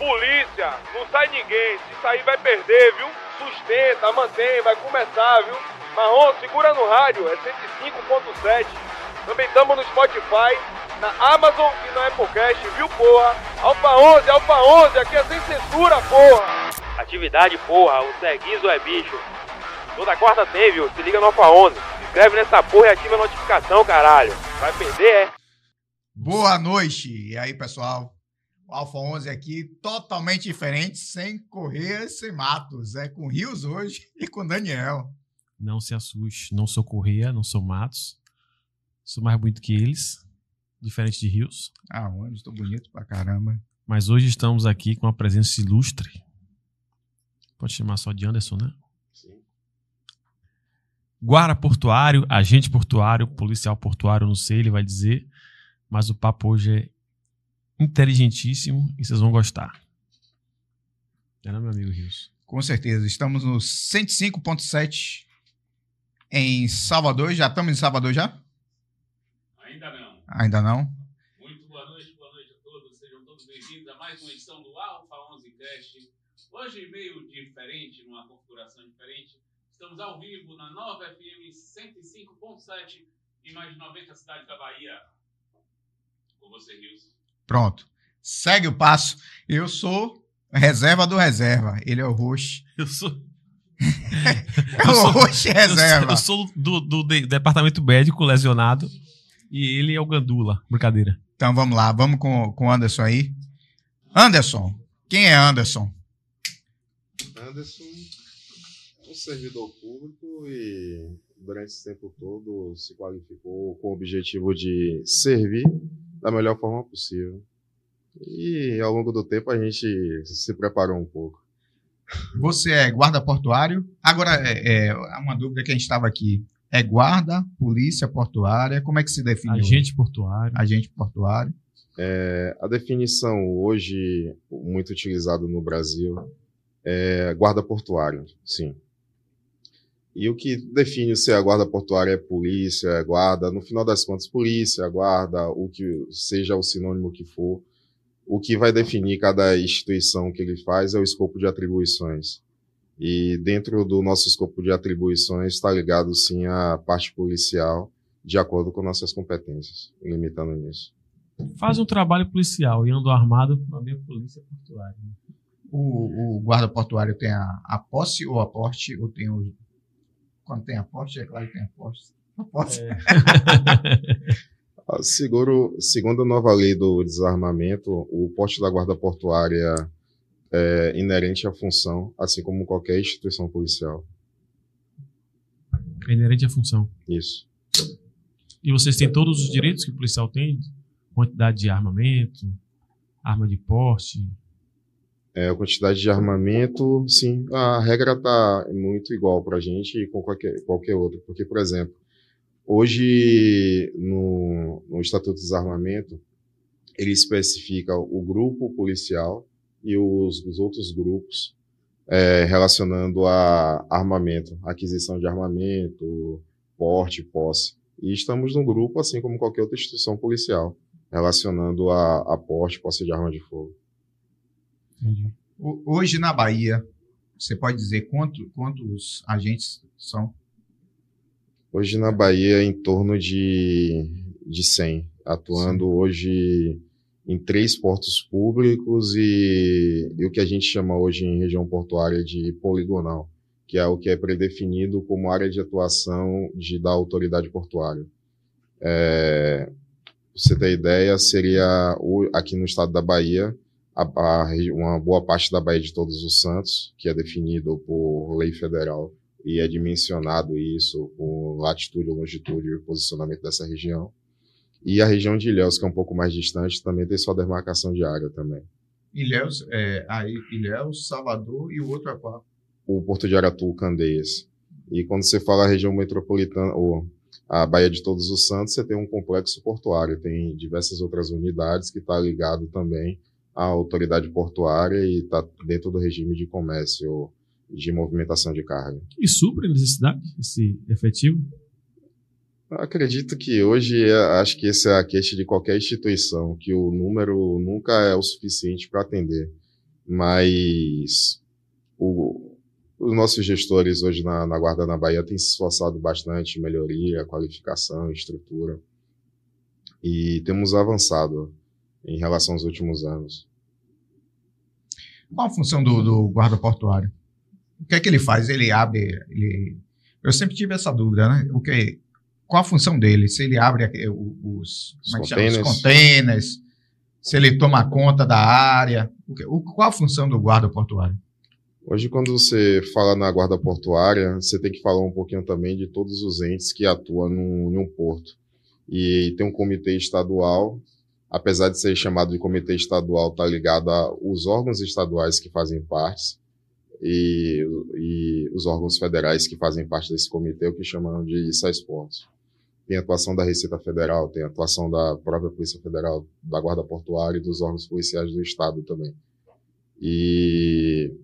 Polícia, não sai ninguém. Se sair vai perder, viu? Sustenta, mantém, vai começar, viu? Marrom, segura no rádio, é 105.7. Também estamos no Spotify, na Amazon e na Applecast, viu, porra? Alfa 11, Alfa 11, aqui é sem censura, porra! Atividade, porra, o Seguizo é bicho. Toda quarta tem, viu? Se liga no Alfa 11. Se inscreve nessa porra e ativa a notificação, caralho. Vai perder, é? Boa noite. E aí, pessoal? O Alfa 11 aqui, totalmente diferente, sem Correia, sem Matos. É com Rios hoje e com Daniel. Não se assuste, não sou Correia, não sou Matos. Sou mais bonito que eles, diferente de Rios. Ah, onde? Estou bonito pra caramba. Mas hoje estamos aqui com a presença ilustre. Pode chamar só de Anderson, né? Sim. Guarda portuário, agente portuário, policial portuário, não sei, ele vai dizer. Mas o papo hoje é inteligentíssimo e vocês vão gostar. É, não, meu amigo Rios? Com certeza. Estamos no 105.7 em Salvador. Já estamos em Salvador já? Ainda não. Ainda não? Muito boa noite, boa noite a todos. Sejam todos bem-vindos a mais uma edição do Alfa 11 Cast. Hoje meio diferente, numa configuração diferente. Estamos ao vivo na Nova FM 105.7 em mais de 90 cidades da Bahia. Com você, Rios. Pronto. Segue o passo. Eu sou reserva do reserva. Ele é o Roche. Eu sou. É o Roche reserva. Eu sou, eu sou do, do de- departamento médico lesionado e ele é o Gandula. Brincadeira. Então vamos lá, vamos com, com o Anderson aí. Anderson, quem é Anderson? Anderson, um servidor público e durante esse tempo todo se qualificou com o objetivo de servir da melhor forma possível. E ao longo do tempo a gente se preparou um pouco. Você é guarda portuário? Agora, é, é uma dúvida que a gente estava aqui. É guarda, polícia portuária? Como é que se define? hoje? Agente portuário. Agente portuário. É, a definição hoje muito utilizada no Brasil é guarda portuário, sim. E o que define se a guarda portuária é polícia, é guarda, no final das contas, polícia, guarda, o que seja o sinônimo que for, o que vai definir cada instituição que ele faz é o escopo de atribuições. E dentro do nosso escopo de atribuições está ligado sim à parte policial, de acordo com nossas competências, limitando nisso. Faz um trabalho policial e ando armado a polícia portuária. O, o guarda portuário tem a, a posse ou a porte? Ou tem o. Quando tem a posse, é claro que tem a posse. A posse. É. Ah, Seguro, segundo a nova lei do desarmamento, o porte da guarda portuária é inerente à função, assim como qualquer instituição policial. É inerente à função. Isso. E vocês têm todos os direitos que o policial tem? Quantidade de armamento, arma de porte. É, a quantidade de armamento, sim, a regra está muito igual para a gente e com qualquer, qualquer outro. Porque, por exemplo, hoje no, no Estatuto de Desarmamento, ele especifica o grupo policial e os, os outros grupos é, relacionando a armamento, aquisição de armamento, porte, posse. E estamos num grupo, assim como qualquer outra instituição policial, relacionando a, a porte, posse de arma de fogo. Entendi. Hoje na Bahia, você pode dizer quanto, quantos agentes são? Hoje na Bahia, em torno de, de 100, atuando hoje em três portos públicos e, e o que a gente chama hoje em região portuária de poligonal, que é o que é predefinido como área de atuação de, da autoridade portuária. É, pra você ter ideia, seria o- aqui no estado da Bahia, a, a uma boa parte da Baía de Todos os Santos, que é definido por lei federal e é dimensionado isso com latitude, longitude e posicionamento dessa região. E a região de Ilhéus, que é um pouco mais distante, também tem sua demarcação de área também. Ilhéus, é, aí, Ilhéus, Salvador e o outro é qual? O Porto de Aratu, Candeias. E quando você fala a região metropolitana, ou a Baía de Todos os Santos, você tem um complexo portuário, tem diversas outras unidades que está ligado também à autoridade portuária e está dentro do regime de comércio de movimentação de carga. E supre a necessidade, esse efetivo? Acredito que hoje, é- acho que essa é a queixa de qualquer instituição, que o número nunca é o suficiente para atender. mas o, os nossos gestores hoje na, na Guarda na Bahia têm se esforçado bastante em melhoria, qualificação, estrutura, e temos avançado em relação aos últimos anos. Qual a função do, do guarda portuário? O que é que ele faz? Ele abre. Ele... Eu sempre tive essa dúvida, né? O que, qual a função dele? Se ele abre os, Os como é que chama? os containers. containers, se ele toma conta da área. O qual a função do guarda portuário? Hoje, quando você fala na guarda portuária, você tem que falar um pouquinho também de todos os entes que atuam num, num porto. E tem um comitê estadual, apesar de ser chamado de comitê estadual, está ligado aos órgãos estaduais que fazem parte e, e os órgãos federais que fazem parte desse comitê, o que chamam de SAESPORTS. Tem atuação da Receita Federal, tem atuação da própria Polícia Federal, da Guarda Portuária e dos órgãos policiais do Estado também. E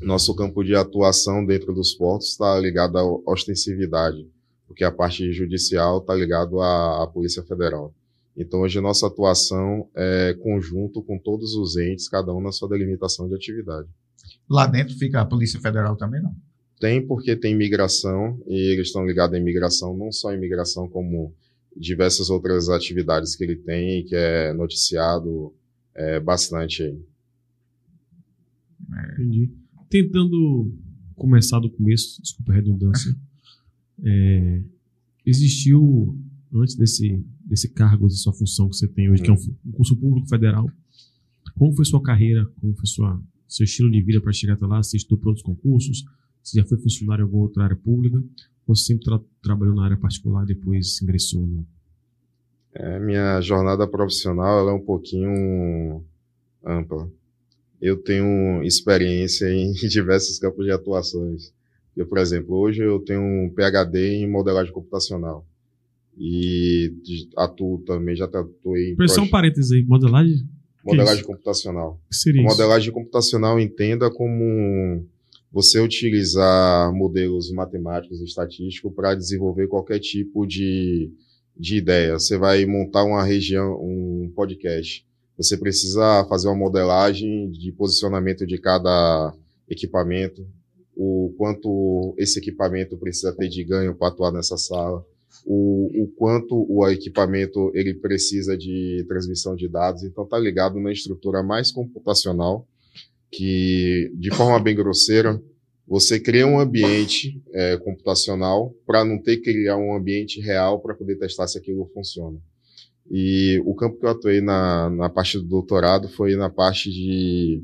nosso campo de atuação dentro dos portos está ligado à ostensividade, porque a parte judicial está ligado à, à Polícia Federal. Então, hoje, nossa atuação é conjunto com todos os entes, cada um na sua delimitação de atividade. Lá dentro fica a Polícia Federal também, não? Tem porque tem migração, e eles estão ligados à imigração, não só imigração, como diversas outras atividades que ele tem, que é noticiado é, bastante aí. Entendi. Tentando começar do começo, desculpa a redundância. é, existiu, antes desse, desse cargo, dessa sua função que você tem hoje, que é um fu- um curso público federal, como foi sua carreira, como foi sua, seu estilo de vida para chegar até lá? Você estudou para outros concursos? Você já foi funcionário em alguma outra área pública? Ou você sempre tra- trabalhou na área particular e depois ingressou no. É, minha jornada profissional é um pouquinho ampla. Eu tenho experiência em diversos campos de atuações. Eu, por exemplo, hoje eu tenho um PhD em modelagem computacional. E atuo também, já atuei em Pressão um parênteses aí, modelagem? modelagem computacional. O que seria isso? modelagem computacional entenda como você utilizar modelos matemáticos e estatísticos para desenvolver qualquer tipo de, de ideia. Você vai montar uma região, um podcast. Você precisa fazer uma modelagem de posicionamento de cada equipamento, o quanto esse equipamento precisa ter de ganho para atuar nessa sala, o, o quanto o equipamento ele precisa de transmissão de dados. Então, está ligado na estrutura mais computacional, que, de forma bem grosseira, você cria um ambiente é, computacional para não ter que criar um ambiente real para poder testar se aquilo funciona. E o campo que eu atuei na, na parte do doutorado foi na parte de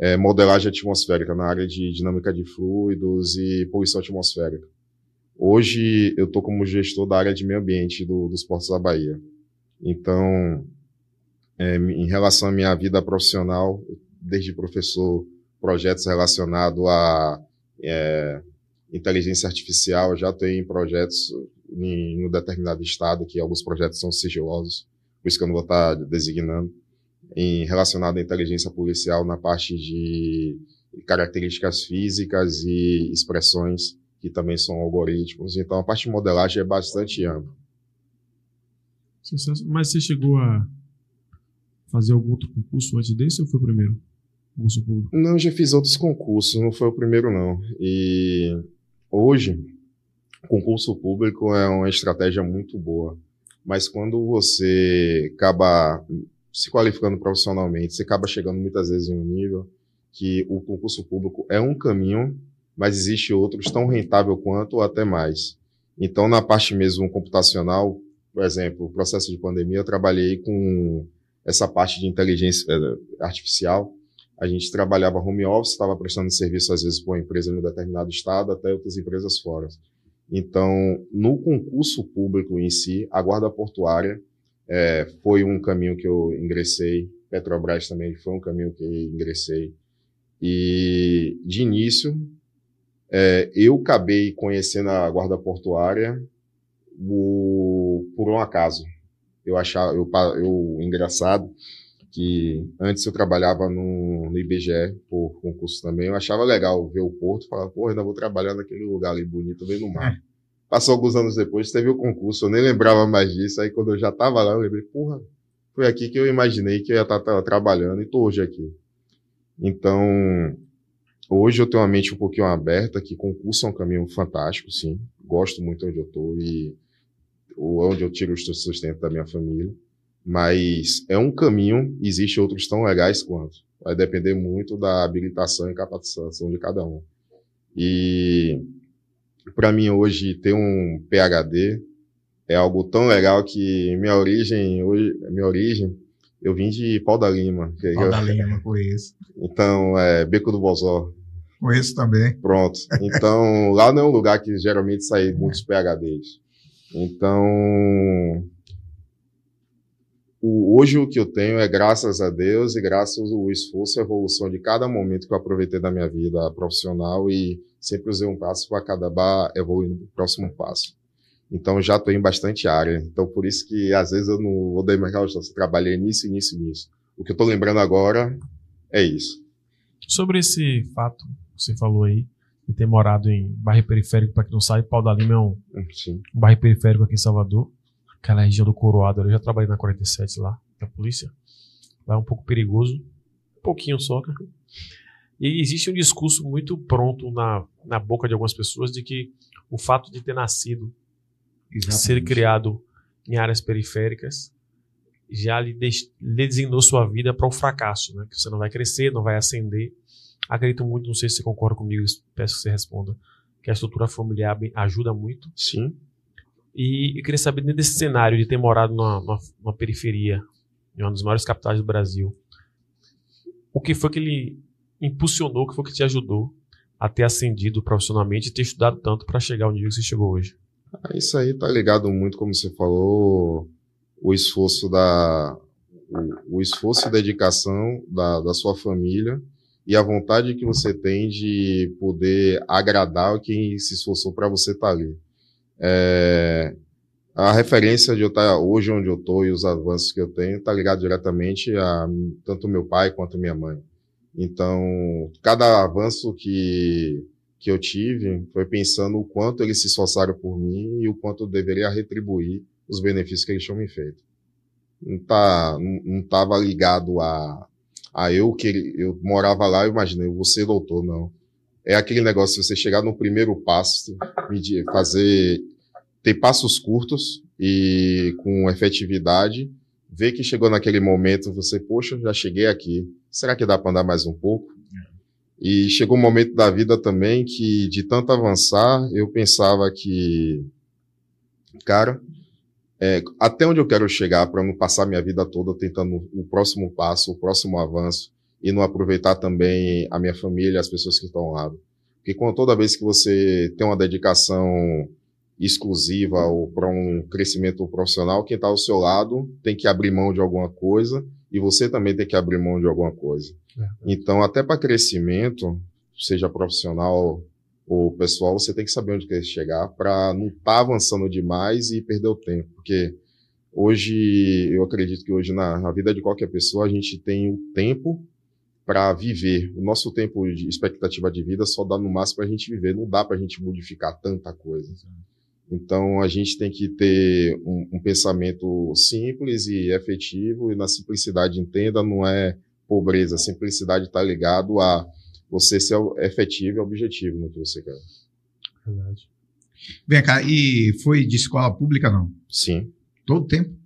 é, modelagem atmosférica, na área de dinâmica de fluidos e poluição atmosférica. Hoje eu estou como gestor da área de meio ambiente do, dos Portos da Bahia. Então, é, em relação à minha vida profissional, desde professor, projetos relacionados a é, inteligência artificial, já em projetos em um determinado estado, que alguns projetos são sigilosos, por isso que eu não vou estar designando, em relacionado à inteligência policial na parte de características físicas e expressões que também são algoritmos. Então, a parte de modelagem é bastante ampla. Mas você chegou a fazer algum outro concurso antes desse ou foi o primeiro? Concurso público? Não, já fiz outros concursos, não foi o primeiro, não. E hoje, concurso público é uma estratégia muito boa. Mas quando você acaba se qualificando profissionalmente, você acaba chegando muitas vezes em um nível que o concurso público é um caminho, mas existe outros tão rentável quanto ou até mais. Então, na parte mesmo computacional, por exemplo, processo de pandemia, eu trabalhei com essa parte de inteligência eh, artificial. A gente trabalhava home office, estava prestando serviço às vezes para uma empresa em um determinado estado, até outras empresas fora. Então, no concurso público em si, a guarda portuária é, foi um caminho que eu ingressei. Petrobras também foi um caminho que eu ingressei. E, de início, é, eu acabei conhecendo a guarda portuária o, por um acaso. Eu achava, eu, eu, engraçado, que antes eu trabalhava no, no IBGE por concurso também, eu achava legal ver o porto, falar, pô, ainda vou trabalhar naquele lugar ali bonito, bem no mar. Passou alguns anos depois, teve o concurso, eu nem lembrava mais disso, aí quando eu já tava lá, eu lembrei, porra, foi aqui que eu imaginei que eu ia estar trabalhando e tô hoje aqui. Então, hoje eu tenho uma mente um pouquinho aberta, que concurso é um caminho fantástico, sim. Gosto muito onde eu estou e onde eu tiro o sustento da minha família. Mas é um caminho, existe outros tão legais quanto. Vai depender muito da habilitação e capacitação de cada um. E para mim hoje ter um PhD é algo tão legal que minha origem hoje, minha origem, eu vim de Pau da Lima. Pau da Lima, conheço. Então, é Beco do Bozó. Conheço também. Pronto. Então, lá não é um lugar que geralmente saem muitos PhDs. Então, o, hoje o que eu tenho é graças a Deus e graças ao esforço e evolução de cada momento que eu aproveitei da minha vida profissional e sempre usei um passo para cada bar evoluir no próximo passo. Então já estou em bastante área. Então por isso que às vezes eu não vou dar eu trabalhei nisso, nisso, nisso. O que eu estou lembrando agora é isso. Sobre esse fato que você falou aí, de ter morado em bairro periférico, para quem não sabe, Pau da Lima é um, um bairro periférico aqui em Salvador aquela região do Coroado. Eu já trabalhei na 47 lá, da polícia. Lá é um pouco perigoso. Um pouquinho só, né? E existe um discurso muito pronto na, na boca de algumas pessoas de que o fato de ter nascido, Exatamente. ser criado em áreas periféricas, já lhe, designou sua vida para o fracasso, né? Que você não vai crescer, não vai ascender. Acredito muito, não sei se você concorda comigo, peço que você responda, que a estrutura familiar ajuda muito. Sim. E eu queria saber, dentro desse cenário de ter morado numa, numa, numa periferia, em uma das maiores capitais do Brasil, o que foi que ele impulsionou, o que foi que te ajudou a ter ascendido profissionalmente e ter estudado tanto para chegar ao nível que você chegou hoje? Ah, isso aí tá ligado muito, como você falou, o esforço da o, o esforço e dedicação da, da sua família e a vontade que você tem de poder agradar quem se esforçou para você estar tá ali. É, a referência de eu estar hoje onde eu estou e os avanços que eu tenho está ligado diretamente a tanto meu pai quanto minha mãe. Então, cada avanço que, que eu tive foi pensando o quanto eles se esforçaram por mim e o quanto eu deveria retribuir os benefícios que eles tinham me feito. Não tá, não estava ligado a, a eu que eu morava lá, eu imaginei, eu vou ser doutor, não. É aquele negócio você chegar no primeiro passo, medir, fazer ter passos curtos e com efetividade, ver que chegou naquele momento, você, poxa, já cheguei aqui, será que dá para andar mais um pouco? E chegou um momento da vida também que, de tanto avançar, eu pensava que, cara, é, até onde eu quero chegar para não passar minha vida toda tentando o próximo passo, o próximo avanço, e não aproveitar também a minha família, as pessoas que estão ao lado. Porque quando, toda vez que você tem uma dedicação exclusiva ou para um crescimento profissional, quem está ao seu lado tem que abrir mão de alguma coisa e você também tem que abrir mão de alguma coisa. É. Então, até para crescimento, seja profissional ou pessoal, você tem que saber onde quer chegar para não estar tá avançando demais e perder o tempo. Porque hoje, eu acredito que hoje na, na vida de qualquer pessoa, a gente tem o tempo para viver. O nosso tempo de expectativa de vida só dá no máximo para a gente viver, não dá para a gente modificar tanta coisa. Então, a gente tem que ter um, um, pensamento simples e efetivo, e na simplicidade, entenda, não é pobreza. A simplicidade está ligado a você ser efetivo e objetivo no que você quer. Verdade. Vem cá, e foi de escola pública, não? Sim. Todo tempo?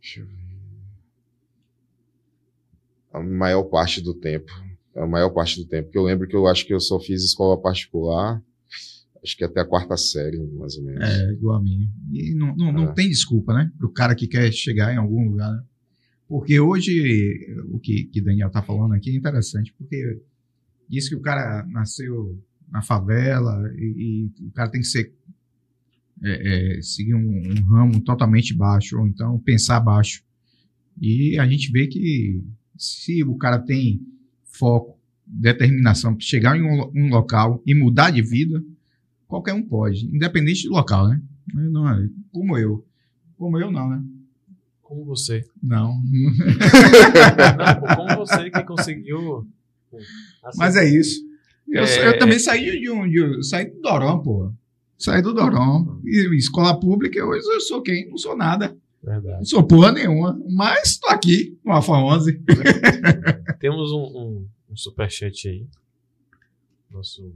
Deixa eu ver. A maior parte do tempo. A maior parte do tempo. Porque eu lembro que eu acho que eu só fiz escola particular acho que até a quarta série, mais ou menos. É, igual a mim. E não, não, não é. tem desculpa, né? Para o cara que quer chegar em algum lugar, né? Porque hoje, o que, que Daniel está falando aqui é interessante, porque diz que o cara nasceu na favela e, e o cara tem que ser é, é, seguir um, um, ramo totalmente baixo, ou então pensar baixo. E a gente vê que se o cara tem foco, determinação para chegar em um, um, local e mudar de vida, qualquer um pode, independente do local, né? Não, é, como eu. Como eu, não, né? Como você. Não. não como você que conseguiu. Assim, Mas é isso. Eu, é... eu também saí de um. De, saí do Dorão, pô. Saí do Dorão. E escola pública, hoje eu sou quem? Não sou nada. Verdade. Não sou porra nenhuma, mas tô aqui no Alfa 11. Temos um, um, um superchat aí. Nosso.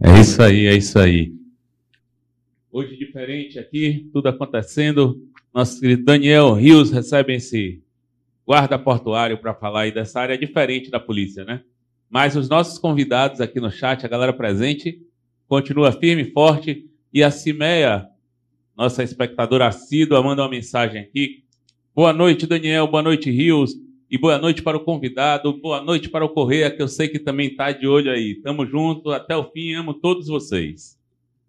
É isso aí, é isso aí. Hoje diferente aqui, tudo acontecendo. Nosso querido Daniel Rios recebe esse guarda portuário para falar aí dessa área diferente da polícia, né? Mas os nossos convidados aqui no chat, a galera presente, continua firme e forte. E a Cimeia, nossa espectadora assídua, manda uma mensagem aqui. Boa noite, Daniel. Boa noite, Rios. E boa noite para o convidado. Boa noite para o Correia, que eu sei que também está de olho aí. Tamo junto até o fim. Amo todos vocês.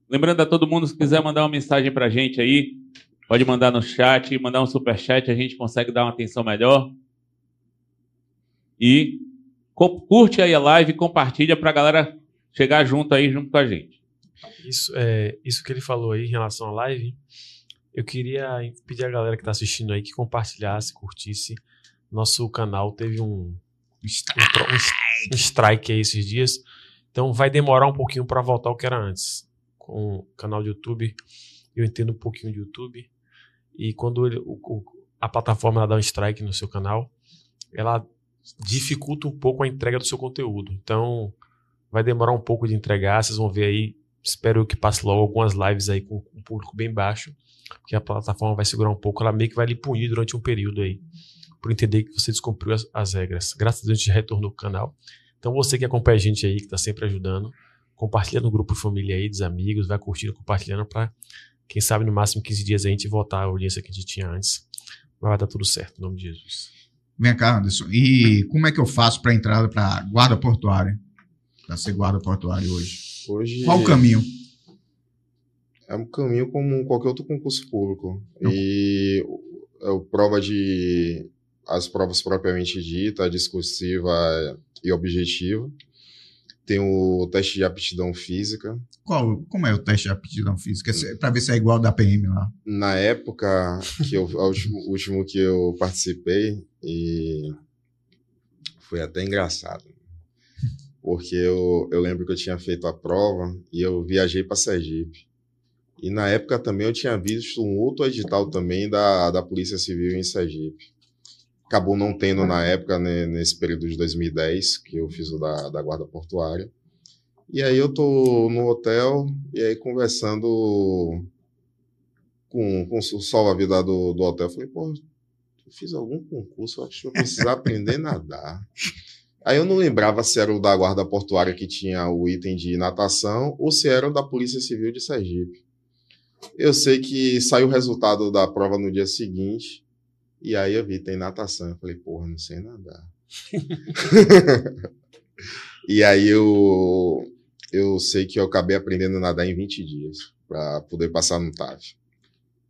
Lembrando a todo mundo, se quiser mandar uma mensagem para a gente aí, pode mandar no chat, mandar um super chat, a gente consegue dar uma atenção melhor. E curte aí a live, compartilha para a galera chegar junto aí, junto com a gente. Isso, é, isso que ele falou aí em relação à live, eu queria pedir a galera que está assistindo aí que compartilhasse, curtisse. Nosso canal teve um, um, tro- um s- um strike aí esses dias, então vai demorar um pouquinho para voltar ao que era antes. Com o canal do YouTube, eu entendo um pouquinho de YouTube, e quando ele- o- o- a plataforma dá um strike no seu canal, ela dificulta um pouco a entrega do seu conteúdo. Então, vai demorar um pouco de entregar, vocês vão ver aí espero que passe logo algumas lives aí com um público bem baixo, porque a plataforma vai segurar um pouco, ela meio que vai lhe punir durante um período aí, por entender que você descumpriu as, as regras. Graças a Deus a gente retornou o canal. Então você que acompanha a gente aí, que está sempre ajudando, compartilha no grupo família aí, dos amigos, vai curtindo, compartilhando para quem sabe no máximo 15 dias a gente voltar à audiência que a gente tinha antes. Mas vai dar tudo certo, em nome de Jesus. Vem cá, Anderson. E como é que eu faço para entrada para guarda portuária? Para ser guarda portuário hoje? Hoje Qual o caminho? é um caminho como qualquer outro concurso público. E é prova de as provas propriamente dita, discursiva e objetiva. Tem o teste de aptidão física. Qual, como é o teste de aptidão física? Para ver se é igual ao da PM lá. Na época que eu, o último, último que eu participei, e foi até engraçado. Porque eu, eu lembro que eu tinha feito a prova e eu viajei para Sergipe. E na época também eu tinha visto um outro edital também da, da Polícia Civil em Sergipe. Acabou não tendo na época, né, nesse período de 2010, que eu fiz o da, da Guarda Portuária. E aí eu tô no hotel e aí conversando com, com o salva-vida do, do hotel. Eu falei, pô, eu fiz algum concurso, eu acho que eu precisar aprender a nadar. Aí eu não lembrava se era o da guarda portuária que tinha o item de natação ou se era o da Polícia Civil de Sergipe. Eu sei que saiu o resultado da prova no dia seguinte e aí eu vi, tem natação. Eu falei, porra, não sei nadar. e aí eu, eu sei que eu acabei aprendendo a nadar em 20 dias para poder passar no TAF.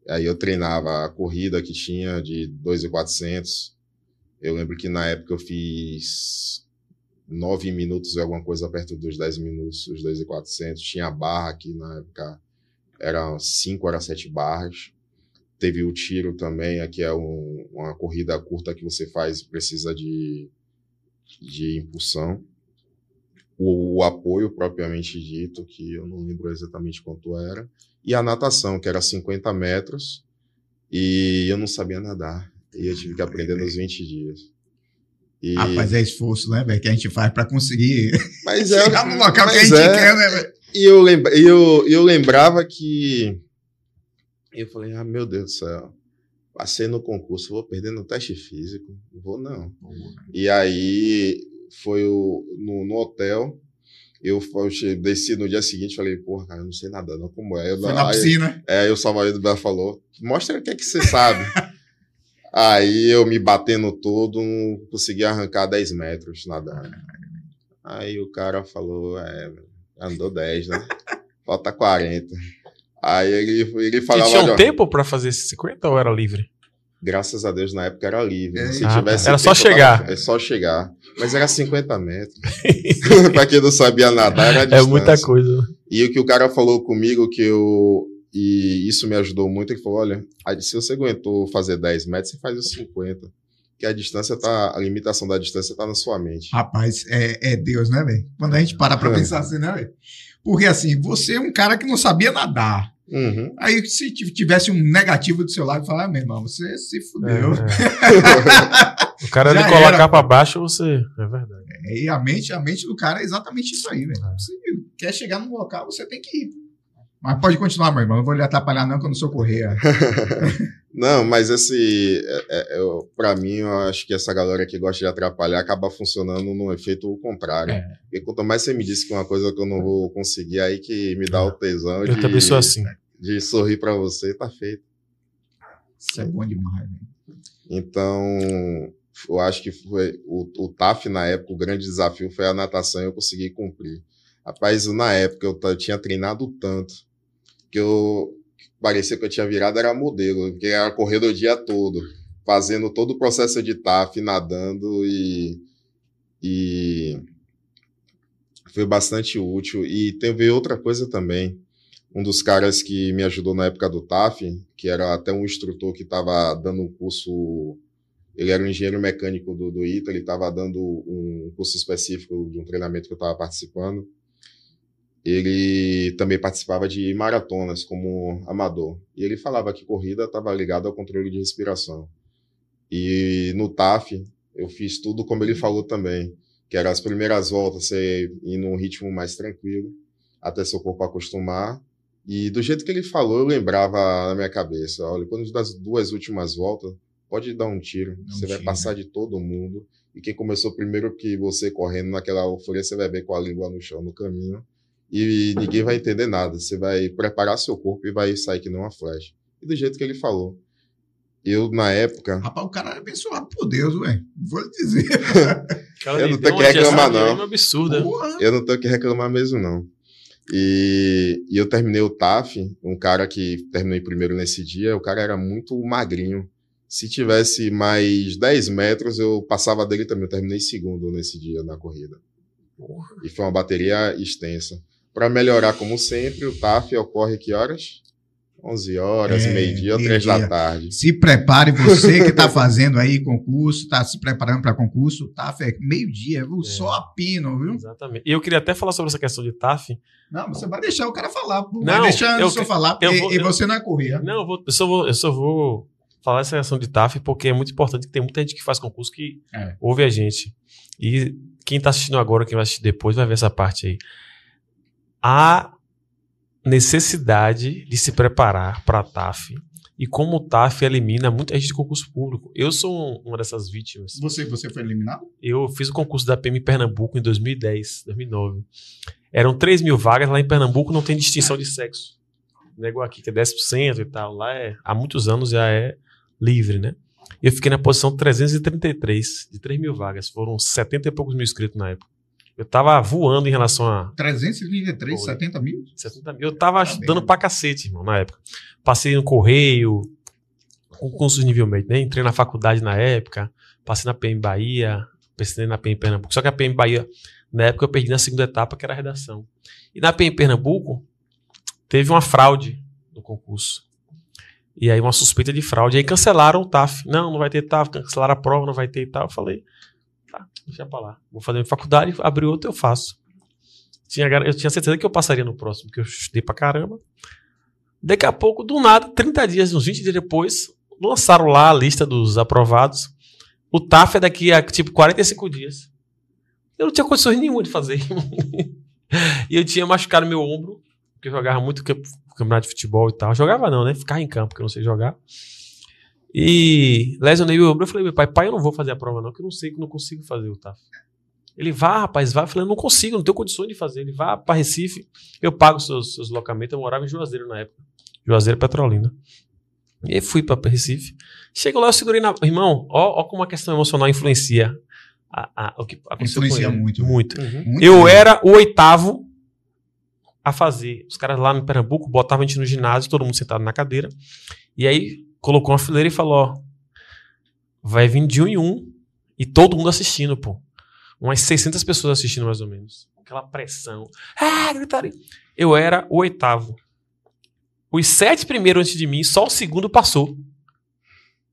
Aí eu treinava a corrida que tinha de 2,400. Eu lembro que na época eu fiz 9 minutos e alguma coisa perto dos 10 minutos, os 2,400. Tinha barra aqui na época, eram 5 ou 7 barras. Teve o tiro também, aqui é um, uma corrida curta que você faz, precisa de, de impulsão. O, o apoio propriamente dito, que eu não lembro exatamente quanto era e a natação, que era 50 metros, e eu não sabia nadar. E eu tive que aprender nos 20 dias. E... Rapaz, é esforço, né, velho? Que a gente faz para conseguir mas é, chegar no local que a gente é, quer, né, velho? E eu, lembra, eu, eu lembrava que. Eu falei, ah, meu Deus do céu. Passei no concurso, vou perder no teste físico. Não vou, não. E aí foi o, no, no hotel. Eu, eu desci no dia seguinte falei, porra, cara, eu não sei nada, não. Como é? Eu, Foi na aí- piscina. É, aí o salva-vidas do Bela falou, mostra o que é que você sabe. aí eu me batendo todo, não consegui arrancar 10 metros nadando. Aí o cara falou, é, andou 10, né? Falta 40. Aí ele, ele E falava, tinha um olha, tempo para fazer esses 50 ou era livre? graças a Deus na época era livre. É, Se ah, tivesse. Era só tempo, eu chegar. tava- É só chegar. Mas era 50 metros. pra quem não sabia nadar, era É distância. muita coisa. E o que o cara falou comigo, que eu. E isso me ajudou muito, ele falou: olha, se você aguentou fazer 10 metros, você faz os 50. Que a distância tá. A limitação da distância tá na sua mente. Rapaz, é, é Deus, né, velho? Quando a gente para pra É. pensar assim, né, velho? Porque assim, você é um cara que não sabia nadar. Uhum. Aí, se tivesse um negativo do seu lado, falar, ah, meu irmão, você se fudeu. É, é. O cara Já ele colocar era. pra baixo, você. É verdade. E a mente, a mente do cara é exatamente isso aí, velho. Você quer chegar num local, você tem que ir. Mas pode continuar, meu irmão. Não vou lhe atrapalhar, não, que eu não sou correia. Não, mas esse, é, é, eu- pra mim, eu acho que essa galera que gosta de atrapalhar acaba funcionando no efeito contrário. É. Porque quanto mais você me disse que uma coisa que eu não vou conseguir, aí que me dá o tesão Eu de, também sou assim. de sorrir pra você, tá feito. Isso é bom demais, velho. Então, eu acho que foi o, o TAF na época, o grande desafio foi a natação e eu consegui cumprir. Rapaz, na época eu, t- tinha treinado tanto que eu parecia que eu tinha virado era modelo, porque era correndo o dia todo, fazendo todo o processo de TAF, nadando e, e foi bastante útil. E teve outra coisa também. Um dos caras que me ajudou na época do TAF, que era até um instrutor que estava dando um curso ele era um engenheiro mecânico do, do ITA, ele estava dando um curso específico de um treinamento que eu estava participando. Ele também participava de maratonas como amador. E ele falava que corrida estava ligada ao controle de respiração. E no TAF, eu fiz tudo como ele falou também, que era as primeiras voltas você ir num ritmo mais tranquilo, até seu corpo acostumar. E do jeito que ele falou, eu lembrava na minha cabeça, olha, quando das duas últimas voltas, pode dar um tiro, um você vai tiro, passar de todo mundo. E quem começou primeiro que você correndo naquela euforia, você vai ver com a língua no chão no caminho. E ninguém vai entender nada. Você vai preparar seu corpo e vai sair que não uma flecha. E do jeito que ele falou. Eu, na época, Rapaz, o cara é abençoado por Deus, velho. Vou lhe dizer. Cara, Eu não tenho que reclamar, não. Porra. eu não tenho que reclamar mesmo, não. E, e eu terminei o TAF, um cara que terminei primeiro nesse dia, o cara era muito magrinho. Se tivesse mais 10 metros, eu passava dele também. Eu terminei segundo nesse dia na corrida. E foi uma bateria extensa. Para melhorar, como sempre, o TAF ocorre que horas? 11 horas, É, meio-dia ou 3 meio-dia. da tarde. Se prepare, você que está fazendo aí concurso, está se preparando para concurso, tá? Fé? Meio-dia, viu? Só a pino, viu? Exatamente. E eu queria até falar sobre essa questão de TAF. Não, você vai deixar o cara falar. Pô. Não, vai deixar eu o senhor que- falar, eu porque vou- e eu- você não é correr. Não, eu, vou, eu, só vou, eu só vou falar essa questão de TAF porque é muito importante que tem muita gente que faz concurso que É. ouve a gente. E quem está assistindo agora, quem vai assistir depois, vai ver essa parte aí. Há necessidade de se preparar para a TAF e como o TAF elimina muita gente de concurso público. Eu sou um- uma dessas vítimas. Você, você foi eliminado? Eu fiz o concurso da PM em Pernambuco em 2010, 2009. Eram 3 mil vagas, lá em Pernambuco não tem distinção de sexo. Não é igual aqui, que é 10% e tal. Lá é, há muitos anos já é livre, né? Eu fiquei na posição 333 de 3 mil vagas. Foram 70 e poucos mil inscritos na época. Eu tava voando em relação a 333, Foi. 70 mil? 70 mil. Eu tava Tá bem. dando pra cacete, irmão, na época. Passei no Correio, concurso de nível médio, né? Entrei na faculdade na época, passei na PM Bahia, passei na PM Pernambuco. Só que a PM Bahia, na época, eu perdi na segunda etapa, que era a redação. E na PM Pernambuco, teve uma fraude no concurso. E aí, uma suspeita de fraude. Aí cancelaram o TAF. Não, não vai ter TAF, cancelaram a prova, não vai ter e tal. Eu falei, tá, deixa pra lá. Vou fazer minha faculdade, abrir outra, eu faço. Tinha, eu tinha certeza que eu passaria no próximo, porque eu estudei pra caramba. Daqui a pouco, do nada, 30 dias, uns 20 dias depois, lançaram lá a lista dos aprovados. O TAF é daqui a tipo 45 dias. Eu não tinha condições nenhuma de fazer. e eu tinha machucado meu ombro, porque eu jogava muito camp- campeonato de futebol e tal. Jogava não, né? Ficava em campo, porque eu não sei jogar. E lesionei meu ombro. Eu falei, meu pai, pai, eu não vou fazer a prova, não, que eu não sei que eu não consigo fazer o TAF. Ele vá, rapaz, vá. Eu falei, eu não consigo, não tenho condições de fazer. Ele vá para Recife, eu pago os seus, seus locamentos. Eu morava em Juazeiro na época. Juazeiro Petrolina. E aí fui para Recife. Chegou lá, eu segurei na. Irmão, ó, ó como a questão emocional influencia a, a- o que aconteceu com Influencia ele. muito. Muito. Muito Eu bem. era o oitavo a fazer. Os caras lá no Pernambuco botavam a gente no ginásio, todo mundo sentado na cadeira. E aí colocou uma fileira e falou: ó, vai vir de um em um e todo mundo assistindo, pô. Umas 600 pessoas assistindo mais ou menos. Aquela pressão. Ah, gritaria. Eu era o oitavo. Os sete primeiros antes de mim, só o segundo passou.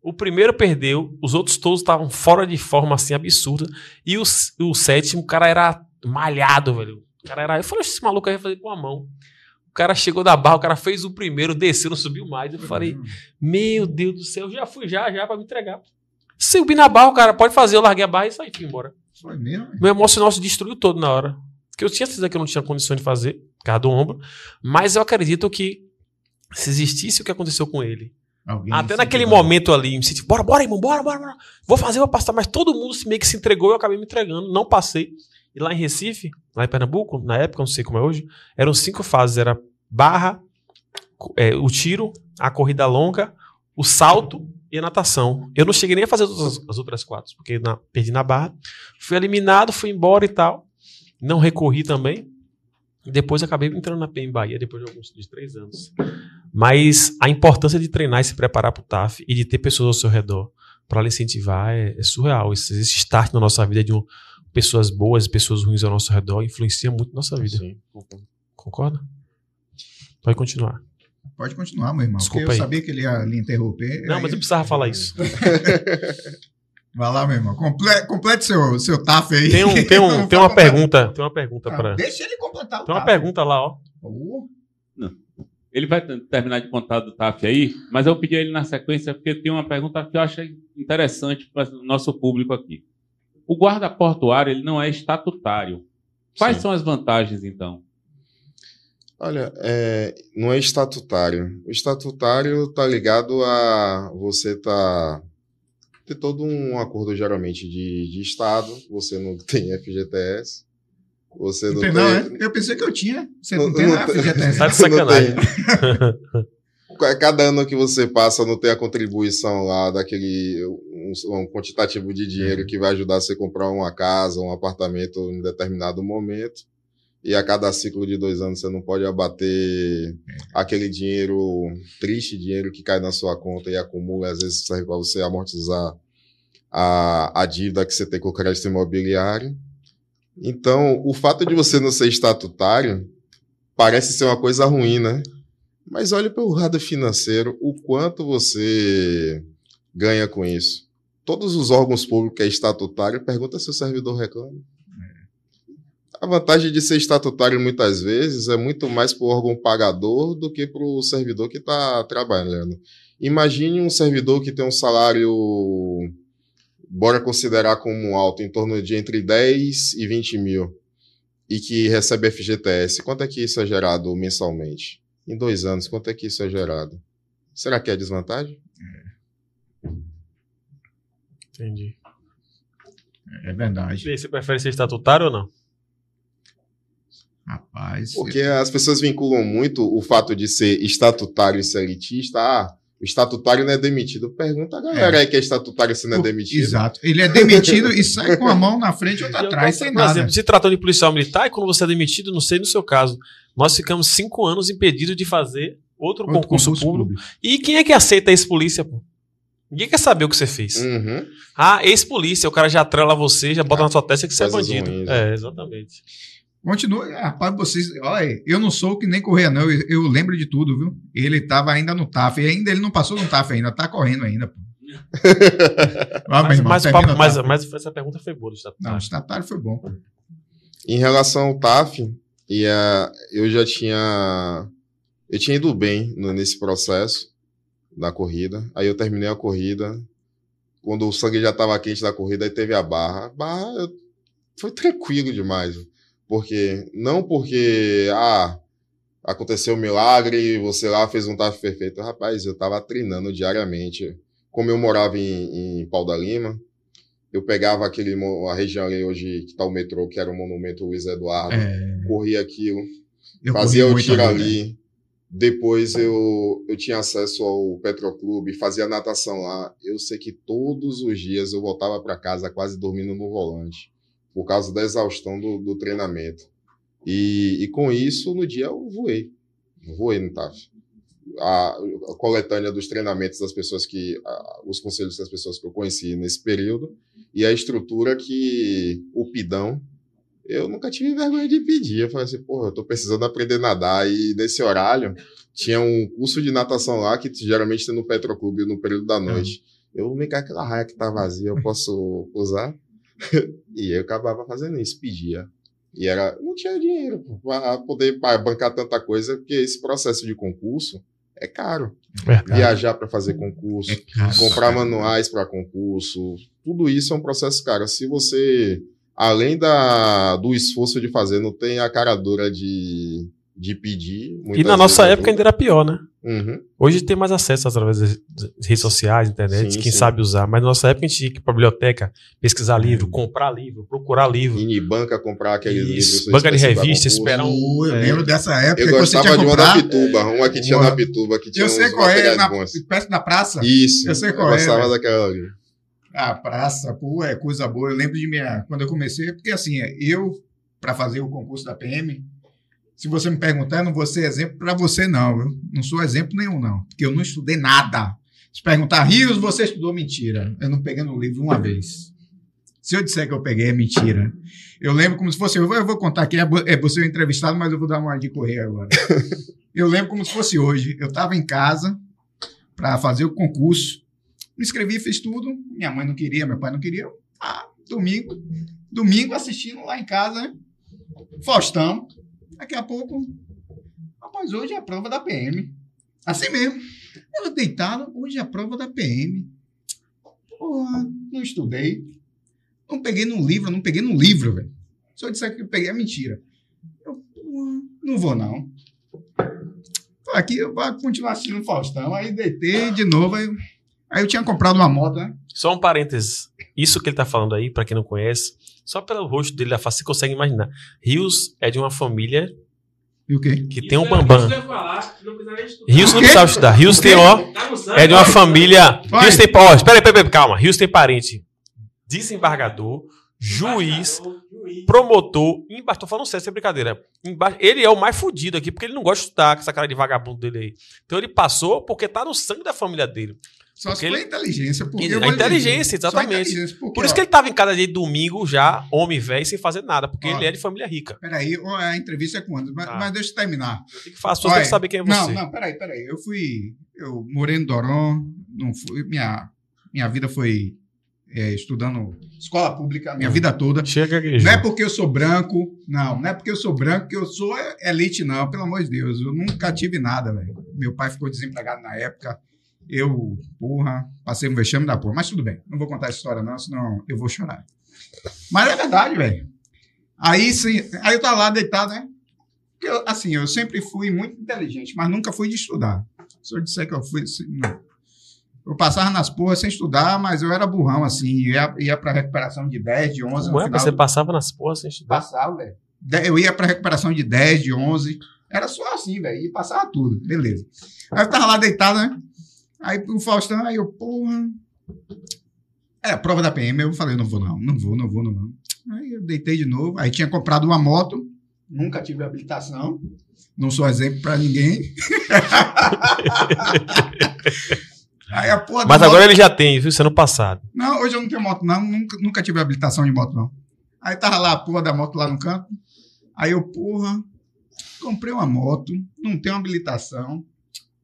O primeiro perdeu, os outros todos estavam fora de forma assim absurda. E o, o sétimo, o cara era malhado, velho. O cara era. Eu falei, esse maluco aí vai fazer com a mão. O cara chegou da barra, o cara fez o primeiro, desceu, não subiu mais. Eu falei, meu Deus do céu, já fui já, já pra me entregar. Subi na barra, o cara pode fazer, eu larguei a barra e saí, fui embora. Foi mesmo? Meu emocional se destruiu todo na hora. Porque eu tinha certeza que eu não tinha condições de fazer, por causa do ombro. Mas eu acredito que se existisse o que aconteceu com ele, Alguém até naquele entregou. momento ali, me senti, bora, bora, irmão, bora, bora, bora. Vou fazer, vou passar. Mas todo mundo meio que se entregou e eu acabei me entregando. Não passei. E lá em Recife, lá em Pernambuco, na época, não sei como é hoje, eram cinco fases. Era barra, é, o tiro, a corrida longa, o salto e a natação. Eu não cheguei nem a fazer as, as outras quatro, porque na- perdi na barra. Fui eliminado, fui embora e tal. Não recorri também. Depois acabei entrando na PM Bahia, depois de alguns de três anos. Mas a importância de treinar e se preparar para o TAF e de ter pessoas ao seu redor para lhe incentivar é, é surreal. Esse, esse start na nossa vida de um, pessoas boas e pessoas ruins ao nosso redor influencia muito nossa vida. Sim, concordo. Concorda? Pode continuar. Pode continuar, meu irmão. Desculpa porque eu aí. sabia que ele ia lhe interromper. Não, aí- mas eu precisava falar isso. Vai lá, meu irmão. Comple- complete seu, seu TAF aí. Tem, um, tem, um, tem uma pergunta. Tem uma pergunta Ah, para. Deixa ele completar o Tem uma TAF. pergunta lá, ó. Ele vai terminar de contar do TAF aí, mas eu pedi ele na sequência porque tem uma pergunta que eu achei interessante para o nosso público aqui. O guarda portuário ele não é estatutário. Quais Sim. são as vantagens, então? Olha, é, não é estatutário. O estatutário está ligado a você tá ter todo um acordo geralmente de, de estado. Você não tem FGTS. Você não não tem. tem, não, é? Eu pensei que eu tinha. Você não, Não- tem não. FGTS. Tá de Não sacanagem. Ca- Cada ano que você passa não tem a contribuição lá daquele um, um quantitativo de dinheiro que vai ajudar você a comprar uma casa, um apartamento em determinado momento. E a cada ciclo de dois anos você não pode abater aquele dinheiro, triste dinheiro que cai na sua conta e acumula, às vezes serve para você amortizar a, a dívida que você tem com o crédito imobiliário. Então, o fato de você não ser estatutário parece ser uma coisa ruim, né? Mas olhe pelo lado financeiro, o quanto você ganha com isso. Todos os órgãos públicos que é estatutário, pergunta se o servidor reclama. A vantagem de ser estatutário muitas vezes é muito mais para o órgão pagador do que para o servidor que está trabalhando. Imagine um servidor que tem um salário, bora considerar como alto, em torno de entre 10 e 20 mil, e que recebe FGTS. Quanto é que isso é gerado mensalmente? Em dois anos, quanto é que isso é gerado? Será que é desvantagem? Entendi. É verdade. E aí, Você prefere ser estatutário ou não? Rapaz. Porque as pessoas vinculam muito o fato de ser estatutário e ser elitista. Ah, o estatutário não é demitido. Pergunta a galera aí que é estatutário se não é demitido. Exato. Ele é demitido e sai com a mão na frente eu atrás, sem por nada. exemplo, se tratando de policial militar, e quando você é demitido, não sei no seu caso, nós ficamos cinco anos impedidos de fazer outro, Outro concurso, público. E quem é que aceita ex-polícia, pô? Ninguém quer saber o que você fez. Uhum. Ah, ex-polícia, o cara já atrela você, já bota Ah, na sua testa que você é bandido. ruins, é, exatamente. Continua, rapaz, vocês. Olha, eu não sou que nem correr, não. Eu, eu lembro de tudo, viu? Ele tava ainda no TAF. E ainda ele não passou no TAF ainda, tá correndo ainda, pô. Ah, Mas, irmão, mas, papo- mas, mas essa pergunta foi boa do estatutário. Não, o estatário foi bom. pô. Em relação ao TAF, e a, eu já tinha. Eu tinha ido bem no- nesse processo da corrida. Aí eu terminei a corrida. Quando o sangue já estava quente da corrida, aí teve a barra. Barra eu- foi tranquilo demais. Porque. Não porque. Ah, aconteceu um milagre, você lá fez um TAF perfeito. Rapaz, eu estava treinando diariamente. Como eu morava em, em Pau da Lima, eu pegava aquele, a região ali hoje que tá o metrô, que era o monumento Luiz Eduardo, É, corria aquilo, eu fazia o tiro ali, né? Depois eu, eu tinha acesso ao Petroclube, fazia natação lá. Eu sei que todos os dias eu voltava para casa quase dormindo no volante, por causa da exaustão do, do treinamento. E, e com isso, no dia eu voei. Voei no TAF. A, a coletânea dos treinamentos das pessoas que. a- os conselhos das pessoas que eu conheci nesse período e a estrutura que o Pidão eu nunca tive vergonha de pedir. Eu falei assim, porra, eu tô precisando aprender a nadar. E nesse horário, tinha um curso de natação lá, que geralmente tem no Petroclube no período da noite. Eu me cá aquela raia que tá vazia, eu posso usar? e eu acabava fazendo isso, pedia. E era, não tinha dinheiro para poder pra bancar tanta coisa, porque esse processo de concurso é caro. Verdade. Viajar para fazer concurso, É caro. comprar manuais para concurso, tudo isso é um processo caro. Se você, além da, do esforço de fazer, não tem a cara dura de, de pedir. E na nossa vezes época ainda era pior, né? Uhum. Hoje tem mais acesso através das redes sociais, internet, Sim, quem sim. sabe usar. Mas na nossa época a gente tinha que ir pra biblioteca, pesquisar livro, comprar livro, procurar livro. Ir em banca comprar aqueles Isso, livros. banca de revista, esperar um- Uh, eu É. lembro dessa época Eu que você gostava tinha de uma comprar. da Pituba, uma que tinha Boa. na Pituba, que tinha Eu sei qual é, na, perto da praça. Isso, Eu sei qual é, gostava velho. daquela ali. A praça, pô, é coisa boa. Eu lembro de minha. Quando eu comecei, porque assim, eu, para fazer o concurso da PM, se você me perguntar, eu não vou ser exemplo para você, não. Eu não sou exemplo nenhum, não. Porque eu não estudei nada. Se perguntar, Rios, você estudou mentira. Eu não peguei no livro uma vez. Se eu disser que eu peguei, é mentira. Eu lembro como se fosse. Eu vou, eu vou contar aqui, é é você o entrevistado, mas eu vou dar uma de correr agora. eu lembro como se fosse hoje. Eu estava em casa para fazer o concurso. Me inscrevi, fiz tudo. Minha mãe não queria, meu pai não queria. Ah, domingo. Domingo assistindo lá em casa? Faustão. Daqui a pouco. Rapaz, hoje é a prova da PM. Assim mesmo. Eu deitado, hoje é a prova da PM. Porra, não estudei. Não peguei no livro, não peguei no livro, velho. Se eu disser que eu peguei, é mentira. Eu, porra, não vou, não. Aqui eu vou continuar assistindo Faustão. Aí deitei de novo. Aí, aí eu tinha comprado uma moto, né? Só um parênteses. Isso que ele tá falando aí, pra quem não conhece, só pelo rosto dele, a face, você consegue imaginar. Rios é de uma família E o quê? que tem um bambam. Rios não precisava estudar. Rios tem, ó, é de uma família. Vai. Rios tem. Ó, espera aí, pera aí, calma. Rios tem parente. Desembargador, juiz, promotor, embaixo. Tô falando sério, sem brincadeira. Embaixo, ele é o mais fudido aqui, porque ele não gosta de estudar com essa cara de vagabundo dele aí. Então ele passou porque tá no sangue da família dele. Só se Porque foi ele- inteligência. Porque A inteligência, exatamente. inteligência, porque, Por isso ó, que ele tava em casa de domingo já, homem velho, sem fazer nada, porque Ó. ele é de família rica. Peraí, a entrevista é quando? Mas, Tá. mas deixa eu terminar. Eu que Olha, que saber quem é você. Não, não, peraí, peraí. Eu fui. Eu morei no Doron, não fui, minha, minha vida foi é, estudando escola pública, minha Hum. vida toda. Chega aqui, Não é porque eu sou branco, não, não é porque eu sou branco que eu sou elite, não, pelo amor de Deus. Eu nunca tive nada, velho. Meu pai ficou desempregado na época. Eu, porra, passei um vexame da porra. Mas tudo bem, não vou contar essa história, não, senão eu vou chorar. Mas é verdade, velho. Aí, sim, aí eu tava lá deitado, né? Eu, assim, eu sempre fui muito inteligente, mas nunca fui de estudar. Se eu disser que eu fui. assim, Não. Eu passava nas porras sem estudar, mas eu era burrão, assim. Ia, ia pra recuperação de 10, de 11. no Como é? final Você do- passava nas porras sem estudar? Passava, velho. Eu ia pra recuperação de 10, de 11. Era só assim, velho. E passava tudo. Beleza. Aí eu tava lá deitado, né? Aí o Faustão, aí eu, porra. É, prova da PM. Eu falei, não vou não, não vou, não vou, não vou. Aí eu deitei de novo. Aí tinha comprado uma moto. Nunca tive habilitação. Não sou exemplo pra ninguém. aí a porra Mas moto- agora ele já tem, viu? Sendo passado. não, hoje eu não tenho moto, não. Nunca, nunca tive habilitação de moto, não. Aí tava lá a porra da moto lá no canto. Aí eu, porra, comprei uma moto, não tenho habilitação,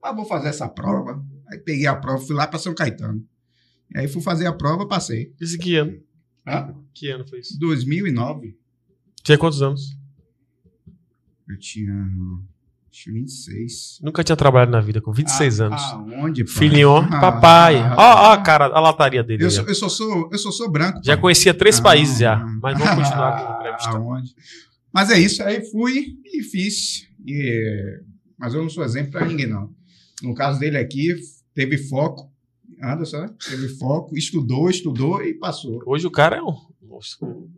mas vou fazer essa prova. Aí peguei a prova, fui lá para São Caetano. E aí fui fazer a prova, passei. Isso que ano? Hã? Que ano foi isso? 2009, Tinha quantos anos? eu tinha acho que 26. Nunca tinha trabalhado na vida, com 26 Ah, anos. Aonde, pai? Filhinho, Ah, papai. Ó, ó a cara, a lataria dele. Eu sou, eu só sou, eu só sou branco. Já pai. conhecia três Ah, países já. ah. Mas vamos continuar com a entrevista. Aonde? Mas é isso, aí fui e fiz. E, mas eu não sou exemplo para ninguém, não. No caso dele aqui, teve foco. Anderson, né? Teve foco, estudou, estudou e passou. Hoje o cara é um.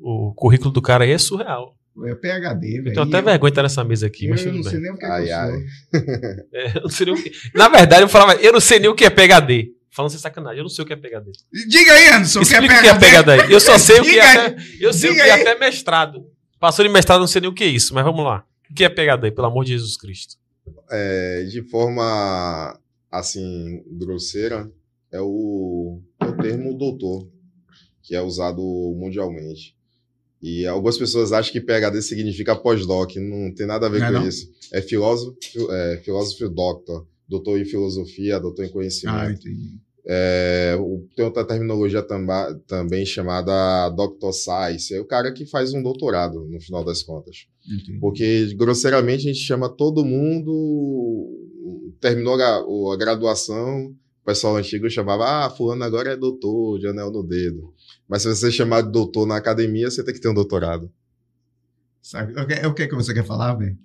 O currículo do cara aí é surreal. É PHD, velho. Eu tenho até E vergonha de estar nessa mesa aqui, eu, mas eu tudo não sei bem. nem o que, é Ai, que eu. É, eu não sei nem o que... Na verdade, eu falava, eu não sei nem o que é PHD. Falando sem sacanagem, eu não sei o que é PHD. Diga aí, Anderson, o que é Explica o que é PHD? PHD. Eu só sei o que Diga é até, eu sei o que Diga é aí. até mestrado. Passou de mestrado, eu não sei nem o que é isso, mas vamos lá. O que é PHD, pelo amor de Jesus Cristo? É, de forma assim grosseira é o, é o termo doutor que é usado mundialmente e algumas pessoas acham que PhD significa pós-doc não tem nada a ver Não é com não? isso é filósofo é, filósofo doctor doutor em filosofia doutor em conhecimento Ah. É, o- tem outra terminologia tamba- também chamada Doctor Science, é o cara que faz um doutorado, no final das contas. Entendi. Porque, grosseiramente, a gente chama todo mundo. Terminou a, a graduação, o pessoal antigo chamava, ah, fulano agora é doutor, de anel no dedo. Mas se você chamar de doutor na academia, você tem que ter um doutorado. Sabe? O que, o que você quer falar, velho?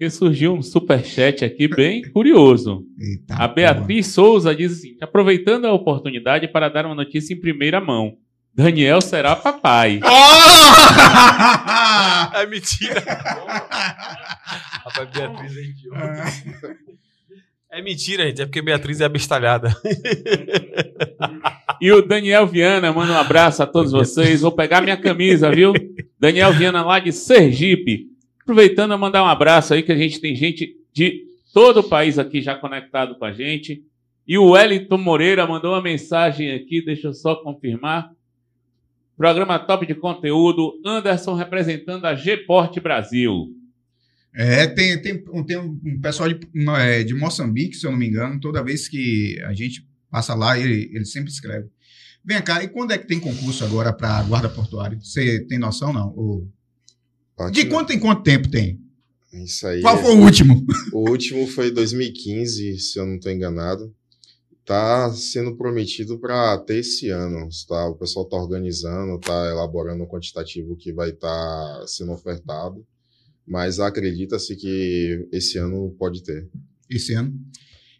Porque surgiu um superchat aqui bem curioso. Eita, A Beatriz Souza diz assim: aproveitando a oportunidade para dar uma notícia em primeira mão. Daniel será papai. porra! É mentira. Rapaz, Beatriz é idiota. É mentira, gente. É porque Beatriz é abestalhada. E o Daniel Viana manda um abraço a todos vocês. Vou pegar minha camisa, viu? Daniel Viana lá de Sergipe. Aproveitando a mandar um abraço aí, que a gente tem gente de todo o país aqui já conectado com a gente. E o Wellington Moreira mandou uma mensagem aqui, deixa eu só confirmar. Programa top de conteúdo, Anderson representando a G-Porte Brasil. É, tem, tem, um- tem um pessoal de, é, de Moçambique, se eu não me engano, toda vez que a gente passa lá, ele, ele sempre escreve. Vem cá, e quando é que tem concurso agora para guarda portuária? Você tem noção, não? Ou- De quanto em quanto tempo tem? Isso aí. Qual foi o último? O último foi 2015, se eu não estou enganado. Tá sendo prometido para ter esse ano. Tá? O pessoal está organizando, está elaborando o quantitativo que vai estar sendo ofertado. Mas acredita-se que esse ano pode ter. Esse ano?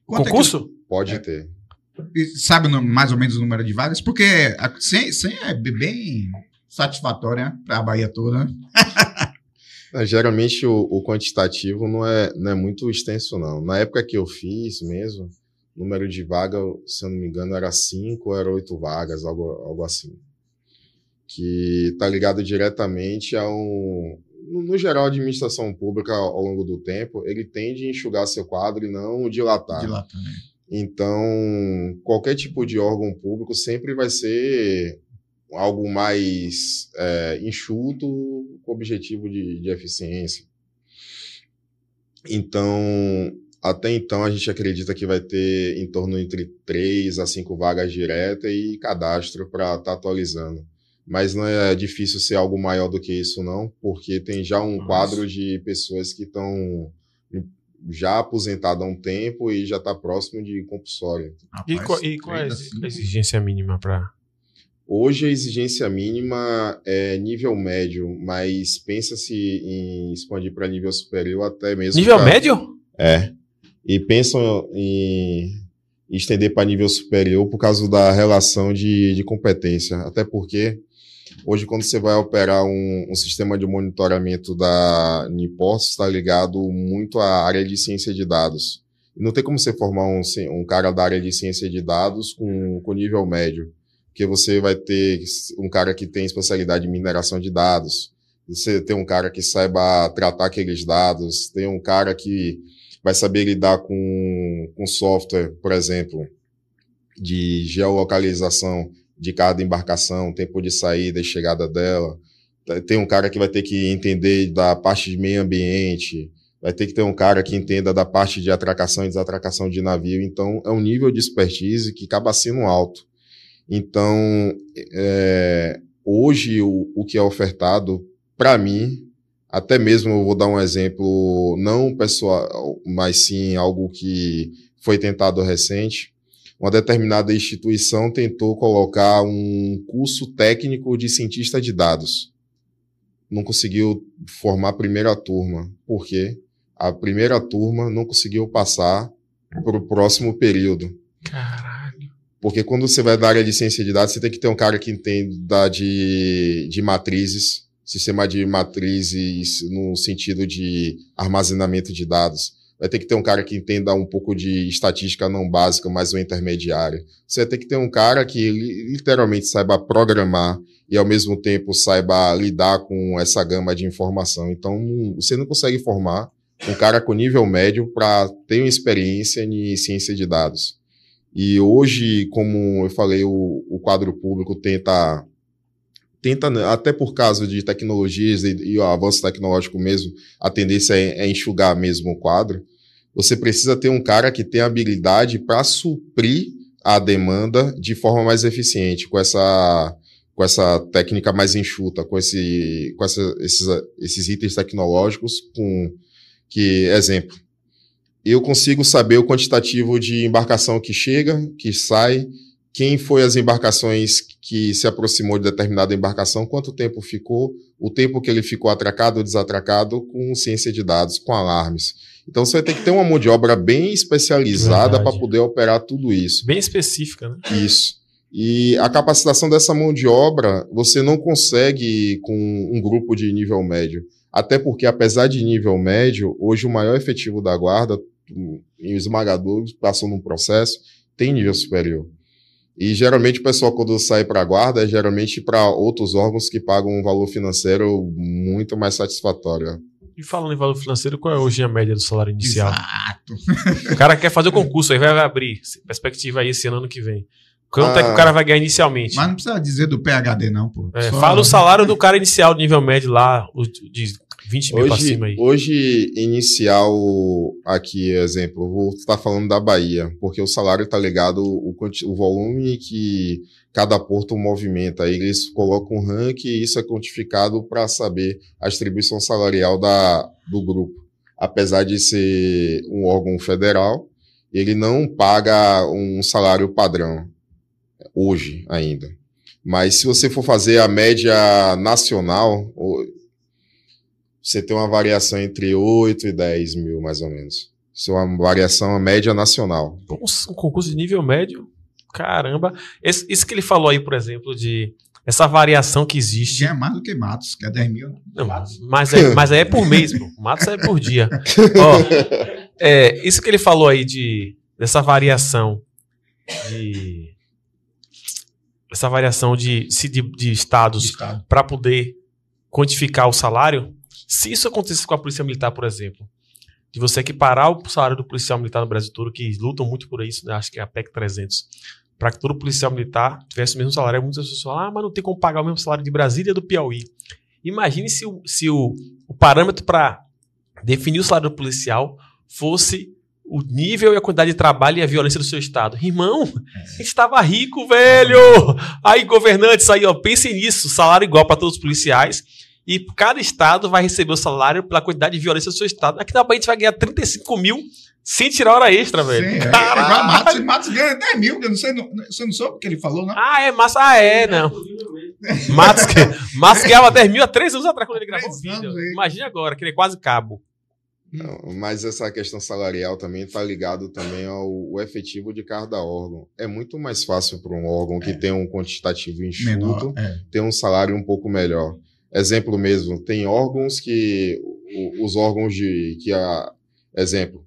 Quanto é que- Concurso? Pode É. ter. E sabe mais ou menos o número de vagas? Porque a- 100, 100 é be- bem satisfatório, né? Para a Bahia toda, né? É, Geralmente o, o quantitativo não é, não é muito extenso, não. Na época que eu fiz mesmo, o número de vagas, se eu não me engano, era cinco ou era oito vagas, algo, algo assim. Que tá ligado diretamente a um. No, geral, a administração pública, ao, longo do tempo, ele tende a enxugar seu quadro e não dilatar. De lá também. Então, qualquer tipo de órgão público sempre vai ser algo mais é, enxuto com objetivo de, de eficiência. Então, até então, a gente acredita que vai ter em torno entre 3 a 5 vagas diretas e cadastro para estar atualizando. Mas não é difícil ser algo maior do que isso, não, porque tem já um Nossa. quadro de pessoas que estão já aposentadas há um tempo e já está próximo de compulsório. E qual, e qual é a três a exigência mínima para. Hoje a exigência mínima é nível médio, mas pensa-se em expandir para nível superior até mesmo. Nível pra- médio? É. E pensam em estender para nível superior por causa da relação de, de competência. Até porque hoje, quando você vai operar um, um sistema de monitoramento da Niports, está ligado muito à área de ciência de dados. Não tem como você formar um, um cara da área de ciência de dados com, com nível médio. Porque você vai ter um cara que tem especialidade em mineração de dados, você tem um cara que saiba tratar aqueles dados, tem um cara que vai saber lidar com, com software, por exemplo, de geolocalização de cada embarcação, tempo de saída e chegada dela. Tem um cara que vai ter que entender da parte de meio ambiente, vai ter que ter um cara que entenda da parte de atracação e desatracação de navio. Então, é um nível de expertise que acaba sendo alto. Então, é, hoje, o, o que é ofertado, para mim, até mesmo eu vou dar um exemplo, não pessoal, mas sim algo que foi tentado recente. Uma determinada instituição tentou colocar um curso técnico de cientista de dados. Não conseguiu formar a primeira turma. Por quê? A primeira turma não conseguiu passar para o próximo período. Caralho. Porque quando você vai da área de ciência de dados, você tem que ter um cara que entenda de, de matrizes, sistema de matrizes no sentido de armazenamento de dados. Vai ter que ter um cara que entenda um pouco de estatística não básica, mas um intermediário. Você vai ter que ter um cara que li- literalmente saiba programar e ao mesmo tempo saiba lidar com essa gama de informação. Então, você não consegue formar um cara com nível médio para ter uma experiência em ciência de dados. E hoje, como eu falei, o, o quadro público tenta, tenta, né, até por causa de tecnologias e, e o avanço tecnológico mesmo, a tendência é, é enxugar mesmo o quadro. Você precisa ter um cara que tenha habilidade para suprir a demanda de forma mais eficiente, com essa, com essa técnica mais enxuta, com, esse, com essa, esses, esses itens tecnológicos, com que, exemplo, eu consigo saber o quantitativo de embarcação que chega, que sai, quem foi as embarcações que se aproximou de determinada embarcação, quanto tempo ficou, o tempo que ele ficou atracado ou desatracado, com ciência de dados, com alarmes. Então você vai ter que ter uma mão de obra bem especializada para poder operar tudo isso. Bem específica, né? Isso. E a capacitação dessa mão de obra você não consegue com um grupo de nível médio. Até porque, apesar de nível médio, hoje o maior efetivo da guarda, em esmagador, passou num processo, tem nível superior. E geralmente o pessoal, quando sai para a guarda, é geralmente para outros órgãos que pagam um valor financeiro muito mais satisfatório. E falando em valor financeiro, qual é hoje a média do salário inicial? Exato. O cara quer fazer o concurso, aí vai abrir. Perspectiva aí esse ano que vem. Quanto é que o cara vai ganhar inicialmente? Mas não precisa dizer do PHD, não, pô. É, Só- Fala o salário do cara inicial, do nível médio lá, o de 20 mil pra Hoje, cima aí. hoje, inicial aqui, exemplo, eu vou estar falando da Bahia, porque o salário está ligado o, o volume que cada porto movimenta. Aí eles colocam um ranking e isso é quantificado para saber a distribuição salarial da, do grupo. Apesar de ser um órgão federal, ele não paga um salário padrão hoje ainda. Mas se você for fazer a média nacional, você tem uma variação entre 8 e 10 mil, mais ou menos. Isso é uma variação, média nacional. Pô, Um concurso de nível médio, caramba. Esse- isso que ele falou aí, por exemplo, de essa variação que existe. É mais do que Matos, que é 10 mil. Não, mas, é, mas aí é por mês, pô. Matos é por dia. Ó, é, isso que ele falou aí de dessa variação de essa variação de, de, de estados Estado. para poder quantificar o salário, se isso acontecesse com a Polícia Militar, por exemplo, de você equiparar o salário do policial militar no Brasil todo, que lutam muito por isso, né? acho que é a PEC 300, para que todo policial militar tivesse o mesmo salário. Muitas pessoas falam, ah, mas não tem como pagar o mesmo salário de Brasília do Piauí. Imagine se o, se o, o parâmetro para definir o salário do policial fosse o nível e a quantidade de trabalho e a violência do seu estado. Irmão, a gente estava rico, velho! Aí, governantes, aí, ó, pensem nisso, salário igual para todos os policiais. E cada estado vai receber o salário pela quantidade de violência do seu estado. Aqui na Bahia a gente vai ganhar 35 mil sem tirar hora extra, velho. Sim, é, é Matos. Matos ganha 10 mil. Eu não sei, não, você não soube o que ele falou, não? Ah, é massa. Ah, é, não. Matos, Matos ganhava 10 mil há 3 anos atrás quando ele gravou o vídeo. Imagina agora, que ele é quase cabo. Não, mas essa questão salarial também está ligado também ao, efetivo de cada órgão. É muito mais fácil para um órgão que tem um quantitativo enxuto Menor. É. ter um salário um pouco melhor. Exemplo mesmo, tem órgãos que o- os órgãos de que a exemplo,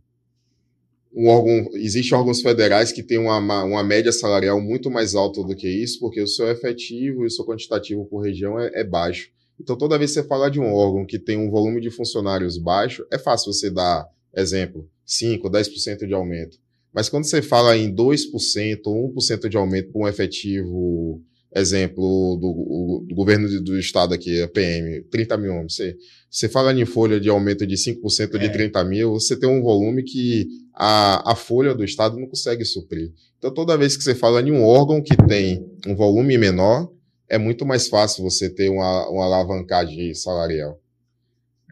um órgão, existe órgãos federais que têm uma, ma- uma média salarial muito mais alta do que isso, porque o seu efetivo e o seu quantitativo por região é, é baixo. Então, toda vez que você fala de um órgão que tem um volume de funcionários baixo, é fácil você dar, exemplo, 5, 10% de aumento. Mas quando você fala em 2% ou 1% de aumento para um efetivo, exemplo, do, o- do governo do, do estado aqui, a PM, 30 mil homens, você, você fala em folha de aumento de 5% de É. 30 mil, você tem um volume que a, a folha do estado não consegue suprir. Então, toda vez que você fala em um órgão que tem um volume menor, é muito mais fácil você ter uma, uma alavancagem salarial.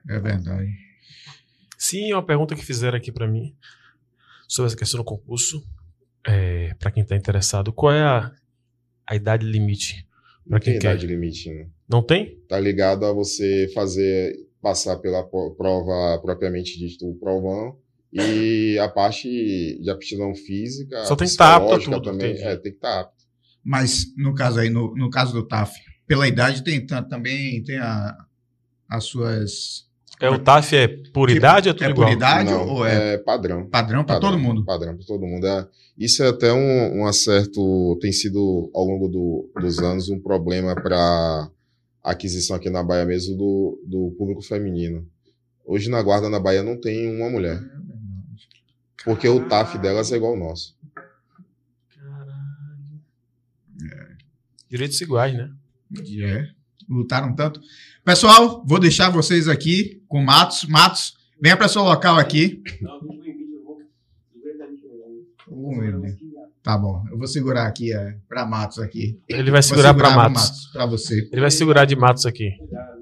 É verdade. Sim, uma pergunta que fizeram aqui pra mim sobre essa questão do concurso. É, para quem tá interessado, qual é a, a idade limite? Não Pra quem tem quer. idade limite, né? Não tem? Tá ligado a você fazer, passar pela prova propriamente dita, o provão, e a parte de aptidão física, Só tem que tá apto tudo, também, entendi. é, tem que estar apto. Mas no caso aí, no, no caso do TAF, pela idade tem ta- também tem a, as suas É o TAF é por Tipo, idade ou é tudo é igual? por idade Não, ou é, é padrão. padrão para todo mundo? Padrão para todo mundo. É, isso é até um, um acerto, tem sido ao longo do- dos anos um problema para aquisição aqui na Bahia mesmo do, do público feminino. Hoje na guarda na Bahia não tem uma mulher, porque o TAF delas é igual ao nosso. Direitos iguais, né? É, lutaram tanto. Pessoal, vou deixar vocês aqui com Matos. Matos, venha para seu local aqui. Oh, meu Deus. Tá bom, eu vou segurar aqui é, para Matos aqui. Ele vai segurar para pro Matos. Para você. Ele vai segurar de Matos aqui.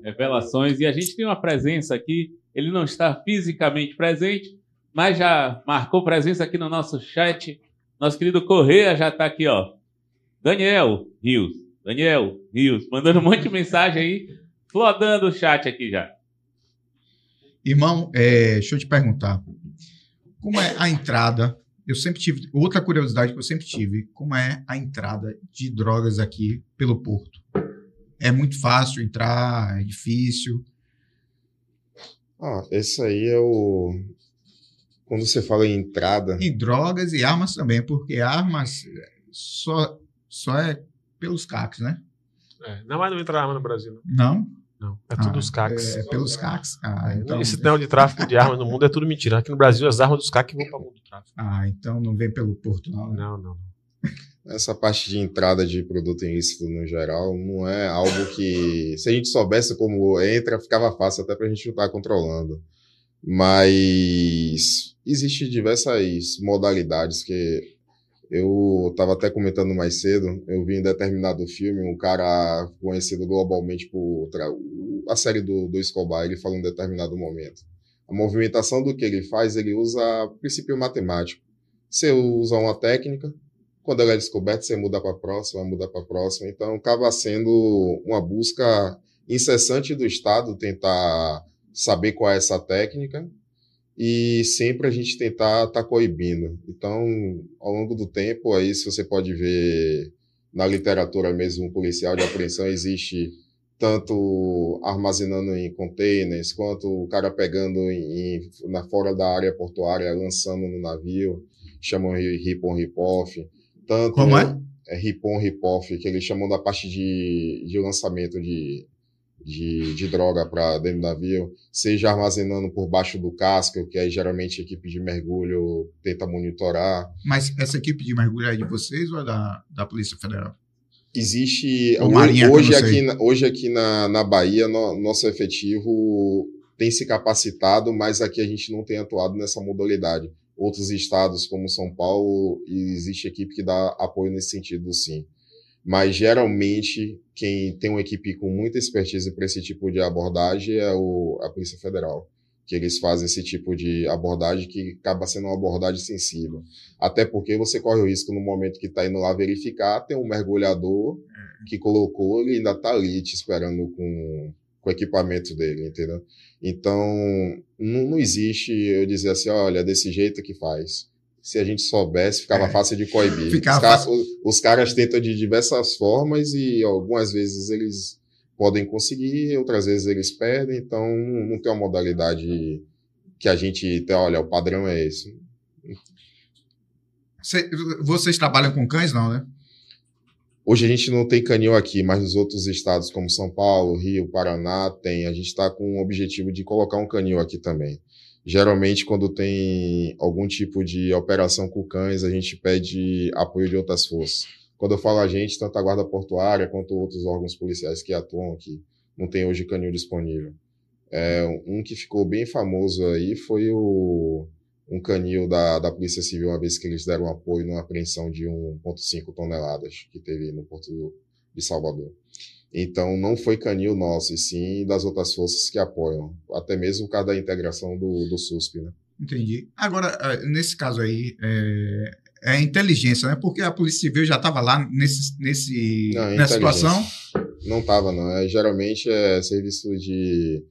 Revelações. E a gente tem uma presença aqui. Ele não está fisicamente presente, mas já marcou presença aqui no nosso chat. Nosso querido Correia já está aqui, ó. Daniel Rios. Daniel Rios, mandando um monte de mensagem aí, flodando o chat aqui já. Irmão, é, deixa eu te perguntar. Como é a entrada eu sempre tive. Outra curiosidade que eu sempre tive: como é a entrada de drogas aqui pelo porto? É muito fácil entrar, é difícil. Ah, esse aí é o. Quando você fala em entrada. E drogas e armas também, porque armas só, só é pelos CACs, né? É, não, mas não entra arma no Brasil. Não? Não. Não, é tudo Ah, os CACs. É, pelos CACs. Ah, então, Esse tema de tráfico de armas no mundo é tudo mentira. Aqui no Brasil, as armas dos CACs vão para o mundo do tráfico. ah, então não vem pelo porto, não. né? Não, não. Essa parte de entrada de produto ilícito no geral não é algo que, se a gente soubesse como entra, ficava fácil até para a gente não estar controlando. Mas existe diversas modalidades que eu estava até comentando mais cedo. Eu vi em determinado filme um cara conhecido globalmente por a série do, do Escobar. Ele fala em determinado momento. A movimentação do que ele faz, ele usa princípio matemático. Você usa uma técnica, quando ela é descoberta, você muda para a próxima, muda para a próxima. Então, acaba sendo uma busca incessante do Estado tentar saber qual é essa técnica e sempre a gente tentar estar coibindo. Então, ao longo do tempo, aí, se você pode ver na literatura mesmo policial de apreensão, existe tanto armazenando em containers, quanto o cara pegando em, em- na fora da área portuária, lançando no navio, chamam de rip-on, rip-off. Tanto Como é? é rip-on, rip-off, que eles chamam da parte de, de lançamento de, de, de droga para dentro do navio, seja armazenando por baixo do casco, que aí geralmente a equipe de mergulho tenta monitorar. Mas essa equipe de mergulho é de vocês ou é da, da Polícia Federal? Existe. Ou Marinha, hoje, aqui, hoje aqui na, na Bahia, no- nosso efetivo tem se capacitado, mas aqui a gente não tem atuado nessa modalidade. Outros estados, como São Paulo, existe equipe que dá apoio nesse sentido, sim. Mas geralmente, quem tem uma equipe com muita expertise para esse tipo de abordagem é o, a Polícia Federal. Que eles fazem esse tipo de abordagem que acaba sendo uma abordagem sensível. Até porque você corre o risco no momento que está indo lá verificar, tem um mergulhador que colocou, ele ainda está ali te esperando com, com o equipamento dele, entendeu? Então, não, não existe eu dizer assim, olha, desse jeito que faz. Se a gente soubesse, ficava É. fácil de coibir. Ficava os, ca- fácil. os- caras tentam de diversas formas e algumas vezes eles podem conseguir, outras vezes eles perdem, então não, tem uma modalidade que a gente tem, olha, o padrão é esse. Cê- vocês trabalham com cães, não, né? Hoje a gente não tem canil aqui, mas nos outros estados, como São Paulo, Rio, Paraná, tem. A gente está com o objetivo de colocar um canil aqui também. Geralmente, quando tem algum tipo de operação com cães, a gente pede apoio de outras forças. Quando eu falo a gente, tanto a Guarda Portuária quanto outros órgãos policiais que atuam aqui, não tem hoje canil disponível. É, um que ficou bem famoso aí foi o, um canil da, da Polícia Civil, uma vez que eles deram apoio numa apreensão de 1,5 toneladas que teve no Porto de Salvador. Então, não foi canil nosso, e sim das outras forças que apoiam, até mesmo por causa da integração do, do SUSP, né? Entendi. Agora, eh, nesse caso aí, é, é a inteligência, né? Porque a Polícia Civil já estava lá nesse, nesse, Não, é nessa situação. Não tava, não. É, geralmente é serviço de,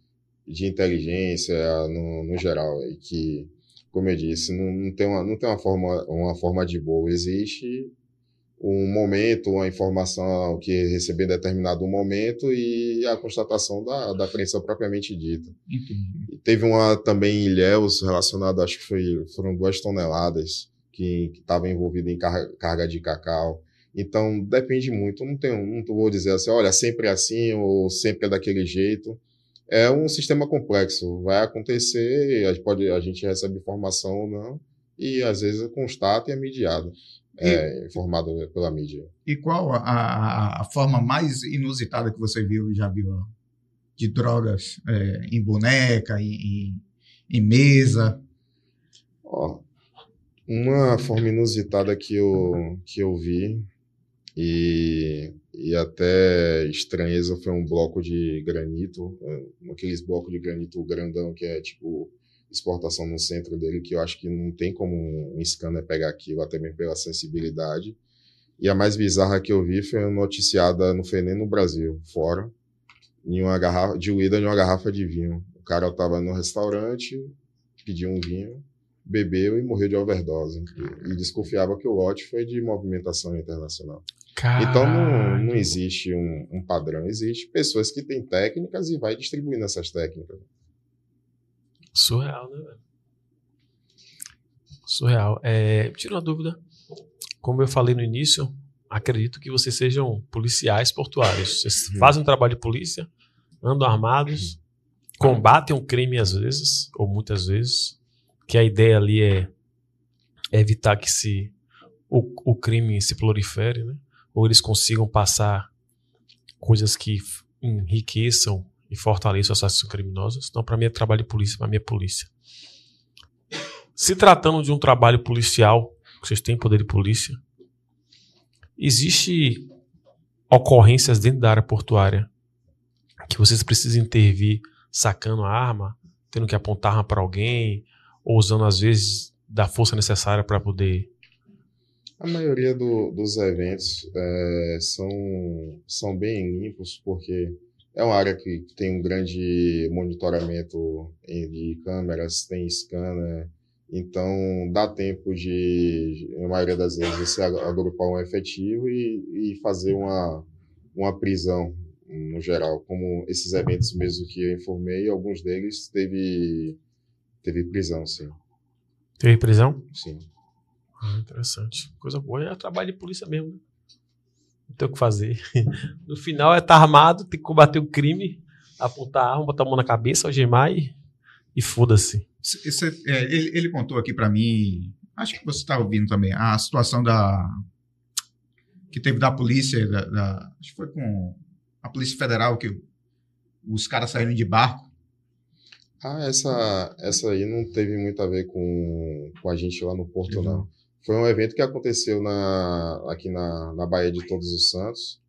de inteligência no, no geral, e que, como eu disse, não, não tem, uma, não tem uma, forma, uma forma de boa. Existe um momento, uma informação que receber em determinado momento e a constatação da, da apreensão propriamente dita. Entendi. Teve uma também em Ilhéus relacionada, acho que foi, foram duas toneladas que estava envolvida em carga, carga de cacau. Então depende muito. Não tenho, não vou dizer assim, olha, sempre é assim ou sempre é daquele jeito. É um sistema complexo. Vai acontecer, a gente, pode, a gente recebe informação ou não, e às vezes constata e é mediado. É informado pela mídia. E qual a, a, forma mais inusitada que você viu, já viu, de drogas é, em boneca, em, em, mesa? Ó, Uma forma inusitada que eu, que eu vi e, e até estranheza foi um bloco de granito, um- aqueles blocos de granito grandão que é tipo exportação no centro dele, que eu acho que não tem como um scanner pegar aquilo, até mesmo pela sensibilidade. E a mais bizarra que eu vi foi noticiada, não foi nem no Brasil, fora, em uma garrafa, diluída em uma garrafa de vinho. O cara estava no restaurante, pediu um vinho, bebeu e morreu de overdose. E, e desconfiava que o lote foi de movimentação internacional. Então não, Caralho. não existe um, um padrão, existe pessoas que têm técnicas e vai distribuindo essas técnicas. Surreal, né? Surreal. É, tira uma dúvida. Como eu falei no início, acredito que vocês sejam policiais portuários. Vocês Uhum. fazem um trabalho de polícia, andam armados, combatem o crime às vezes, ou muitas vezes, que a ideia ali é evitar que se o, o crime se prolifere, né? ou eles consigam passar coisas que enriqueçam e fortaleçam as ações criminosas. Então, para mim, é trabalho de polícia, para mim é polícia. Se tratando de um trabalho policial, vocês têm poder de polícia, existe ocorrências dentro da área portuária que vocês precisam intervir sacando a arma, tendo que apontar arma para alguém, ou usando às vezes da força necessária para poder. A maioria do- dos eventos é, são, são bem limpos, porque é uma área que tem um grande monitoramento de câmeras, tem scanner, então dá tempo de, na maioria das vezes, você ag- agrupar um efetivo e, e fazer uma, uma prisão, no geral. Como esses eventos mesmo que eu informei, alguns deles teve, teve prisão, sim. Teve prisão? sim. Ah, interessante. Coisa boa é trabalho de polícia mesmo. Né? Não tem o que fazer. No final é estar armado, tem que combater o crime, apontar a arma, botar a mão na cabeça, algemar e, e foda-se. Cê- é, ele, ele contou aqui para mim, acho que você está ouvindo também, a situação da que teve da polícia, da, da- acho que foi com a Polícia Federal, que os caras saíram de barco. Ah, essa, essa aí não teve muito a ver com, com a gente lá no Porto, Teve não. Foi um evento que aconteceu na, aqui na, na Baía de Todos os Santos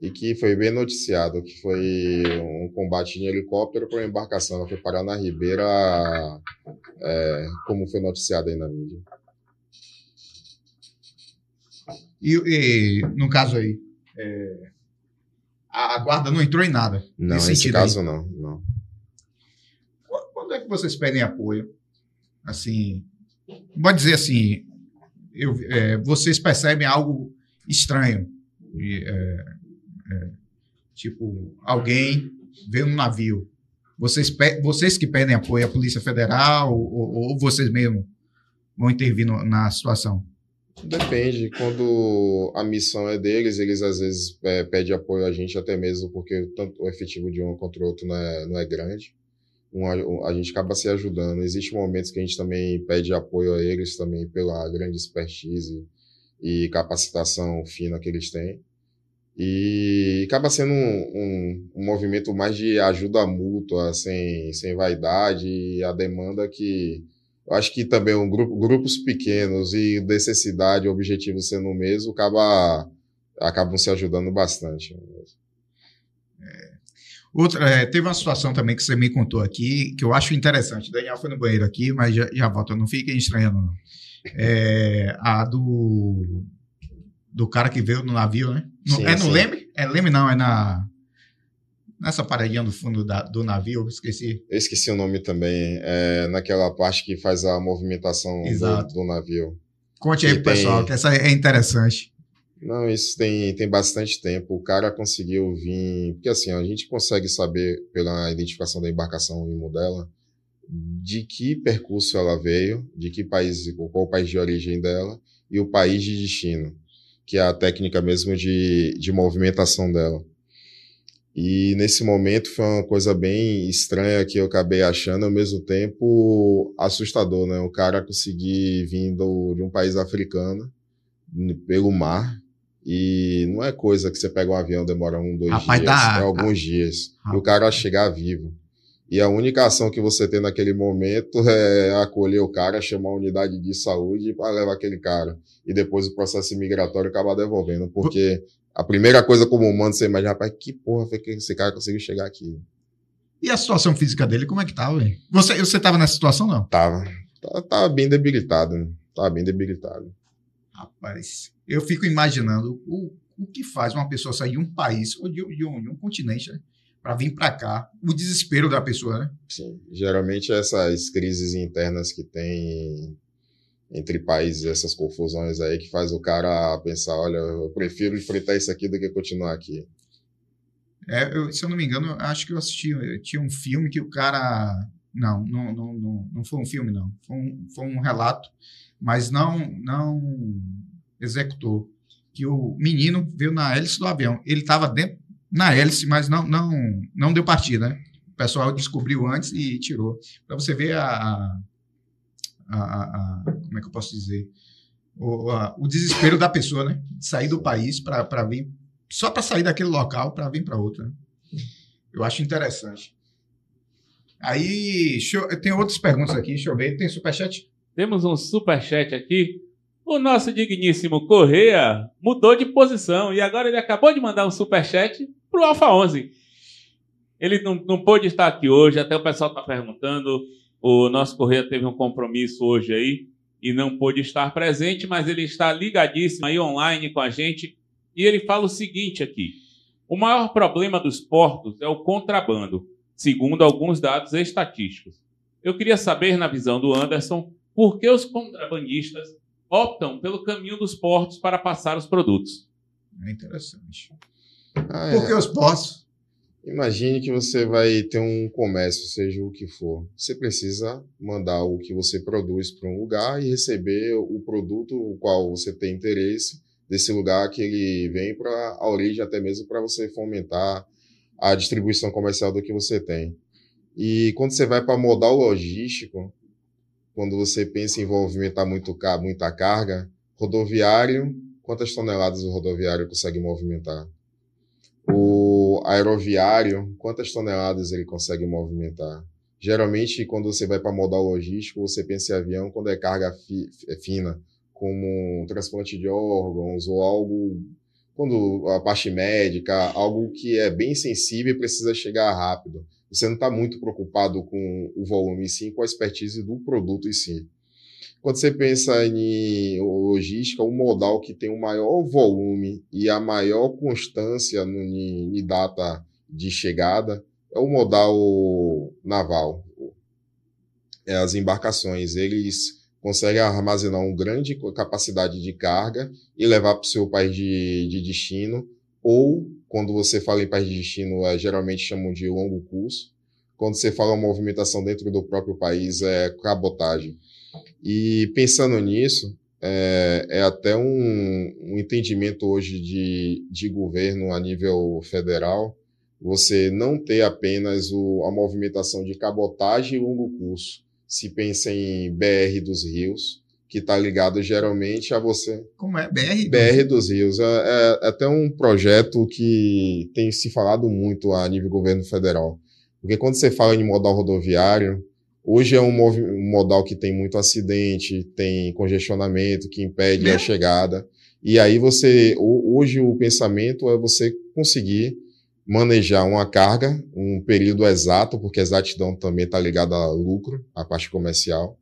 e que foi bem noticiado, que foi um combate em helicóptero para uma embarcação. Ela foi parar na Ribeira, é, como foi noticiado aí na mídia. E, e, no caso aí, é, a, guarda não entrou em nada. Não, nesse aí. caso não, não. Qu- Quando é que vocês pedem apoio? Assim, pode dizer assim, eu, é, vocês percebem algo estranho. E, é, é, tipo, alguém veio num navio. Vocês, vocês que pedem apoio à Polícia Federal ou, ou- ou vocês mesmos vão intervir no- na situação? Depende, quando a missão é deles, eles às vezes é, pedem apoio a gente, até mesmo porque tanto o efetivo de um contra o outro não é, não é grande. Um, a, gente acaba se ajudando. Existem momentos que a gente também pede apoio a eles também pela grande expertise e capacitação fina que eles têm. E acaba sendo um, um, um movimento mais de ajuda mútua, sem, sem vaidade, e a demanda que eu acho que também um grupo, grupos pequenos e necessidade, objetivo sendo o mesmo, acaba, acabam se ajudando bastante. Outra, é, teve uma situação também que você me contou aqui, que eu acho interessante. Daniel foi no banheiro aqui, mas já, já volta. Não fiquem estranhando, não. É, a do, do cara que veio no navio, né? No- Sim, é no sim. Leme? É Leme, não, é na. Nessa paradinha do fundo da- do navio, eu esqueci. Eu esqueci o nome também, é, naquela parte que faz a movimentação do, do navio. Conte aí pro pessoal, tem- que essa é interessante. Não, isso tem, tem bastante tempo. O cara conseguiu vir. Porque assim, a gente consegue saber pela identificação da embarcação IMO dela de que percurso ela veio, de que país, qual o país de origem dela e o país de destino, que é a técnica mesmo de, de movimentação dela. E nesse momento foi uma coisa bem estranha que eu acabei achando, ao mesmo tempo assustador, né? O cara conseguir vir do- de um país africano pelo mar e não é coisa que você pega um avião demora um, dois Rapaz, dias, é alguns dias. E o cara chegar vivo. E a única ação que você tem naquele momento é acolher o cara, chamar a unidade de saúde para levar aquele cara. E depois o processo migratório acabar devolvendo. Porque a primeira coisa como humano você imagina, rapaz, que porra foi que esse cara conseguiu chegar aqui? E a situação física dele, como é que tava, velho? Você, você tava nessa situação, não? Tava. Tava, tava bem debilitado. né? Tava bem debilitado. Rapaz, eu fico imaginando o, o que faz uma pessoa sair de um país ou de, um- de um, de um continente né, para vir para cá. O desespero da pessoa, né? Sim. Geralmente essas crises internas que tem entre países, essas confusões aí que faz o cara pensar, olha, eu prefiro enfrentar isso aqui do que continuar aqui. É, eu- se eu não me engano, acho que eu assisti. eu tinha um filme que o cara. Não, não, não, não, não foi um filme, não. Foi um, foi um relato, mas não, não executou. Que o menino veio na hélice do avião. Ele estava dentro na hélice, mas não, não, não deu partida. Né? O pessoal descobriu antes e tirou. Para você ver a, a, a- Como é que eu posso dizer? O, a- o desespero da pessoa, né? De sair do país para vir só para sair daquele local para vir para outro. Né? Eu acho interessante. Aí, eu, tenho outras perguntas aqui, deixa eu ver. Tem superchat? Temos um superchat aqui. O nosso digníssimo Correia mudou de posição e agora ele acabou de mandar um superchat pro Alfa 11. Ele não, não pôde estar aqui hoje, até o pessoal está perguntando. O nosso Correia teve um compromisso hoje aí e não pôde estar presente, mas ele está ligadíssimo aí online com a gente. E ele fala o seguinte aqui: o maior problema dos portos é o contrabando, segundo alguns dados estatísticos. Eu queria saber, na visão do Anderson, por que os contrabandistas optam pelo caminho dos portos para passar os produtos. É interessante. Ah, Porque é. os postos. Imagine que você vai ter um comércio, seja o que for. Você precisa mandar o que você produz para um lugar e receber o produto o qual você tem interesse desse lugar que ele vem para a origem, até mesmo para você fomentar a distribuição comercial do que você tem. E quando você vai para modal logístico, quando você pensa em movimentar muito, muita carga, rodoviário, quantas toneladas o rodoviário consegue movimentar? O aeroviário, quantas toneladas ele consegue movimentar? Geralmente, quando você vai para modal logístico, você pensa em avião quando é carga fi- é fina, como um transplante de órgãos ou algo, quando a parte médica, algo que é bem sensível e precisa chegar rápido. Você não está muito preocupado com o volume, sim com a expertise do produto em si. Quando você pensa em logística, o modal que tem o maior volume e a maior constância no em em data de chegada é o modal naval. É as embarcações. Eles conseguem armazenar uma grande capacidade de carga e levar para o seu país de, de destino, ou, quando você fala em país de destino, é, geralmente chamam de longo curso. Quando você fala movimentação dentro do próprio país, é cabotagem. E pensando nisso, é, é até um, um entendimento hoje de, de governo a nível federal, você não ter apenas o, a movimentação de cabotagem e longo curso. Se pensa em BR dos Rios, que está ligado geralmente a você. Como é? BR? BR dos Rios é, é até um projeto que tem se falado muito a nível governo federal. Porque quando você fala em modal rodoviário, hoje é um, um modal que tem muito acidente, tem congestionamento, que impede a Mesmo? chegada. E aí você, ho- hoje o pensamento é você conseguir manejar uma carga, um período exato, porque a exatidão também está ligada a lucro, a parte comercial,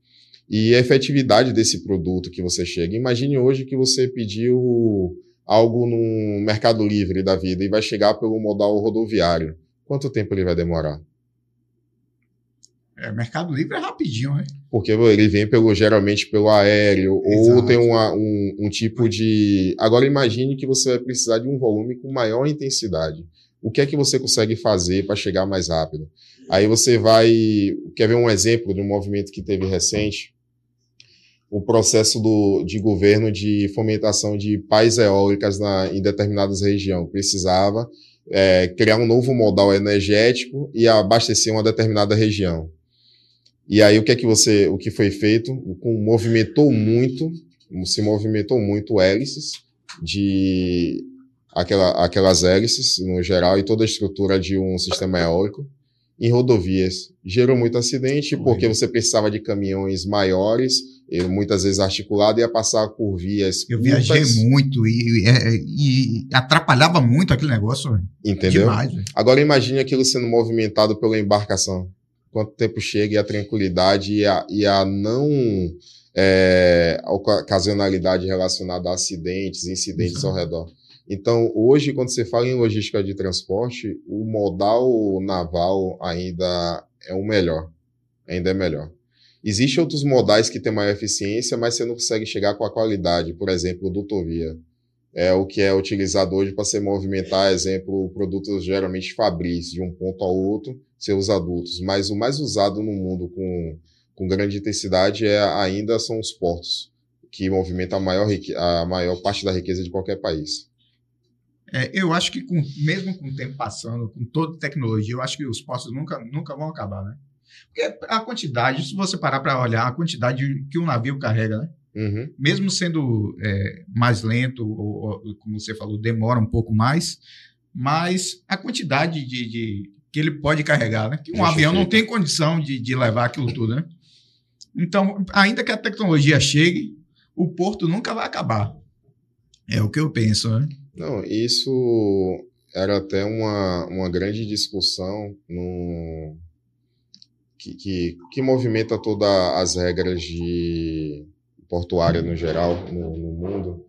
e a efetividade desse produto que você chega. Imagine hoje que você pediu algo no Mercado Livre da vida e vai chegar pelo modal rodoviário. Quanto tempo ele vai demorar? É, Mercado Livre é rapidinho, né? Porque ele vem pelo, geralmente pelo aéreo, ou Exato. tem uma- um, um tipo de. Agora imagine que você vai precisar de um volume com maior intensidade. O que é que você consegue fazer para chegar mais rápido? Aí você vai. Quer ver um exemplo de um movimento que teve recente? O processo do, de governo de fomentação de pás eólicas na, em determinadas regiões. Precisava é, criar um novo modal energético e abastecer uma determinada região. E aí o que é que você, o que foi feito? Movimentou muito, se movimentou muito hélices de aquela, aquelas hélices no geral e toda a estrutura de um sistema eólico. em rodovias. Gerou muito acidente porque você precisava de caminhões maiores, muitas vezes articulado, ia passar por vias Eu viajei curtas, muito e, e- e atrapalhava muito aquele negócio. entendeu? Demais. Agora imagine aquilo sendo movimentado pela embarcação. Quanto tempo chega e a tranquilidade e a, e a não é, oca- ocasionalidade relacionada a acidentes, incidentes Exato. ao redor. Então, hoje, quando você fala em logística de transporte, o modal naval ainda é o melhor. Ainda é melhor. Existem outros modais que têm maior eficiência, mas você não consegue chegar com a qualidade. Por exemplo, dutovia é o que é utilizado hoje para se movimentar, exemplo, produtos geralmente fabris de um ponto ao outro, seus adultos. Mas o mais usado no mundo com, com grande intensidade é, ainda são os portos, que movimentam a maior, a maior parte da riqueza de qualquer país. É, eu acho que com- mesmo com o tempo passando, com toda tecnologia, eu acho que os postos nunca, nunca vão acabar, né? Porque a quantidade, se você parar para olhar, a quantidade que um navio carrega, né? Uhum. Mesmo sendo é, mais lento, ou, ou, como você falou, demora um pouco mais, mas a quantidade de, de- que ele pode carregar, né? Que um Justifica. avião não tem condição de, de levar aquilo tudo, né? Então, ainda que a tecnologia chegue, o porto nunca vai acabar. É o que eu penso, né? Não, isso era até uma, uma grande discussão no, que, que, movimenta todas as regras de portuária no geral, no, no mundo.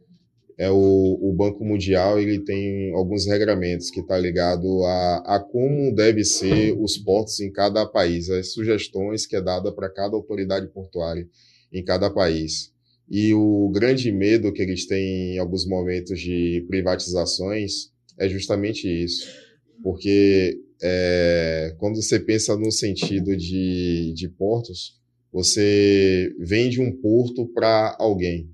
É o, o Banco Mundial, ele tem alguns regramentos que está ligado a, a como deve ser os portos em cada país, as sugestões que é dada para cada autoridade portuária em cada país. E o grande medo que eles têm em alguns momentos de privatizações é justamente isso. Porque é, quando você pensa no sentido de, de portos, você vende um porto para alguém.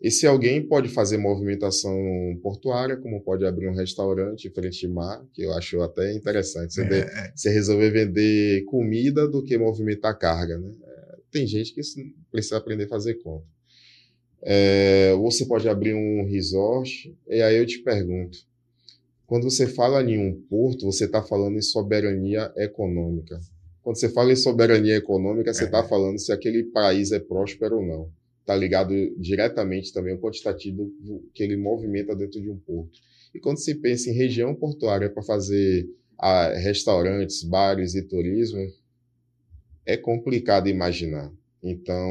Esse alguém pode fazer movimentação portuária, como pode abrir um restaurante em frente de mar, que eu acho até interessante. Você, vê- É, você resolver vender comida do que movimentar carga, né? É, Tem gente que precisa aprender a fazer conta. É, ou você pode abrir um resort, e aí eu te pergunto, quando você fala em um porto, você está falando em soberania econômica. Quando você fala em soberania econômica, você está falando se aquele país é próspero ou não. Está ligado diretamente também ao quantitativo que ele movimenta dentro de um porto. E quando se pensa em região portuária para fazer ah, restaurantes, bares e turismo, é complicado imaginar. Então,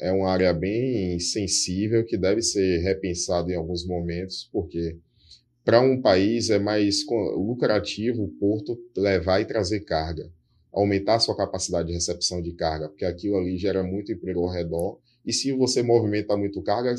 é uma área bem sensível que deve ser repensada em alguns momentos, porque para um país é mais lucrativo o porto levar e trazer carga, aumentar sua capacidade de recepção de carga, porque aquilo ali gera muito emprego ao redor. E se você movimenta muito carga,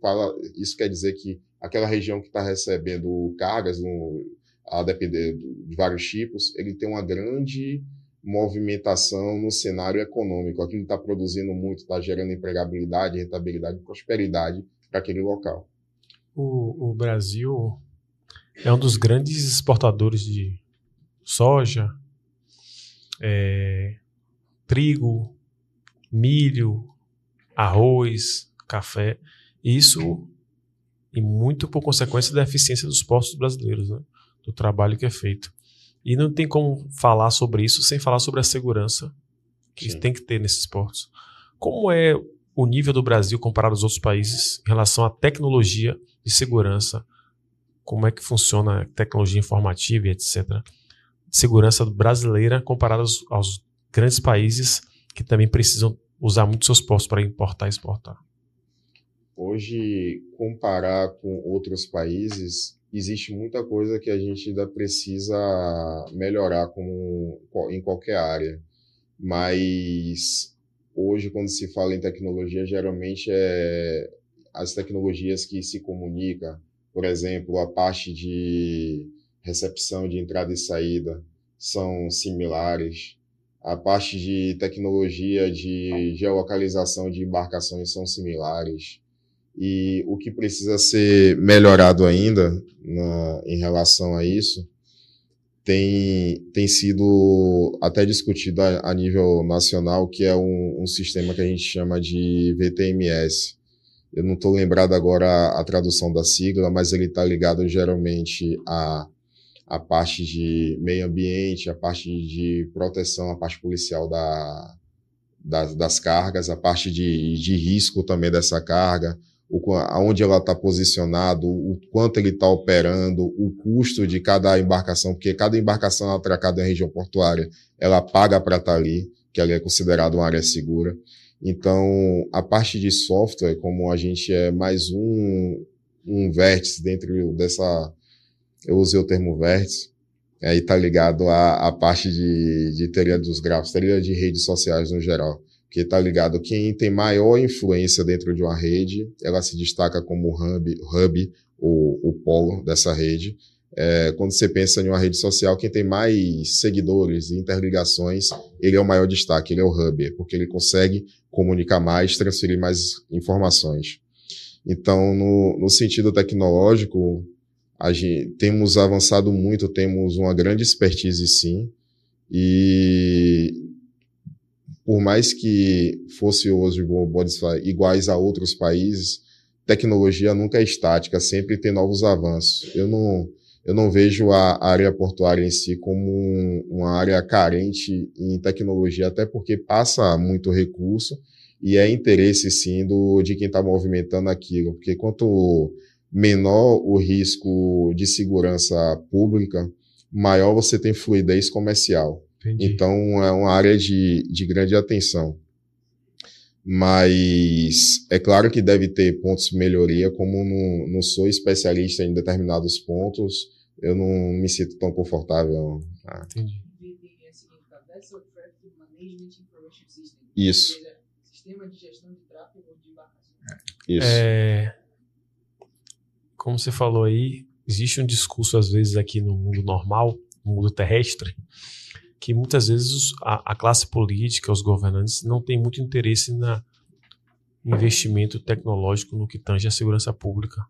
fala, isso quer dizer que aquela região que está recebendo cargas, no, a depender de vários tipos, ele tem uma grande movimentação no cenário econômico. Aquilo está produzindo muito, está gerando empregabilidade, rentabilidade, prosperidade para aquele local. O, o Brasil é um dos grandes exportadores de soja, é, trigo, milho, arroz, café. Isso e muito por consequência da eficiência dos postos brasileiros, né? do trabalho que é feito. E não tem como falar sobre isso sem falar sobre a segurança que Sim. tem que ter nesses portos. Como é o nível do Brasil comparado aos outros países em relação à tecnologia de segurança? Como é que funciona a tecnologia informativa e etc. Segurança brasileira comparada aos, aos grandes países que também precisam usar muito seus postos para importar e exportar. Hoje, comparar com outros países, existe muita coisa que a gente ainda precisa melhorar como, em qualquer área. Mas hoje, quando se fala em tecnologia, geralmente é as tecnologias que se comunicam, por exemplo, a parte de recepção de entrada e saída são similares. A parte de tecnologia de geolocalização de embarcações são similares. E o que precisa ser melhorado ainda na, em relação a isso tem, tem sido até discutido a, a nível nacional, que é um, um sistema que a gente chama de VTMS. Eu não estou lembrado agora a, a tradução da sigla, mas ele está ligado geralmente a parte de meio ambiente, a parte de proteção, a parte policial da, das, das cargas, a parte de, de risco também dessa carga, o, aonde ela está posicionado, o quanto ele está operando, o custo de cada embarcação, porque cada embarcação atracada em região portuária, ela paga para estar tá ali, que ela é considerada uma área segura. Então, a parte de software, como a gente é mais um, um vértice dentro dessa, eu usei o termo vértice, aí está ligado à, à parte de, de teoria dos gráficos, teoria de redes sociais no geral, que está ligado quem tem maior influência dentro de uma rede, ela se destaca como hub, hub o, polo dessa rede. É, quando você pensa em uma rede social, quem tem mais seguidores e interligações, ele é o maior destaque, ele é o hub, porque ele consegue comunicar mais, transferir mais informações. Então, no, no sentido tecnológico, gente, temos avançado muito, temos uma grande expertise sim, e por mais que fosse hoje iguais a outros países, tecnologia nunca é estática, sempre tem novos avanços. Eu não, eu não vejo a área portuária em si como um, uma área carente em tecnologia, até porque passa muito recurso e é interesse sim do, de quem está movimentando aquilo, porque quanto menor o risco de segurança pública, maior você tem fluidez comercial. Entendi. Então é uma área de, de grande atenção. Mas é claro que deve ter pontos de melhoria, como não, não sou especialista em determinados pontos, eu não me sinto tão confortável. Ah. Entendi. Isso. Sistema de gestão de tráfego de embarcações. Isso. É, como você falou aí, existe um discurso, às vezes, aqui no mundo normal, no mundo terrestre, que muitas vezes a, a classe política, os governantes, não têm muito interesse na investimento tecnológico no que tange a segurança pública,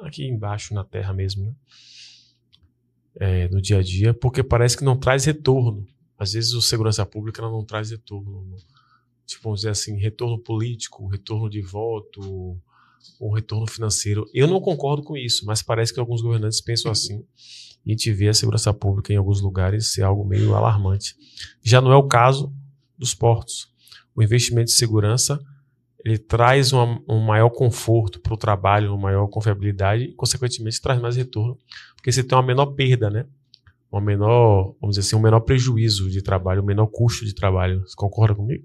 aqui embaixo na terra mesmo, né? É, no dia a dia, porque parece que não traz retorno. Às vezes o segurança pública não traz retorno. Tipo, vamos dizer assim, retorno político, retorno de voto, o retorno financeiro. Eu não concordo com isso, mas parece que alguns governantes pensam assim. A gente vê a segurança pública em alguns lugares ser algo meio alarmante. Já não é o caso dos portos. O investimento de segurança ele traz uma, um maior conforto para o trabalho, uma maior confiabilidade e, consequentemente, traz mais retorno, porque você tem uma menor perda, né? Uma menor, vamos dizer assim, um menor prejuízo de trabalho, um menor custo de trabalho. Você concorda comigo?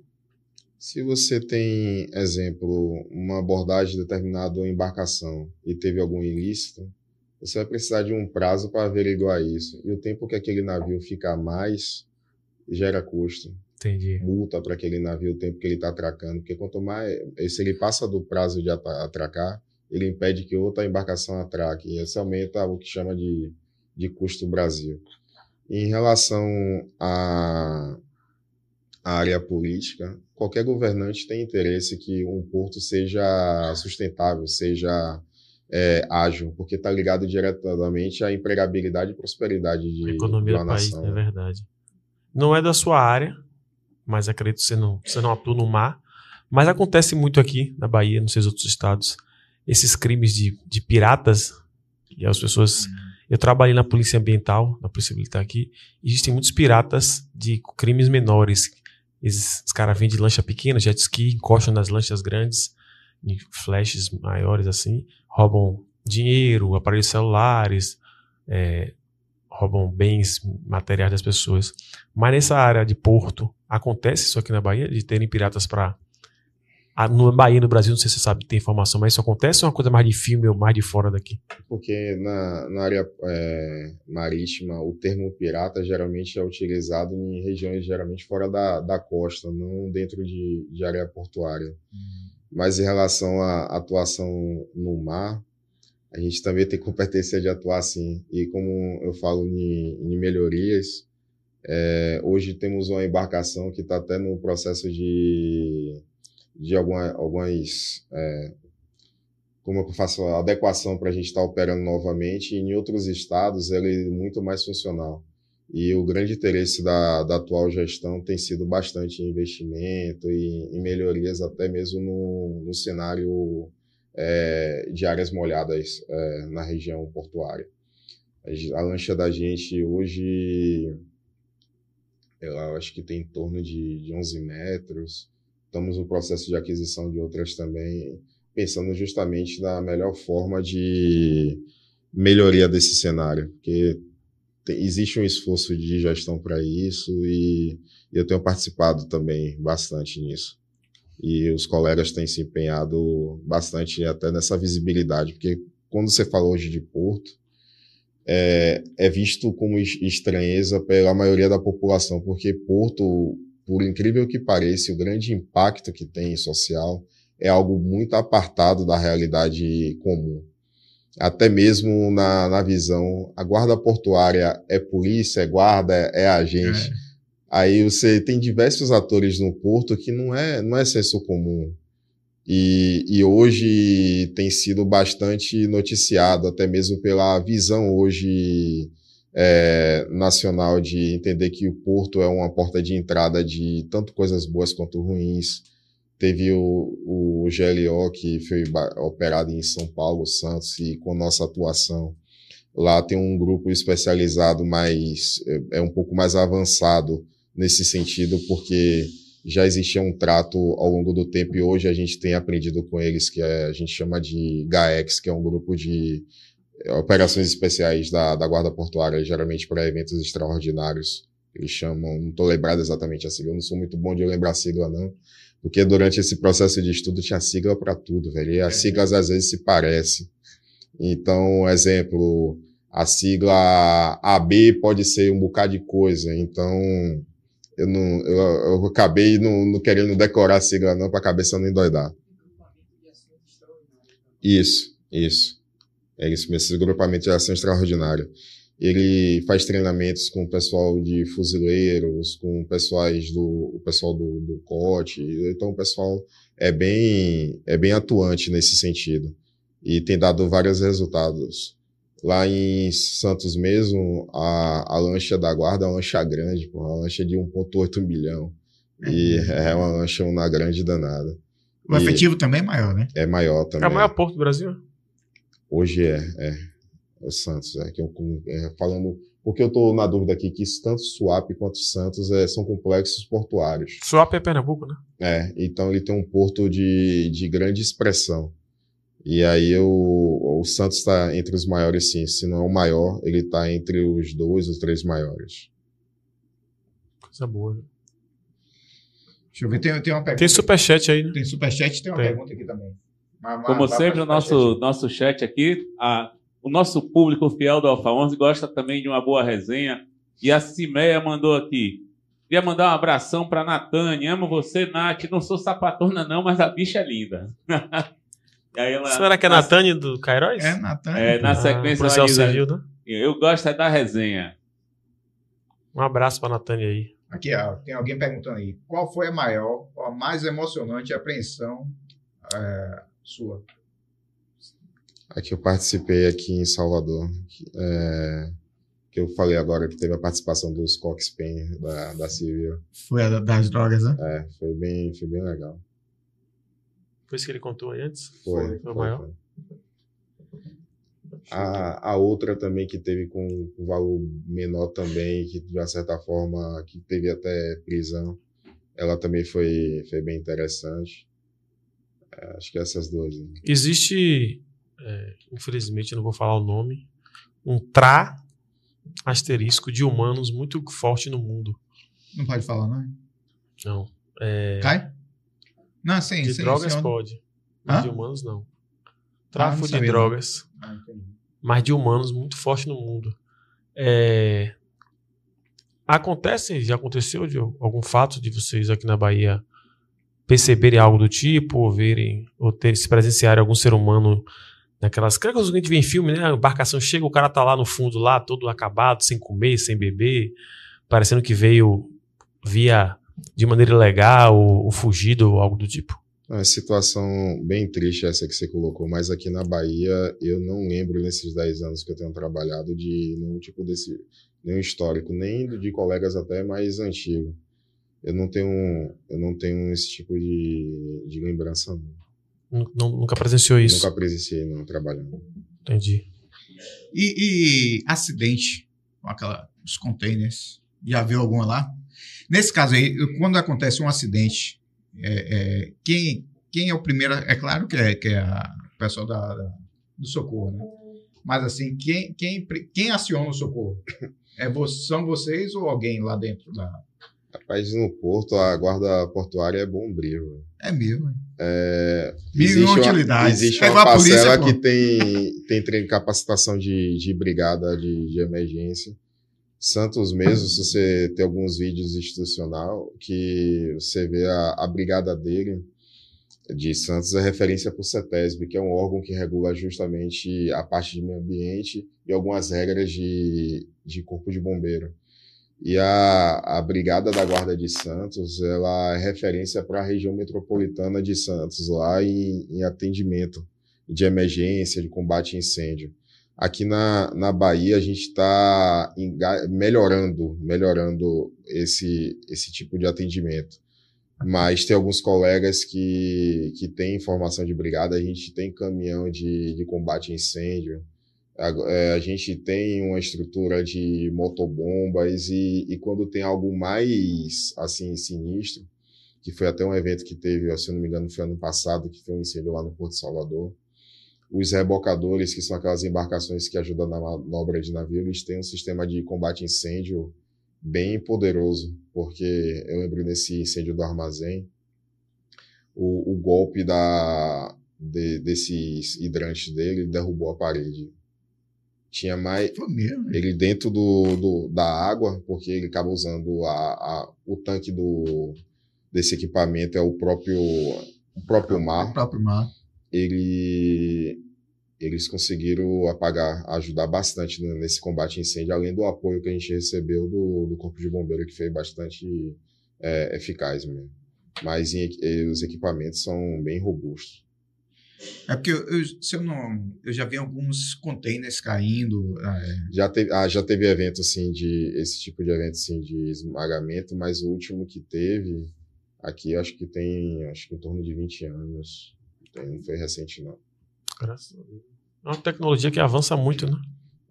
Se você tem, exemplo, uma abordagem de determinada embarcação e teve algum ilícito, você vai precisar de um prazo para averiguar isso. E o tempo que aquele navio fica mais gera custo. Entendi. Multa para aquele navio o tempo que ele está atracando. Porque quanto mais. Se ele passa do prazo de atracar, ele impede que outra embarcação atraque. E isso aumenta o que chama de, de custo Brasil. Em relação a área política, qualquer governante tem interesse que um porto seja sustentável, seja é, ágil, porque está ligado diretamente à empregabilidade e prosperidade de, a economia do país, nação. É verdade. Não é da sua área, mas acredito que você não, você não atua no mar, mas acontece muito aqui na Bahia, nos seus outros estados, esses crimes de, de piratas, e as pessoas... Eu trabalhei na polícia ambiental, na polícia militar aqui, existem muitos piratas de crimes menores, esses, os caras vêm de lancha pequena, jet ski, encostam nas lanchas grandes, em flashes maiores assim, roubam dinheiro, aparelhos celulares, é, roubam bens materiais das pessoas. Mas nessa área de porto, acontece isso aqui na Bahia, de terem piratas para no Bahia, no Brasil, não sei se você sabe, tem informação, mas isso acontece ou é uma coisa mais de filme ou mais de fora daqui? Porque na, na área é, marítima, o termo pirata geralmente é utilizado em regiões geralmente fora da, da costa, não dentro de, de área portuária. Uhum. Mas em relação à atuação no mar, a gente também tem competência de atuar sim. E como eu falo em, em melhorias, é, hoje temos uma embarcação que está até no processo de de alguma, algumas. É, como eu faço adequação para a gente estar tá operando novamente, e em outros estados ele é muito mais funcional. E o grande interesse da, da atual gestão tem sido bastante investimento e em melhorias, até mesmo no, no cenário é, de áreas molhadas é, na região portuária. A lancha da gente hoje, eu acho que tem em torno de, de 11 metros. Estamos no processo de aquisição de outras também, pensando justamente na melhor forma de melhoria desse cenário, porque tem, existe um esforço de gestão para isso e eu tenho participado também bastante nisso. E os colegas têm se empenhado bastante até nessa visibilidade, porque quando você fala hoje de Porto, é, é visto como estranheza pela maioria da população, porque Porto, por incrível que pareça, o grande impacto que tem social é algo muito apartado da realidade comum até mesmo na, na visão. A guarda portuária é polícia, é guarda, é, é agente. É. Aí você tem diversos atores no porto que não é, não é senso comum. E, e hoje tem sido bastante noticiado, até mesmo pela visão hoje é, nacional de entender que o porto é uma porta de entrada de tanto coisas boas quanto ruins Teve o, o GLO, que foi operado em São Paulo, Santos, e com nossa atuação. Lá tem um grupo especializado mais, é, é um pouco mais avançado nesse sentido, porque já existia um trato ao longo do tempo e hoje a gente tem aprendido com eles, que é, a gente chama de GAEX, que é um grupo de é, operações especiais da, da Guarda Portuária, geralmente para eventos extraordinários. Eles chamam, não estou lembrado exatamente a sigla, eu não sou muito bom de lembrar a sigla, não, porque durante esse processo de estudo tinha sigla para tudo, velho. E as é. siglas às vezes se parecem. Então, exemplo, a sigla AB pode ser um bocado de coisa. Então, eu não, eu, eu acabei não, não, querendo decorar a sigla não para a cabeça não endoidar. Isso, isso. É isso mesmo, esse grupamento de ação extraordinária. Ele faz treinamentos com o pessoal de fuzileiros, com o pessoais do o pessoal do, do COT. Então o pessoal é bem é bem atuante nesse sentido e tem dado vários resultados. Lá em Santos mesmo, a, a lancha da guarda é uma lancha grande, pô, uma lancha de 1,8 milhão. E uhum. é uma lancha uma grande danada. O e efetivo também é maior, né? É maior também. É o maior porto do Brasil? Hoje é, é Santos, é, que eu, é, falando porque eu estou na dúvida aqui que tanto Suape quanto Santos é, são complexos portuários. Suape é Pernambuco, né? É, então ele tem um porto de, de grande expressão. E aí eu, o Santos está entre os maiores, sim. Se não é o maior, ele está entre os dois, os três maiores. Coisa boa. Deixa eu ver, tem, tem uma pergunta. Tem superchat aí, né? Tem superchat tem uma tem. pergunta aqui também. Mas, Como sempre, o nosso, nosso chat aqui, a o nosso público fiel do Alfa 11 gosta também de uma boa resenha. E a Cimeia mandou aqui. Queria mandar um abração para Natane. Amo você, Nath. Não sou sapatona, não, mas a bicha é linda. ela, Será que é Natane do Cairóis? É, Natane. É, na sequência. Ah, civil, né? Eu gosto é da resenha. Um abraço para Natane aí. Aqui, ó, tem alguém perguntando aí. Qual foi a maior, a mais emocionante apreensão é, sua? A que eu participei aqui em Salvador, é, que eu falei agora que teve a participação dos Cox Pen da, da Civil. Foi a das drogas, né? É, foi bem, foi bem legal. Foi isso que ele contou aí antes? Foi. Foi, foi maior? Foi. A, a outra também que teve com um valor menor também, que de uma certa forma que teve até prisão, ela também foi, foi bem interessante. É, acho que essas duas. Né? Existe é, infelizmente não vou falar o nome, um tra asterisco de humanos muito forte no mundo. Não pode falar, não? Não. É... Cai? Não, sim. De sim, drogas pode. Mas de humanos não. Tráfico ah, de drogas. Ah, mas de humanos muito forte no mundo. É... Acontece, já aconteceu de algum fato de vocês aqui na Bahia perceberem algo do tipo, ou verem, ou ter se presenciarem algum ser humano Naquelas que a gente vê em filme, né? A embarcação chega, o cara tá lá no fundo, lá, todo acabado, sem comer, sem beber, parecendo que veio via de maneira ilegal ou, ou fugido ou algo do tipo. É situação bem triste essa que você colocou, mas aqui na Bahia eu não lembro nesses 10 anos que eu tenho trabalhado de nenhum tipo desse, nenhum histórico, nem de colegas até mais antigos. Eu não tenho, eu não tenho esse tipo de, de lembrança não. Nunca presenciou isso? Nunca presenciei, não, trabalhando. Entendi. E, e acidente com aquela, os containers, já viu alguma lá? Nesse caso aí, quando acontece um acidente, é, é, quem, quem é o primeiro? É claro que é, que é a, o pessoal da, da- do socorro, né? Mas assim, quem, quem, quem aciona o socorro? É, são vocês ou alguém lá dentro da. Rapaz, no porto, a guarda portuária é bombril. É mesmo. É, Mil existe uma, utilidades. existe É uma polícia, parcela pô. que tem, tem treino, capacitação de, de brigada de, de emergência. Santos mesmo, se você tem alguns vídeos institucional, que você vê a, a brigada dele, de Santos, é referência para o CETESB, que é um órgão que regula justamente a parte de meio ambiente e algumas regras de, de corpo de bombeiro. E a, a Brigada da Guarda de Santos, ela é referência para a região metropolitana de Santos, lá em, em atendimento de emergência, de combate a incêndio. Aqui na, na Bahia, a gente está melhorando, melhorando esse, esse tipo de atendimento. Mas tem alguns colegas que, que têm formação de brigada, a gente tem caminhão de, de combate a incêndio, a, é, a gente tem uma estrutura de motobombas e, e quando tem algo mais assim sinistro, que foi até um evento que teve, se não me engano, foi ano passado, que foi um incêndio lá no Porto de Salvador. Os rebocadores, que são aquelas embarcações que ajudam na manobra de navio, eles têm um sistema de combate a incêndio bem poderoso, porque eu lembro nesse incêndio do armazém, o, o golpe da, de, desses hidrantes dele derrubou a parede tinha mais. Ele dentro do, do- da água, porque ele acaba usando a, a- o tanque do, desse equipamento, é o próprio, o próprio O mar. próprio mar. Ele, eles conseguiram apagar, ajudar bastante nesse combate a incêndio, além do apoio que a gente recebeu do, do Corpo de Bombeiro, que foi bastante é, eficaz mesmo. Mas em eh, os equipamentos são bem robustos. É porque eu, eu- se eu não. Eu já vi alguns containers caindo. é. Já teve, ah, já teve evento assim de esse tipo de evento assim de esmagamento, mas o último que teve aqui acho que tem acho que em torno de 20 anos. Tem- Não foi recente não. Graças a Deus. É uma tecnologia que avança muito, né?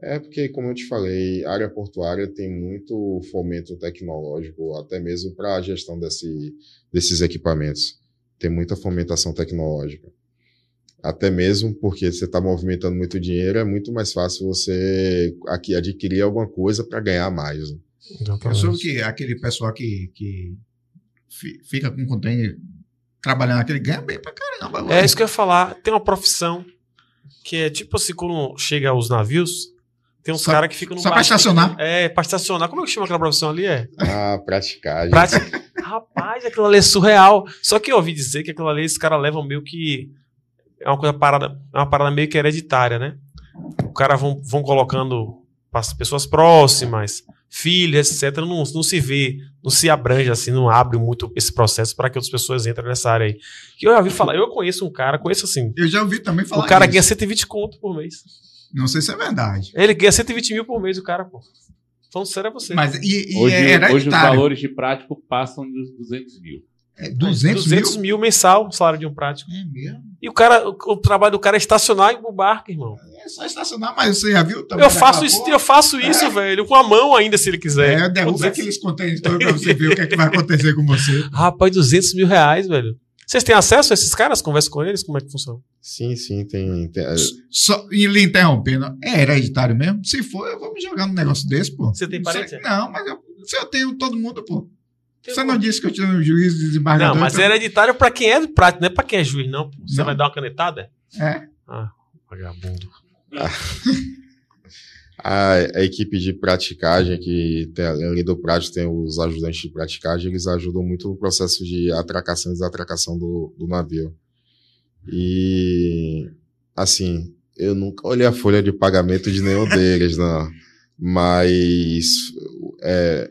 É porque como eu te falei, a área portuária tem muito fomento tecnológico, até mesmo para a gestão desse, desses equipamentos. Tem muita fomentação tecnológica. Até mesmo porque você está movimentando muito dinheiro, é muito mais fácil você aqui adquirir alguma coisa para ganhar mais. né? Eu soube que aquele pessoal que, que fi- fica com container trabalhando aquele ganha bem pra caramba. É mano. isso que eu ia falar. Tem uma profissão que é tipo assim, quando chega aos navios, tem uns caras que ficam no só pra estacionar. É, pra estacionar. Como é que chama aquela profissão ali? É? A praticagem. Rapaz, aquilo ali é surreal. Só que eu ouvi dizer que aquilo ali, esses caras levam meio que. É uma coisa parada, é uma parada meio que hereditária, né? O cara vão, vão colocando as pessoas próximas, filhos, etc. Não, não se vê, não se abrange assim, não abre muito esse processo para que outras pessoas entrem nessa área aí. Que eu já ouvi falar, eu conheço um cara, conheço assim. Eu já ouvi também falar O cara ganha isso. 120 conto por mês. Não sei se é verdade. Ele ganha 120 mil por mês, o cara, pô. Falando sério é você. Mas e, e Hoje, é hoje os valores de prático passam dos 200 mil. É 200, 200 mil? mil mensal, o salário de um prático. É mesmo? E o cara, o, o trabalho do cara é estacionar o barco, irmão. É só estacionar, mas você já viu também? Eu faço isso, porra? eu faço isso, velho, com a mão ainda, se ele quiser. É, derruba 200 aqueles containers todos pra você ver o que, é que vai acontecer com você. Rapaz, 200 mil reais, velho. Vocês têm acesso a esses caras? Conversa com eles? Como é que funciona? Sim, sim, tem. tem- é, Só, e lhe interrompendo, é hereditário mesmo? Se for, eu vou me jogar num negócio desse, pô. Você tem parente? Não, mas eu, se eu tenho todo mundo, pô. Você não disse que eu tinha um juiz desembargador? Não, mas então- é hereditário pra quem é do prático, não é pra quem é juiz, não. pô. Você Não. vai dar uma canetada? É. Vagabundo. a, a equipe de praticagem, que tem, além do prático, tem os ajudantes de praticagem, eles ajudam muito no processo de atracação e desatracação do, do navio. E, assim, eu nunca olhei a folha de pagamento de nenhum deles, não. Mas é,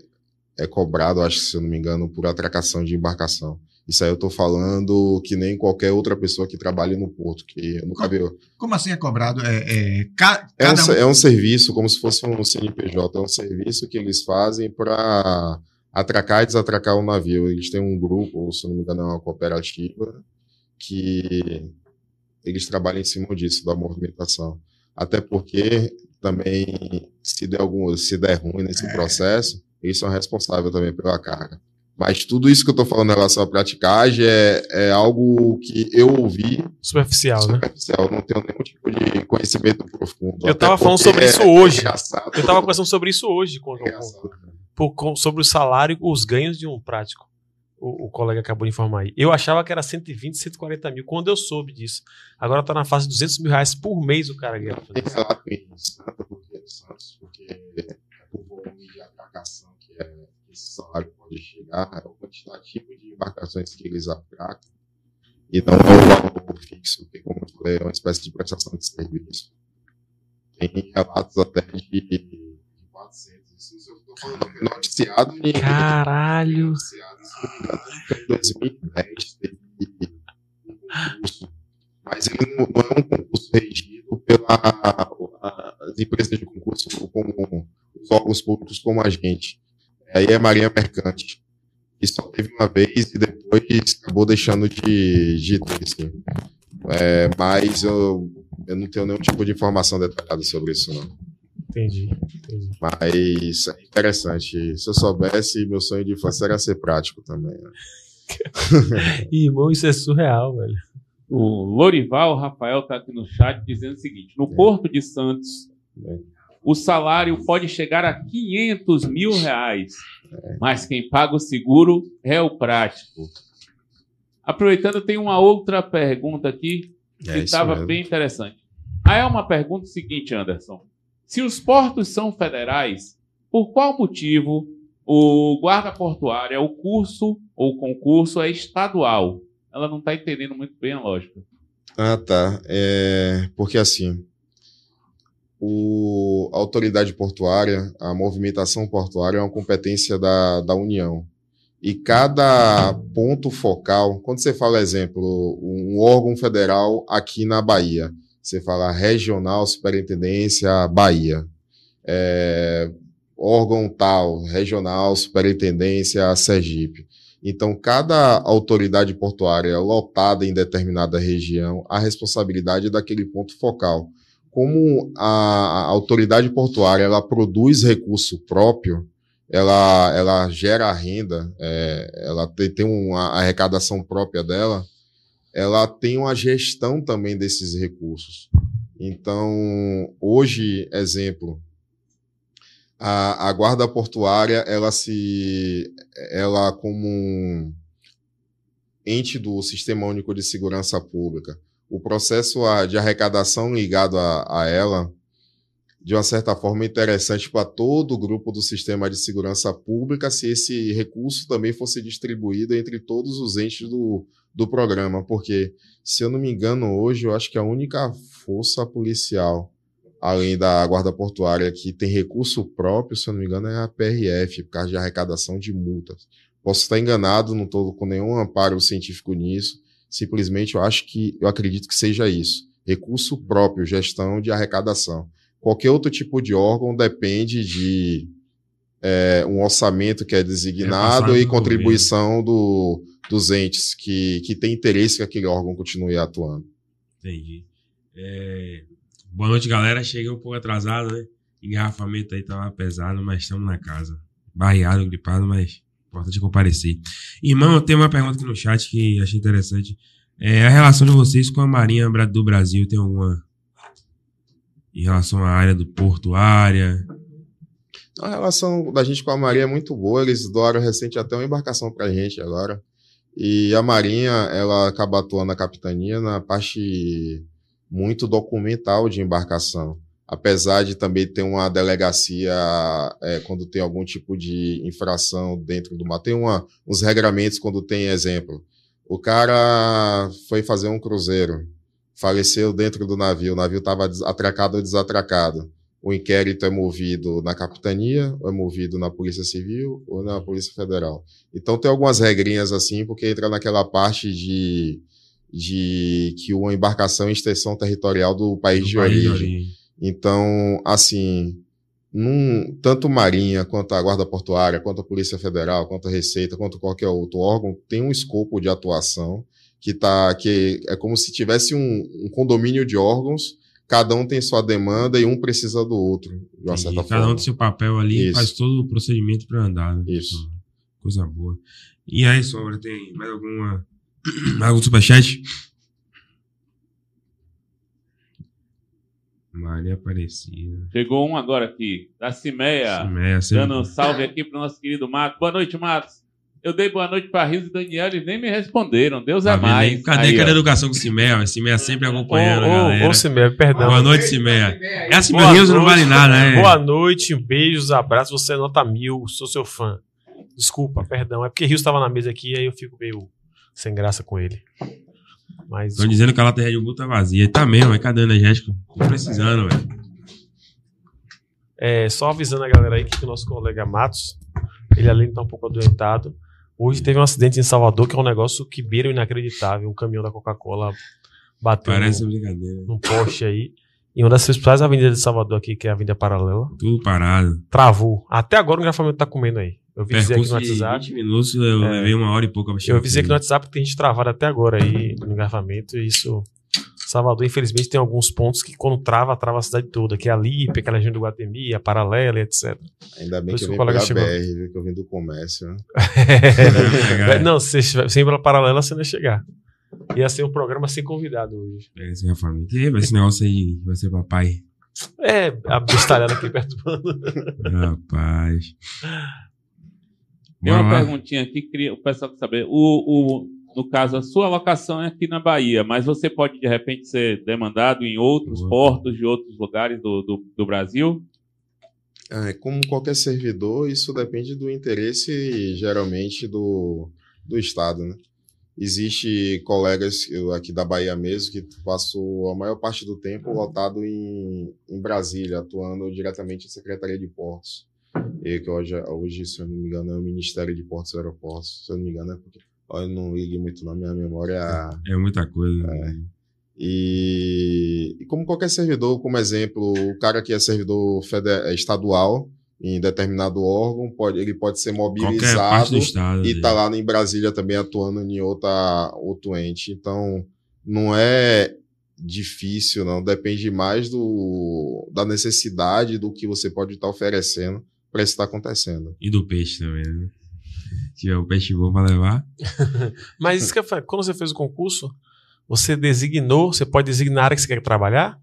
é cobrado, acho que se eu não me engano, por atracação de embarcação. Isso aí eu tô falando que nem qualquer outra pessoa que trabalhe no porto, que eu nunca vi. Como assim é cobrado? É, é, ca- É um, um, é um serviço, como se fosse um CNPJ, é um serviço que eles fazem para atracar e desatracar o navio. Eles têm um grupo, se não me engano, é uma cooperativa, que eles trabalham em cima disso, da movimentação. até porque também, se der, algum, se der ruim nesse processo, eles são responsáveis também pela carga. Mas tudo isso que eu estou falando em relação à praticagem é, é algo que eu ouvi Superficial, né? superficial, não tenho nenhum tipo de conhecimento profundo. Eu Até tava falando sobre isso é hoje. engraçado. Eu tava conversando sobre isso hoje, com, É com- engraçado. por- com- sobre o salário, os ganhos de um prático. O, o colega acabou de informar aí. Eu achava que era 120, 140 mil, quando eu soube disso. Agora tá na fase de 200 mil reais por mês o cara ganha. Tem isso. relato em Santa, porque é Santos, porque é o volume de atracação que, é, que esse salário pode chegar, é o quantitativo de embarcações que eles atracam, e não é o valor fixo, porque, como eu falei, é uma espécie de prestação de serviço. Tem relatos até de, de 400. Isso eu estou falando noticiado em. Caralho. Noticiado, em 2010 teve um concurso mas ele não, não é um concurso regido pelas empresas de concurso como os órgãos públicos como a gente. Aí é Marinha Mercante. E só teve uma vez e depois acabou deixando de, de ter, assim. É, mas eu, eu não tenho nenhum tipo de informação detalhada sobre isso, não. Entendi, entendi. Mas é interessante. Se eu soubesse, meu sonho de infância era ser prático também. né? Ih, irmão, isso é surreal, velho. O Lorival Rafael está aqui no chat dizendo o seguinte: no Porto de Santos, o salário pode chegar a 500 mil reais, mas quem paga o seguro é o prático. Aproveitando, tem uma outra pergunta aqui que É isso estava mesmo. bem interessante. Aí é uma pergunta seguinte, Anderson: se os portos são federais, por qual motivo o guarda portuário, o curso ou concurso é estadual? Ela não está entendendo muito bem a lógica. Ah, tá. É, porque assim, o, a autoridade portuária, a movimentação portuária é uma competência da, da União. E cada ponto focal, quando você fala, exemplo, um órgão federal aqui na Bahia, você fala regional, superintendência, Bahia. É, órgão tal, regional, superintendência, Sergipe. Então, cada autoridade portuária lotada em determinada região, a responsabilidade é daquele ponto focal. Como a, autoridade portuária ela produz recurso próprio, ela, ela gera renda, é, ela tem, tem uma arrecadação própria dela, ela tem uma gestão também desses recursos. Então, hoje, exemplo, a, a guarda portuária, ela se, ela como um ente do Sistema Único de Segurança Pública, o processo de arrecadação ligado a, a ela, de uma certa forma, é interessante para todo o grupo do Sistema de Segurança Pública, se esse recurso também fosse distribuído entre todos os entes do, do programa, porque, se eu não me engano, hoje eu acho que a única força policial além da guarda portuária, que tem recurso próprio, se eu não me engano, é a PRF, por causa de arrecadação de multas. Posso estar enganado, não estou com nenhum amparo científico nisso. Simplesmente eu acho que, eu acredito que seja isso. Recurso próprio, gestão de arrecadação. Qualquer outro tipo de órgão depende de é, um orçamento que é designado e contribuição do, dos entes que, que têm interesse que aquele órgão continue atuando. Entendi. É, Boa noite, galera. Cheguei um pouco atrasado, né? Engarrafamento aí tava pesado, mas estamos na casa. Barreado, gripado, mas importante comparecer. Irmão, tenho uma pergunta aqui no chat que achei interessante. É, a relação de vocês com a Marinha do Brasil tem alguma em relação à área do portuária? A relação da gente com a Marinha é muito boa. Eles doaram recente até uma embarcação pra gente agora. E a Marinha, ela acaba atuando na capitania na parte muito documental de embarcação. Apesar de também ter uma delegacia é, quando tem algum tipo de infração dentro do mar. Tem uma, uns regramentos quando tem exemplo. O cara foi fazer um cruzeiro, faleceu dentro do navio, o navio estava atracado ou desatracado o inquérito é movido na capitania, ou é movido na Polícia Civil ou na Polícia Federal. Então tem algumas regrinhas assim, porque entra naquela parte de, de que uma embarcação é extensão territorial do país, Do de, país origem. Então, assim, num, tanto Marinha, quanto a Guarda Portuária, quanto a Polícia Federal, quanto a Receita, quanto qualquer outro órgão, tem um escopo de atuação que tá, que é como se tivesse um, um condomínio de órgãos cada um tem sua demanda e um precisa do outro, de uma E certa cada um forma. tem seu papel ali e faz todo o procedimento pra andar. Né? Isso. Coisa boa. E aí, Sombra, tem mais alguma. algum superchat? Maria Aparecida. Chegou um agora aqui, da Cimeia, Cimeia, sempre- dando um salve aqui pro nosso querido Matos. Boa noite, Matos. Eu dei boa noite pra Riso e Daniel e nem me responderam. Deus Tá é aí? mais. Cadê, Aí, cadê a educação com o Cimeia? Cimeia sempre Ô, acompanhando a galera. ô, ô, Cimeia, perdão. Boa noite, Cimeia. É assim, meu Boa Rios não vale noite, nada, né? Boa noite, beijos, abraços. Você é nota mil, sou seu fã. Desculpa, perdão. É porque Rios estava na mesa aqui aí eu fico meio sem graça com ele. Mas Estão dizendo que a lata de Red Bull tá vazia. Tá mesmo, mas cadê energético? Tô precisando, velho. é, só avisando a galera aí que o nosso colega Matos, ele além de estar um pouco adoentado, hoje teve um acidente em Salvador que é um negócio que beira o inacreditável. Um caminhão da Coca-Cola bateu Parece num, brincadeira. num poste aí. E uma das principais avenidas de Salvador aqui, que é a Avenida Paralela, Tudo parado. travou. Até agora o engarrafamento tá comendo aí. Eu vi dizer aqui no WhatsApp. 20 minutos, eu É. levei uma hora e pouca pra chegar. Eu avisei aqui no WhatsApp que tem gente travada até agora aí no engarrafamento. E isso. Salvador, infelizmente, tem alguns pontos que quando trava, trava a cidade toda, que é a Lipe, aquela região do Guatemi, a Paralela, e etc. Ainda bem Pois que eu o vim colega pela chegou. BR, viu, que eu vim do comércio. né? É. não, se você estiver sem pela paralela, você não ia chegar. Ia ser um programa sem convidado hoje. Pega esse engarrafamento. E aí, esse negócio aí vai ser papai. É, a bestalhada aqui perturbando. Rapaz. Tem uma perguntinha aqui, queria, o pessoal quer saber. O, o, no caso, a sua locação é aqui na Bahia, mas você pode, de repente, ser demandado em outros Boa. portos de outros lugares do, do, do Brasil? É, como qualquer servidor, isso depende do interesse, geralmente, do, do Estado, né? Existe colegas eu, aqui da Bahia mesmo que passou a maior parte do tempo lotado em, em Brasília, atuando diretamente na Secretaria de Portos. E que hoje, hoje, se eu não me engano, é o Ministério de Portos e Aeroportos. Se eu não me engano, é porque eu não ligue muito na minha memória a, É muita coisa. e, e como qualquer servidor, como exemplo, o cara que é servidor fede- estadual em determinado órgão, pode, ele pode ser mobilizado do estado. e né? tá lá em Brasília também atuando em outra, outro ente. Então, não é difícil, não. Depende mais do, da necessidade do que você pode estar oferecendo para isso estar acontecendo. E do peixe também, né? Se tiver o peixe bom pra levar. Mas isso que eu falei, quando você fez o concurso, você designou, você pode designar a área que você quer trabalhar?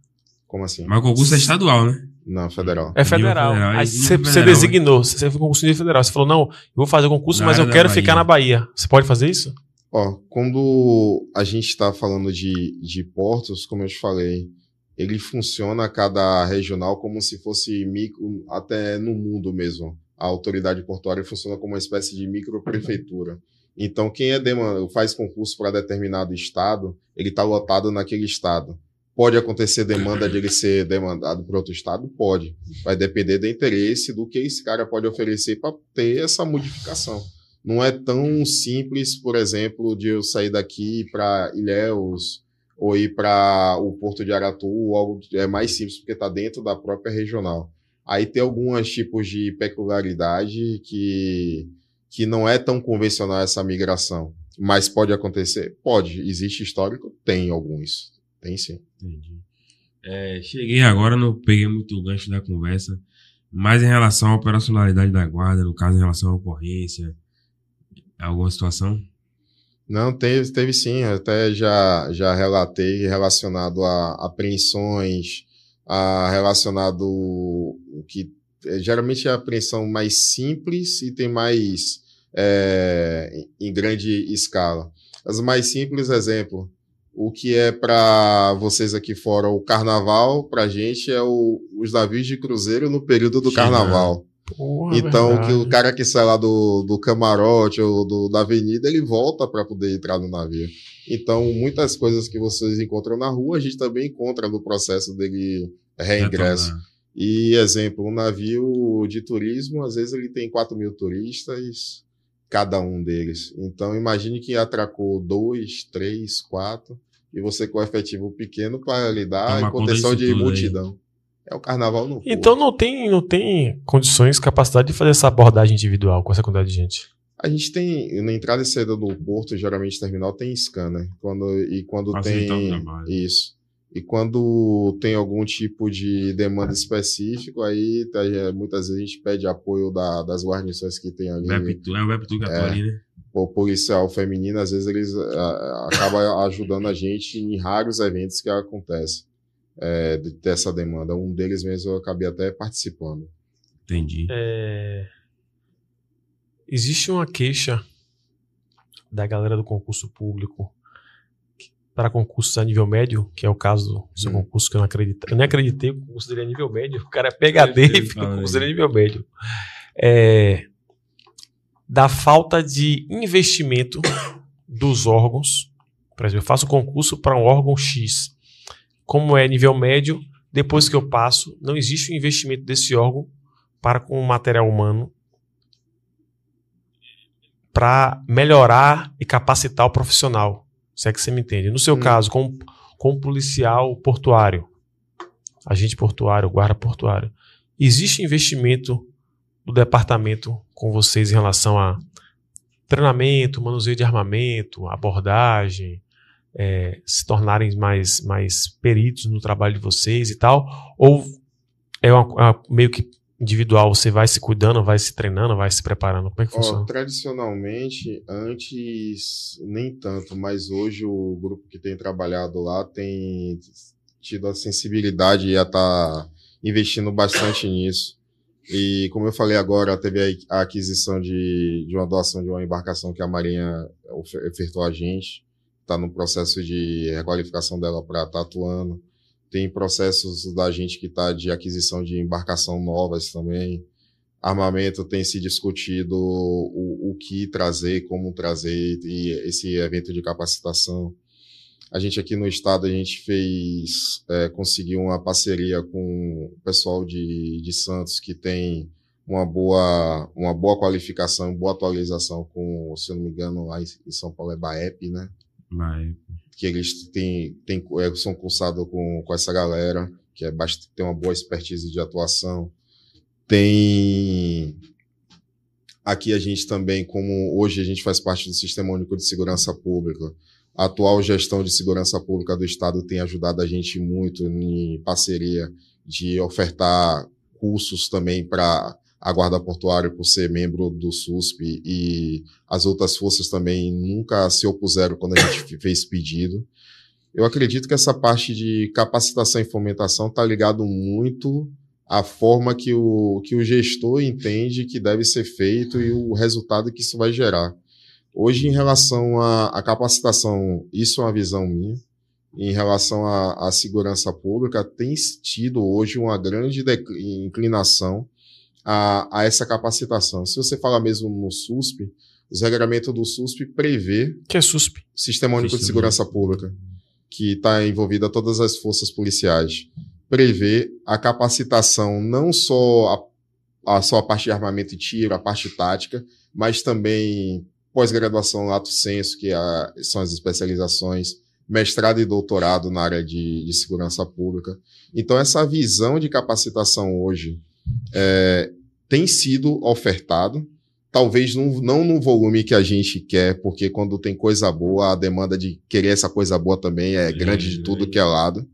Como assim? Mas o concurso é estadual, né? Não, federal. É federal. federal, é Aí você, você federal, designou, você fez o concurso nível federal. Você falou, não, eu vou fazer o concurso, Na mas eu quero Bahia. ficar na Bahia. Você pode fazer isso? Ó, quando a gente está falando de, de portos, como eu te falei, ele funciona cada regional como se fosse micro, até no mundo mesmo. A autoridade portuária funciona como uma espécie de microprefeitura. Então, quem é dema- faz concurso para determinado estado, ele está lotado naquele estado. Pode acontecer demanda de ele ser demandado para outro estado? Pode. Vai depender do interesse do que esse cara pode oferecer para ter essa modificação. Não é tão simples, por exemplo, de eu sair daqui para Ilhéus ou ir para o Porto de Aratu, ou algo é mais simples porque está dentro da própria regional. Aí tem alguns tipos de peculiaridade que, que não é tão convencional essa migração. Mas pode acontecer? Pode. Existe histórico? Tem alguns. Tem sim. Entendi. É, cheguei agora, não peguei muito o gancho da conversa, mas em relação à operacionalidade da guarda, no caso, em relação à ocorrência, alguma situação? Não, teve, teve sim. Eu até já, já relatei relacionado a apreensões, a relacionado o que é, geralmente é a apreensão mais simples e tem mais é, em grande escala. As mais simples, exemplo, o que é para vocês aqui fora o carnaval, para gente é o- os navios de cruzeiro no período do carnaval. Porra, Então, verdade. que o cara que sai lá do, do camarote ou do, da avenida, ele volta para poder entrar no navio. Então, muitas coisas que vocês encontram na rua, a gente também encontra no processo dele reingresso. E, exemplo, um navio de turismo, às vezes ele tem 4 mil turistas, cada um deles. Então, imagine que atracou dois, três, quatro, e você com o efetivo pequeno para lidar Toma em condição de tudo aí. É o carnaval no Então não tem, não tem condições, capacidade de fazer essa abordagem individual com essa quantidade de gente. A gente tem, na entrada e saída do porto, geralmente terminal tem scanner. Quando, e quando Facilitar o tem. trabalho. Isso. E quando tem algum tipo de demanda específico, aí tá, é, muitas vezes a gente pede apoio da- das guarnições que tem ali. Webtoon, é o Webtoon que É. ali, né? O policial feminino, às vezes eles ah, acabam ajudando a gente em raros eventos que acontecem é, de- dessa demanda. Um deles mesmo eu acabei até participando. Entendi. É, Existe uma queixa da galera do concurso público para concursos a nível médio, que é o caso do seu Hum. concurso que eu não acredito. Eu nem acreditei que o concurso dele é nível médio. O cara é PHD e fica o concurso dele é nível médio. É, da falta de investimento dos órgãos. Por exemplo, eu faço concurso para um órgão X. Como é nível médio, depois que eu passo, não existe o investimento desse órgão para com o material humano para melhorar e capacitar o profissional. Se é que você me entende. No seu Hum. caso, com, com um policial portuário, agente portuário, guarda portuário, existe investimento do departamento com vocês em relação a treinamento, manuseio de armamento, abordagem, é, se tornarem mais, mais peritos no trabalho de vocês e tal? Ou é uma- uma- meio que individual, você vai se cuidando, vai se treinando, vai se preparando? Como é que Ó, funciona? tradicionalmente, antes nem tanto, mas hoje o grupo que tem trabalhado lá tem tido a sensibilidade e a estar investindo bastante nisso. E como eu falei agora, teve a aquisição de, de uma doação de uma embarcação que a Marinha ofe- ofertou a gente. Está no processo de requalificação dela para estar atuando. Tem processos da gente que está de aquisição de embarcação novas também armamento tem se discutido o, o que trazer, como trazer, e esse evento de capacitação. A gente aqui no estado, a gente fez, é, conseguiu uma parceria com o pessoal de, de Santos, que tem uma boa, uma boa qualificação, boa atualização com, se eu não me engano, lá em São Paulo é BAEP, né? Que eles têm, têm, é, são cursados com, com essa galera, que é bast- tem uma boa expertise de atuação. Tem. Aqui a gente também, como hoje a gente faz parte do Sistema Único de Segurança Pública, a atual gestão de segurança pública do Estado tem ajudado a gente muito em parceria de ofertar cursos também para a Guarda Portuária, por ser membro do SUSP, e as outras forças também nunca se opuseram quando a gente fez pedido. Eu acredito que essa parte de capacitação e fomentação está ligado muito à forma que o, que o gestor entende que deve ser feito e o resultado que isso vai gerar. Hoje, em relação à, capacitação, isso é uma visão minha. Em relação à, à segurança pública, tem tido hoje uma grande inclinação a, a essa capacitação. Se você fala mesmo no SUSP, os regulamentos do SUSP prevê Que é SUSP. Sistema Único de Segurança Pública, que está envolvido a todas as forças policiais, prevê a capacitação não só a, a, só a parte de armamento e tiro, a parte tática, mas também pós-graduação lato senso, que é a- são as especializações, mestrado e doutorado na área de, de segurança pública. Então, essa visão de capacitação hoje é, tem sido ofertado, talvez não, não no volume que a gente quer, porque quando tem coisa boa, a demanda de querer essa coisa boa também é grande de tudo que é lado.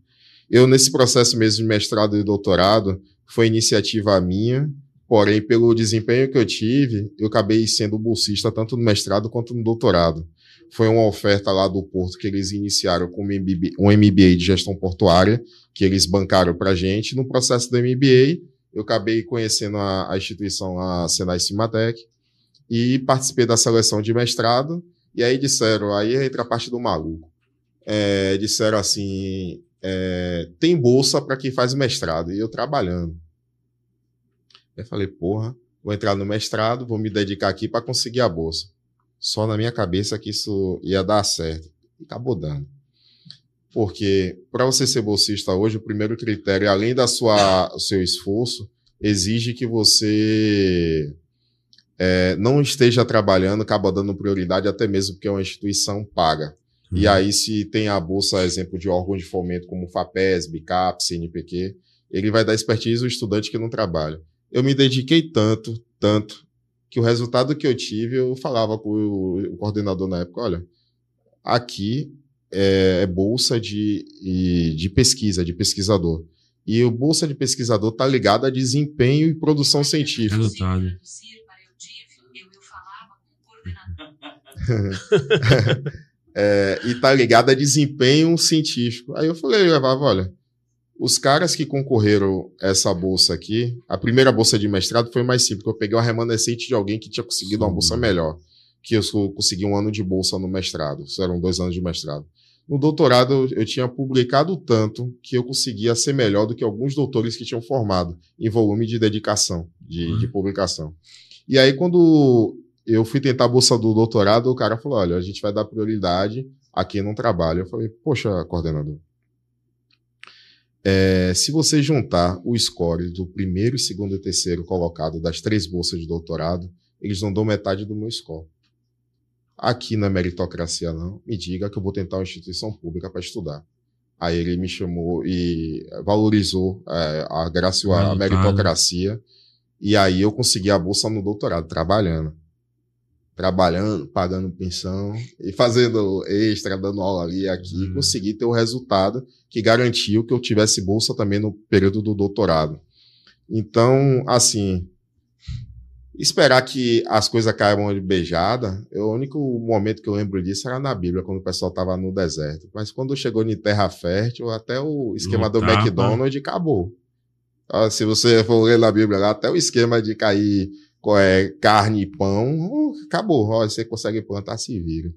Eu, nesse processo mesmo de mestrado e doutorado, foi iniciativa minha, porém, pelo desempenho que eu tive, eu acabei sendo bolsista tanto no mestrado quanto no doutorado. Foi uma oferta lá do Porto que eles iniciaram com um MBA, um MBA de gestão portuária, que eles bancaram para gente. No processo do MBA, eu acabei conhecendo a, a instituição, a Senai Cimatec, e participei da seleção de mestrado. E aí disseram, aí entra a parte do maluco. É, disseram assim: é, tem bolsa para quem faz mestrado, e eu trabalhando. Eu falei, porra, vou entrar no mestrado, vou me dedicar aqui para conseguir a bolsa. Só na minha cabeça que isso ia dar certo. E acabou dando. Porque para você ser bolsista hoje, o primeiro critério, além da sua seu esforço, exige que você é, não esteja trabalhando, acaba dando prioridade, até mesmo porque é uma instituição paga. E aí, se tem a bolsa, exemplo de órgão de fomento como FAPES, BICAP, CNPq, ele vai dar expertise ao estudante que não trabalha. Eu me dediquei tanto, tanto, que o resultado que eu tive, eu falava com o coordenador na época, olha, aqui é, é bolsa de, de pesquisa, de pesquisador. E o bolsa de pesquisador está ligado a desempenho e produção científica. Resultado. É, e tá ligado a desempenho científico. Aí eu falei, eu levava, olha, os caras que concorreram essa bolsa aqui, a primeira bolsa de mestrado foi mais simples, porque eu peguei uma remanescente de alguém que tinha conseguido uma bolsa melhor, que eu consegui um ano de bolsa no mestrado, isso eram dois anos de mestrado. No doutorado, eu tinha publicado tanto que eu conseguia ser melhor do que alguns doutores que tinham formado em volume de dedicação, de, de publicação. E aí, quando eu fui tentar a bolsa do doutorado, o cara falou: olha, a gente vai dar prioridade a quem não trabalha. Eu falei, poxa, coordenador. é, se você juntar o score do primeiro, segundo e terceiro colocado das três bolsas de doutorado, eles não dão metade do meu score. Aqui é meritocracia, não. Me diga que eu vou tentar uma instituição pública para estudar. Aí ele me chamou e valorizou é, a graça a meritocracia. E aí eu consegui a bolsa no doutorado, trabalhando. Trabalhando, pagando pensão e fazendo extra, dando aula ali e aqui. Uhum. Consegui ter o resultado que garantiu que eu tivesse bolsa também no período do doutorado. Então, assim, esperar que as coisas caibam de beijada, eu- o único momento que eu lembro disso era na Bíblia, quando o pessoal estava no deserto. Mas quando chegou em terra fértil, até o esquema do No tapa. McDonald's acabou. Se você for ler na Bíblia lá, até o esquema de cair é, carne e pão, acabou. Ó, você consegue plantar, se vira.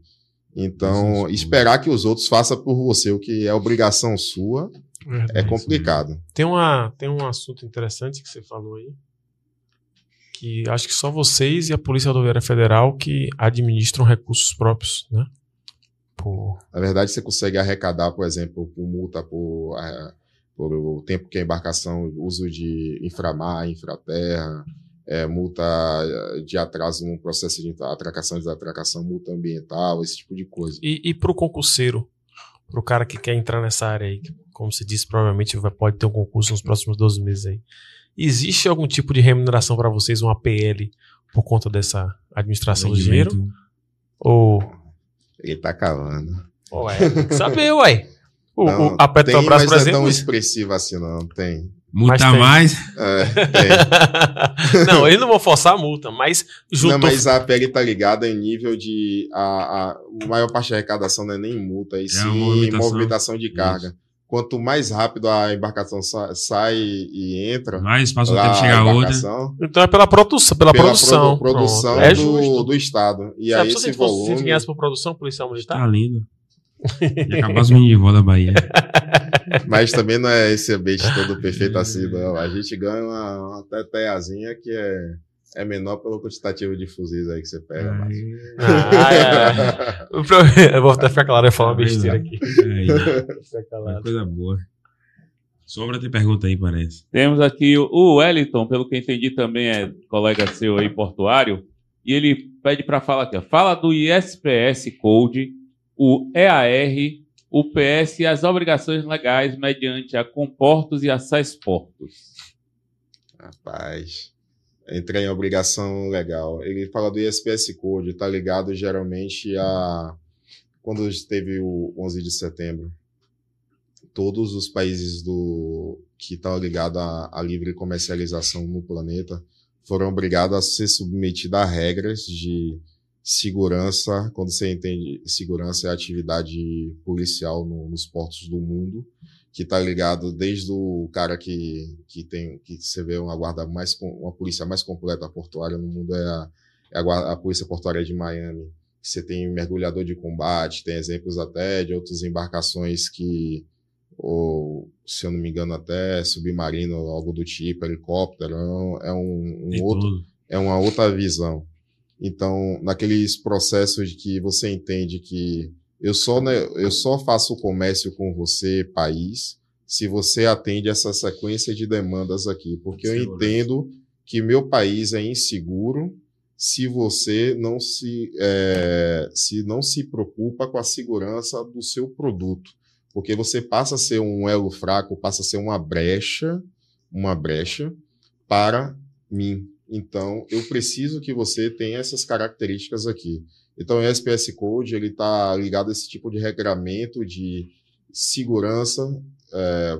Então, esperar que os outros façam por você o que é obrigação sua é isso complicado. Tem, uma, tem um assunto interessante que você falou aí. Que acho que só vocês e a Polícia Rodoviária Federal que administram recursos próprios, né? Por, Na verdade, você consegue arrecadar, por exemplo, por multa por, eh, por o tempo que a embarcação, uso de inframar, infraterra, eh, multa de atraso no processo de atracação desatracação, multa ambiental, esse tipo de coisa. E, e pro concurseiro, pro cara que quer entrar nessa área aí, como se disse, provavelmente vai, pode ter um concurso nos próximos 12 meses aí. Existe algum tipo de remuneração para vocês, um APL, por conta dessa administração do dinheiro? Ou. Ele tá cavando. Ué, tem que saber, ué. O, Não, o- a tem, Petrobras, mas por não é exemplo. tão expressivo assim, não. Tem. Multa Mas tem. mais. É, tem. não, eles não vão forçar a multa, mas juntou. Não, mas a PL tá ligada em nível de. A, a, a maior parte da arrecadação não é nem multa, e sim a movimentação. movimentação. de carga. Quanto mais rápido a embarcação sa- sai e entra, Mais passa o lá tempo chegar a outra. Então é pela produção, pela, pela produção. produ- produção Pronto. É do, justo. do Estado. E Sabe, aí se esse fosse, se volume. ganhasse por produção policial militar, Tá lindo. E acabar os meninos de vó da Bahia. Mas também não é esse ambiente todo perfeito assim, não. A gente ganha uma, uma teteazinha que é, é menor pelo quantitativo de fuzis aí que você pega. mas- Ah, é. O pro- Eu vou até ficar claro, eu falar uma besteira aqui. Aí, Fica uma calado. coisa boa. Sombra tem pergunta aí, parece. Temos aqui o- Wellington, pelo que eu entendi também é colega seu aí, portuário, e ele pede para falar aqui, ó, fala do ISPS Code, o EAR, o PS e as obrigações legais mediante a Comportos e a SAISportos. Rapaz, entrei em obrigação legal. Ele fala do ISPS Code, tá ligado geralmente a quando teve o 11 de setembro. Todos os países do que estão ligados à, à livre comercialização no planeta foram obrigados a ser submetidos a regras de segurança, quando você entende segurança é atividade policial no- nos portos do mundo, que tá ligado desde o cara que, que tem que você vê uma guarda mais uma polícia mais completa portuária no mundo é a, é a, guarda- a polícia portuária de Miami. Você tem mergulhador de combate, tem exemplos até de outras embarcações que ou se eu não me engano até submarino, algo do tipo, helicóptero, é um, é um, outro tudo. é uma outra visão. Então, naqueles processos de que você entende que eu só, né, eu só faço comércio com você, país, se você atende essa sequência de demandas aqui, porque eu entendo que meu país é inseguro se você não se, é, se não se preocupa com a segurança do seu produto, porque você passa a ser um elo fraco, passa a ser uma brecha, uma brecha para mim. Então, eu preciso que você tenha essas características aqui. Então, o SPS Code ele está ligado a esse tipo de regramento de segurança é,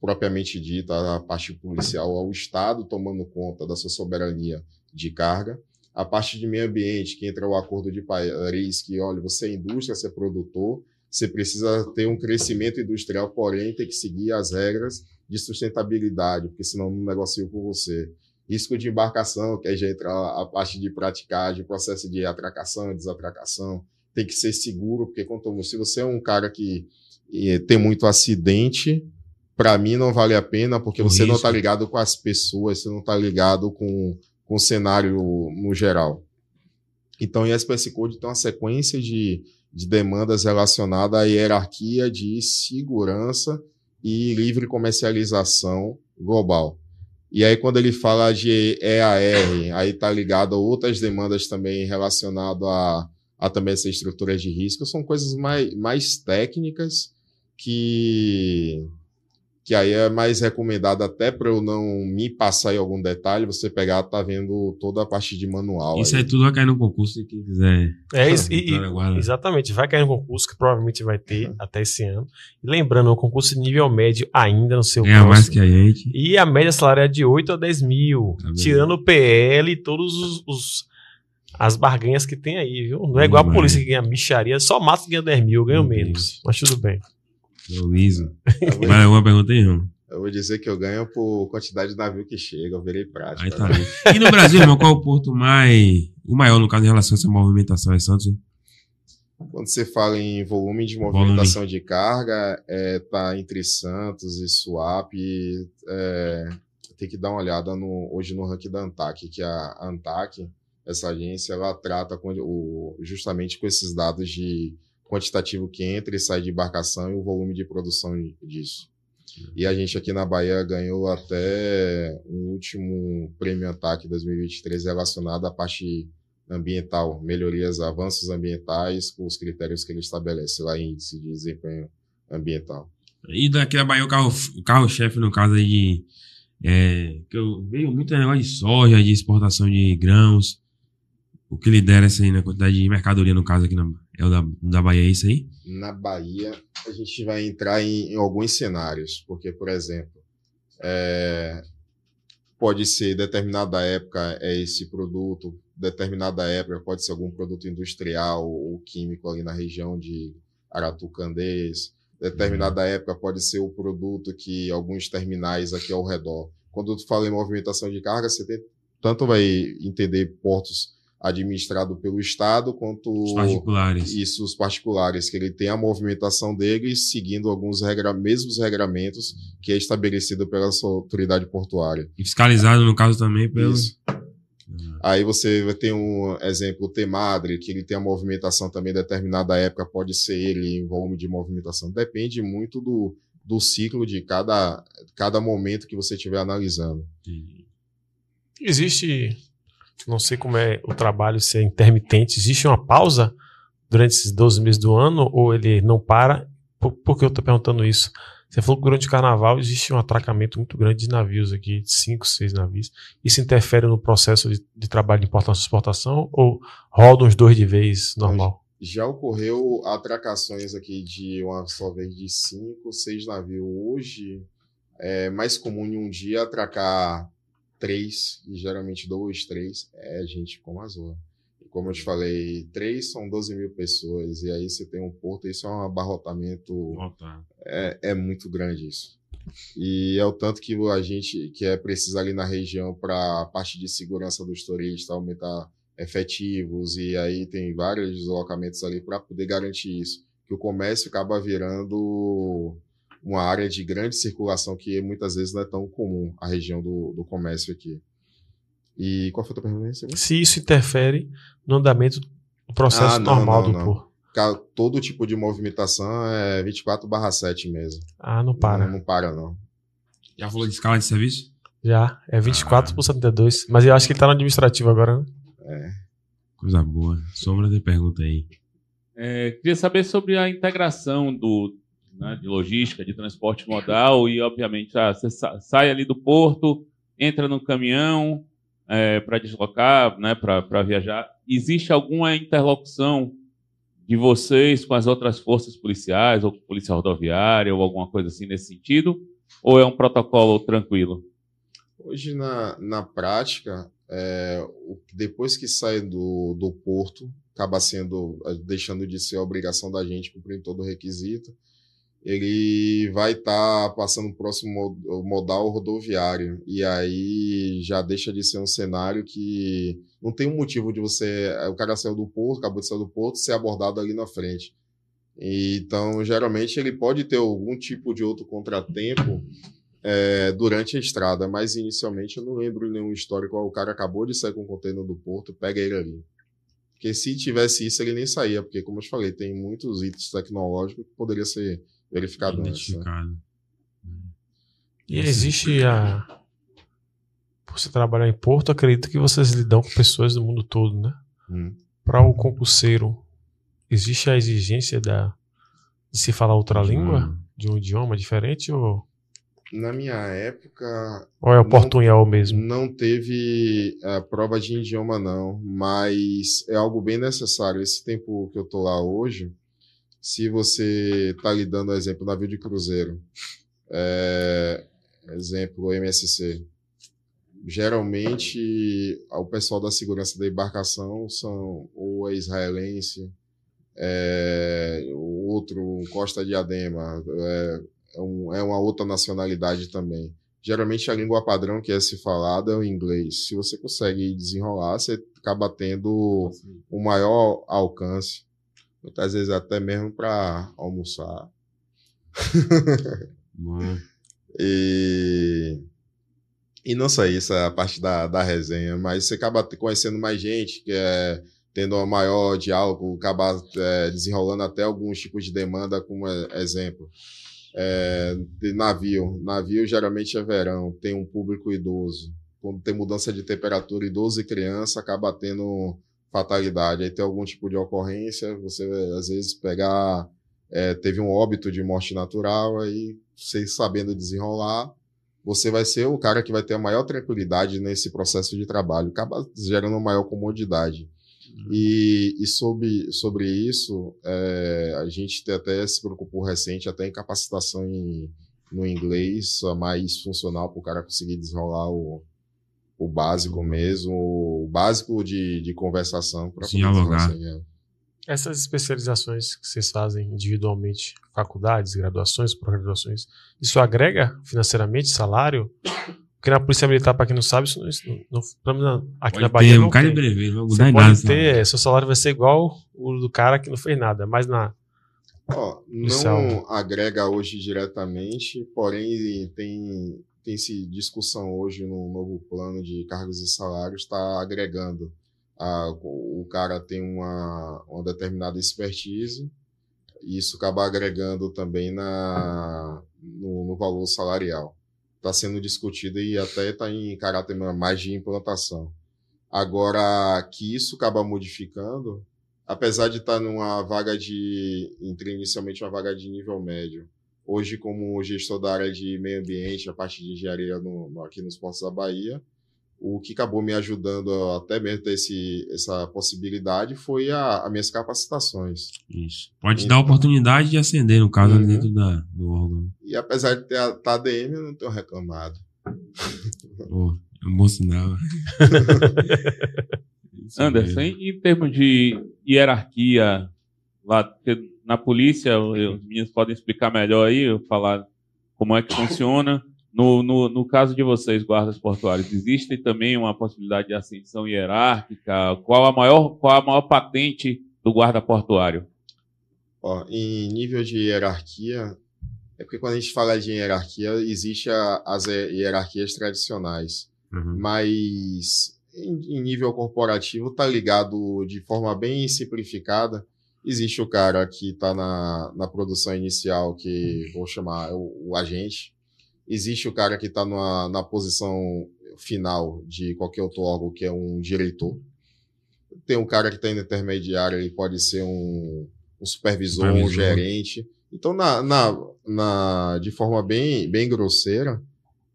propriamente dita, a parte policial, ao Estado tomando conta da sua soberania de carga. A parte de meio ambiente, que entra o acordo de Paris, que, olha, você é indústria, você é produtor, você precisa ter um crescimento industrial, porém tem que seguir as regras de sustentabilidade, porque senão não negocio com você. Risco de embarcação, que aí já entra a parte de praticagem, processo de atracação e desatracação, tem que ser seguro, porque se você é um cara que tem muito acidente, para mim não vale a pena, porque o você risco. não está ligado com as pessoas, você não está ligado com, com o cenário no geral. Então, o SPS Code tem uma sequência de, de demandas relacionadas à hierarquia de segurança e livre comercialização global. E aí, quando ele fala de EAR, aí está ligado a outras demandas também relacionadas a, a também essa estrutura de risco. São coisas mais, mais técnicas que que aí é mais recomendado até para eu não me passar em algum detalhe, você pegar, tá vendo toda a parte de manual. Isso aí, aí tudo vai cair no concurso se quem quiser. É isso, e, exatamente, vai cair no concurso que provavelmente vai ter uhum. até esse ano. E lembrando, o concurso nível médio ainda no seu Ganha mais que a gente. E a média salarial é de 8 a 10 mil, tá tirando o PL e todos os, os as barganhas que tem aí, viu? Não é igual a polícia que ganha micharia, só mata que ganha 10 mil, ganha menos. Mas tudo bem. Luísa. Mais alguma pergunta aí, irmão? Eu vou dizer que eu ganho por quantidade de navio que chega, eu virei prática. Aí tá né? E no Brasil, irmão, qual é o porto mais. O maior, no caso, em relação a essa movimentação? É Santos? Quando você fala em volume de movimentação volume. de carga, é, tá entre Santos e Suape. É, tem que dar uma olhada no, hoje no ranking da ANTAC, que a ANTAC, essa agência, ela trata com, o, justamente com esses dados de quantitativo que entra e sai de embarcação e o volume de produção disso. E a gente aqui na Bahia ganhou até um último prêmio ANTAC 2023 relacionado à parte ambiental, melhorias, avanços ambientais com os critérios que ele estabelece lá em índice de desempenho ambiental. E daqui da Bahia o carro, carro-chefe, no caso aí de. É, que eu veio muito negócio de soja, de exportação de grãos. O que lidera essa aí na quantidade de mercadoria, no caso aqui na, é o da, da Bahia, é isso aí? Na Bahia, a gente vai entrar em, em alguns cenários, porque, por exemplo, é, pode ser determinada época é esse produto, determinada época pode ser algum produto industrial ou químico ali na região de Aratucandês, determinada uhum. época pode ser o produto que alguns terminais aqui ao redor. Quando tu fala em movimentação de carga, você tem, tanto vai entender portos administrado pelo Estado, quanto os particulares. isso, os particulares, que ele tem a movimentação deles seguindo alguns regra, mesmos regramentos que é estabelecido pela sua autoridade portuária. E fiscalizado, no caso, também pelo. Isso. Uhum. Aí você vai ter um exemplo, o Temadre, que ele tem a movimentação também determinada época, pode ser ele em volume de movimentação. Depende muito do, do ciclo de cada, cada momento que você estiver analisando. Existe não sei como é o trabalho ser intermitente. Existe uma pausa durante esses 12 meses do ano ou ele não para? Por, por que eu estou perguntando isso? Você falou que durante o carnaval existe um atracamento muito grande de navios aqui, de 5, 6 navios. Isso interfere no processo de, de trabalho de importação e exportação ou roda uns dois de vez normal? Já ocorreu atracações aqui de uma só vez de 5, 6 navios. Hoje é mais comum em um dia atracar três, e geralmente dois, três, é gente como a Zoa. E como eu te falei, três são 12 mil pessoas, e aí você tem um porto, isso é um abarrotamento. É, é muito grande isso. E é o tanto que a gente que é preciso ali na região para a parte de segurança dos turistas, aumentar efetivos, e aí tem vários deslocamentos ali para poder garantir isso. Que o comércio acaba virando uma área de grande circulação que muitas vezes não é tão comum a região do, do comércio aqui. E qual foi a tua pergunta? Se isso interfere no andamento do processo ah, não, normal não, do não. porto. Todo tipo de movimentação é 24 barra 7 mesmo. Ah, não para. Não, não para, não. Já falou de escala de serviço? Já, é 24 ah. por 72. Mas eu acho que ele tá no administrativo agora, né? É. Coisa boa. Sombra de pergunta aí. É, queria saber sobre a integração do, né, de logística, de transporte modal, e obviamente ah, você sai ali do porto, entra no caminhão, para deslocar, né, para viajar, existe alguma interlocução de vocês com as outras forças policiais, ou com polícia rodoviária, ou alguma coisa assim nesse sentido? Ou é um protocolo tranquilo? Hoje, na, na prática, é, depois que sai do, do porto, acaba sendo, deixando de ser a obrigação da gente cumprir todo o requisito, ele vai estar passando o próximo mo- modal rodoviário. E aí já deixa de ser um cenário que não tem um motivo de você. O cara saiu do porto, acabou de sair do porto, ser abordado ali na frente. Então, geralmente, ele pode ter algum tipo de outro contratempo é, durante a estrada, mas inicialmente eu não lembro nenhum histórico. O cara acabou de sair com o container do porto, pega ele ali. Porque se tivesse isso, ele nem saía, porque, como eu te falei, tem muitos itens tecnológicos que poderia ser verificado antes. né? Identificado. E existe a. Por você trabalhar em Porto, acredito que vocês lidam com pessoas do mundo todo, né? Hum. Para o concurseiro, existe a exigência da, de se falar outra língua? De um idioma diferente? Ou, Na minha época, ou é o Não. portunhol mesmo? não teve a prova de idioma, não, mas é algo bem necessário. Esse tempo que eu tô lá hoje, se você está lidando, exemplo, navio de cruzeiro, é, exemplo, MSC, geralmente o pessoal da segurança da embarcação são ou é israelense, é, o outro Costa Diadema, é, é, um, é uma outra nacionalidade também. Geralmente a língua padrão que é se falada é o inglês. Se você consegue desenrolar, você acaba tendo um maior alcance. Muitas vezes até mesmo para almoçar. E, e não só isso, a parte da, da resenha, mas você acaba conhecendo mais gente, que é tendo um maior diálogo, acaba é, desenrolando até alguns tipos de demanda, como é- exemplo. É, de navio. Navio geralmente é verão, tem um público idoso. Quando tem mudança de temperatura, idoso e criança acaba tendo fatalidade. Aí tem algum tipo de ocorrência, você às vezes pegar. é, teve um óbito de morte natural, aí você sabendo desenrolar, você vai ser o cara que vai ter a maior tranquilidade nesse processo de trabalho, acaba gerando maior comodidade. E, e sobre, sobre isso, é, a gente até se preocupou recente, até em capacitação em, no inglês, mais funcional para o cara conseguir desenrolar o, o básico mesmo, o básico de, de conversação para Dialogar. Essas especializações que vocês fazem individualmente, faculdades, graduações, pós-graduações, isso agrega financeiramente salário? Porque na Polícia Militar, para quem não sabe, isso não, isso não- não- aqui na Pode Bahia ter não um tem. brevê, não vai Você pode nada. ter, é, seu salário vai ser igual o do cara que não fez nada, mas na Policial. não agrega hoje diretamente, porém tem tem se discussão hoje no novo plano de cargos e salários está agregando. A, o cara tem uma, uma determinada expertise e isso acaba agregando também na, no, no valor salarial. Está sendo discutido e até está em caráter mais de implantação. Agora, que isso acaba modificando, apesar de estar numa vaga de. inicialmente uma vaga de nível médio. Hoje, como gestor da área de meio ambiente, a parte de engenharia no, no- aqui nos Portos da Bahia, o que acabou me ajudando a até mesmo ter esse, essa possibilidade foi a, as minhas capacitações. Isso. Pode dar a oportunidade de ascender, no caso, ali Uhum. dentro da, do órgão. E apesar de ter a tá ADM, eu não tenho reclamado. Pô, é um bom sinal. Anderson, mesmo. em, em termos de hierarquia, lá na polícia, eu- os meninos podem explicar melhor aí, eu falar como é que funciona. No, no, no caso de vocês, guardas portuários, existe também uma possibilidade de ascensão hierárquica? Qual a maior, qual a maior patente do guarda portuário? Ó, em nível de hierarquia, é porque quando a gente fala de hierarquia, existe a- as hi- hierarquias tradicionais. Uhum. mas em, em nível corporativo tá ligado de forma bem simplificada. Existe o cara que está na, na produção inicial, que vou chamar o, o agente. Existe o cara que está na posição final de qualquer outro órgão, que é um diretor. Tem um cara que está intermediário, ele pode ser um, um supervisor, um Supervisor. gerente. Então, na, na, na, de forma bem, bem grosseira,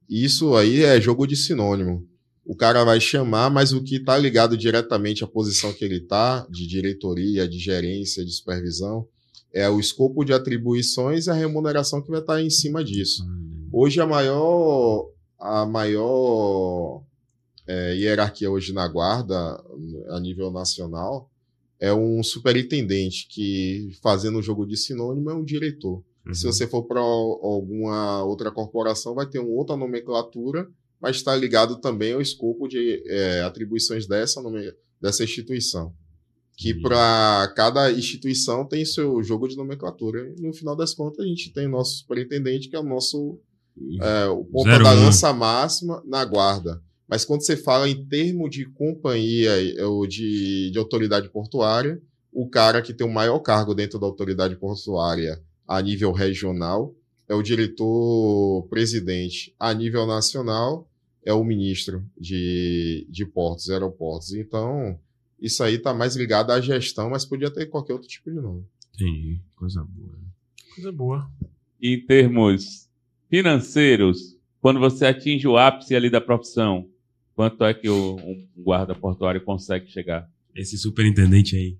isso aí é jogo de sinônimo. O cara vai chamar, mas o que está ligado diretamente à posição que ele está, de diretoria, de gerência, de supervisão, é o escopo de atribuições e a remuneração que vai estar em cima disso. Hoje a maior, a maior é, hierarquia hoje na guarda, a nível nacional, é um superintendente que, fazendo o jogo de sinônimo, é um diretor. Uhum. Se você for para alguma outra corporação, vai ter uma outra nomenclatura, mas está ligado também ao escopo de é, atribuições dessa, dessa instituição. Que para cada instituição tem seu jogo de nomenclatura. E no final das contas, a gente tem o nosso superintendente, que é o nosso é, o ponta Zero da lança máxima na guarda. Mas quando você fala em termo de companhia eh, ou de, de autoridade portuária, o cara que tem o maior cargo dentro da autoridade portuária a nível regional é o diretor-presidente. A nível nacional é o ministro de, de portos e aeroportos. Então, isso aí está mais ligado à gestão, mas podia ter qualquer outro tipo de nome. Entendi. Coisa boa. Coisa boa. Em termos financeiros, quando você atinge o ápice ali da profissão, quanto é que o, um guarda portuário consegue chegar? Esse superintendente aí.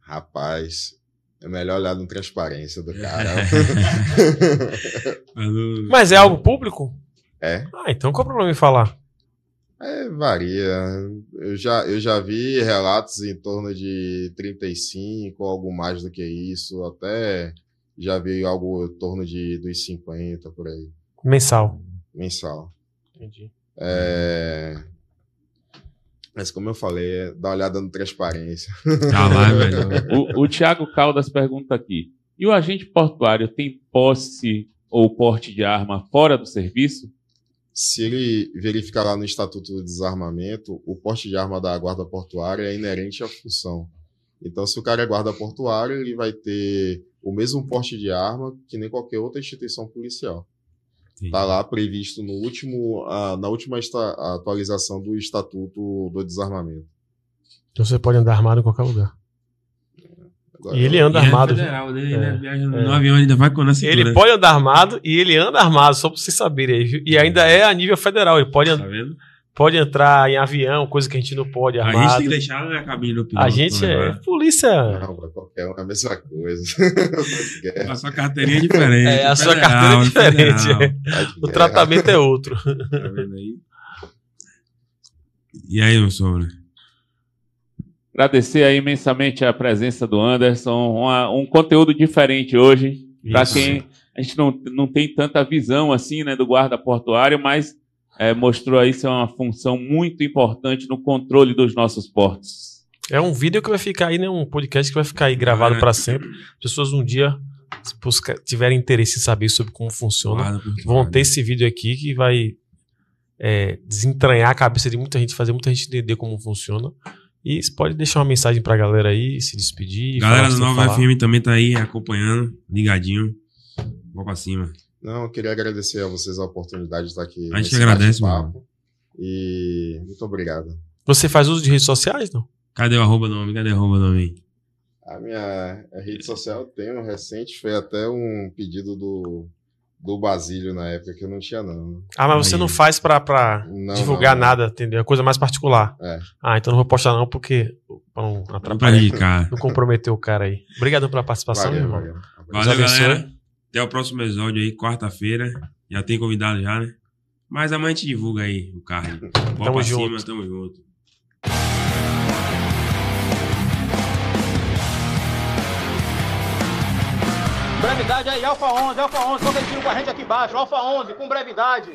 Rapaz, é melhor olhar no transparência do cara. Mas é algo público? É. Ah, então qual é o problema em falar? É, varia. Eu já, eu já vi relatos em torno de 35, algo mais do que isso, até já vi algo em torno de dos 50 por aí, Mensal. mensal. Entendi. É, Mas como eu falei, é dar uma olhada no transparência. Tá lá, velho. O, o Tiago Caldas pergunta aqui: e o agente portuário tem posse ou porte de arma fora do serviço? Se ele verificar lá no Estatuto do Desarmamento, o porte de arma da guarda portuária é inerente à função. Então, se o cara é guarda portuário, ele vai ter o mesmo porte de arma que nem qualquer outra instituição policial. Está lá previsto no último, na última atualização do Estatuto do Desarmamento. Então você pode andar armado em qualquer lugar. Agora, E ele anda E é armado. federal, né? Ele É, viaja é. no avião, ainda vai com a cintura. Ele pode andar armado e ele anda armado, só pra vocês saberem aí. viu? E ainda é a nível federal. Ele pode, Tá vendo? pode entrar em avião, coisa que a gente não pode A gente armado. tem que deixar na cabine do piloto. A gente é né? polícia. Não, pra qualquer um é a mesma coisa. A sua carteirinha é diferente. É, a sua Federal, carteira é diferente. é. O tratamento é outro. Tá vendo aí? E aí, meu sobre? Agradecer aí imensamente a presença do Anderson, uma- um conteúdo diferente hoje, para quem a gente não, não tem tanta visão assim, né, do guarda portuário, mas é, mostrou aí ser uma função muito importante no controle dos nossos portos. É um vídeo que vai ficar aí, né? Um podcast que vai ficar aí gravado É. pra sempre. As pessoas um dia, se busca- tiverem interesse em saber sobre como funciona, portuário. vão ter esse vídeo aqui que vai é, desentranhar a cabeça de muita gente, fazer muita gente entender como funciona. E você pode deixar uma mensagem pra galera aí, se despedir. Galera do Nova falar. FM também tá aí acompanhando, ligadinho. Vou pra cima. Não, eu queria agradecer a vocês a oportunidade de estar aqui. A gente agradece, bate-papo. E muito obrigado. Você faz uso de redes sociais, não? Cadê o arroba nome? Cadê o arroba nome? A minha rede social eu tenho recente, foi até um pedido do, do Basílio na época, que eu não tinha, não. Ah, mas você Aí. não faz pra, pra Não, divulgar não, não. nada, entendeu? É coisa mais particular. É. Ah, então não vou postar não, porque pra não atrapalhar, não comprometer o cara aí. Obrigado pela participação, Valeu, meu irmão. valeu. Valeu, galera. Até o próximo episódio aí, quarta-feira. Já tem convidado já, né? Mas amanhã a gente divulga aí o card. Bora Tamo pra junto. cima, tamo junto. Brevidade aí, Alfa 11, Alfa 11, convertindo com a gente aqui embaixo, Alfa 11, com brevidade.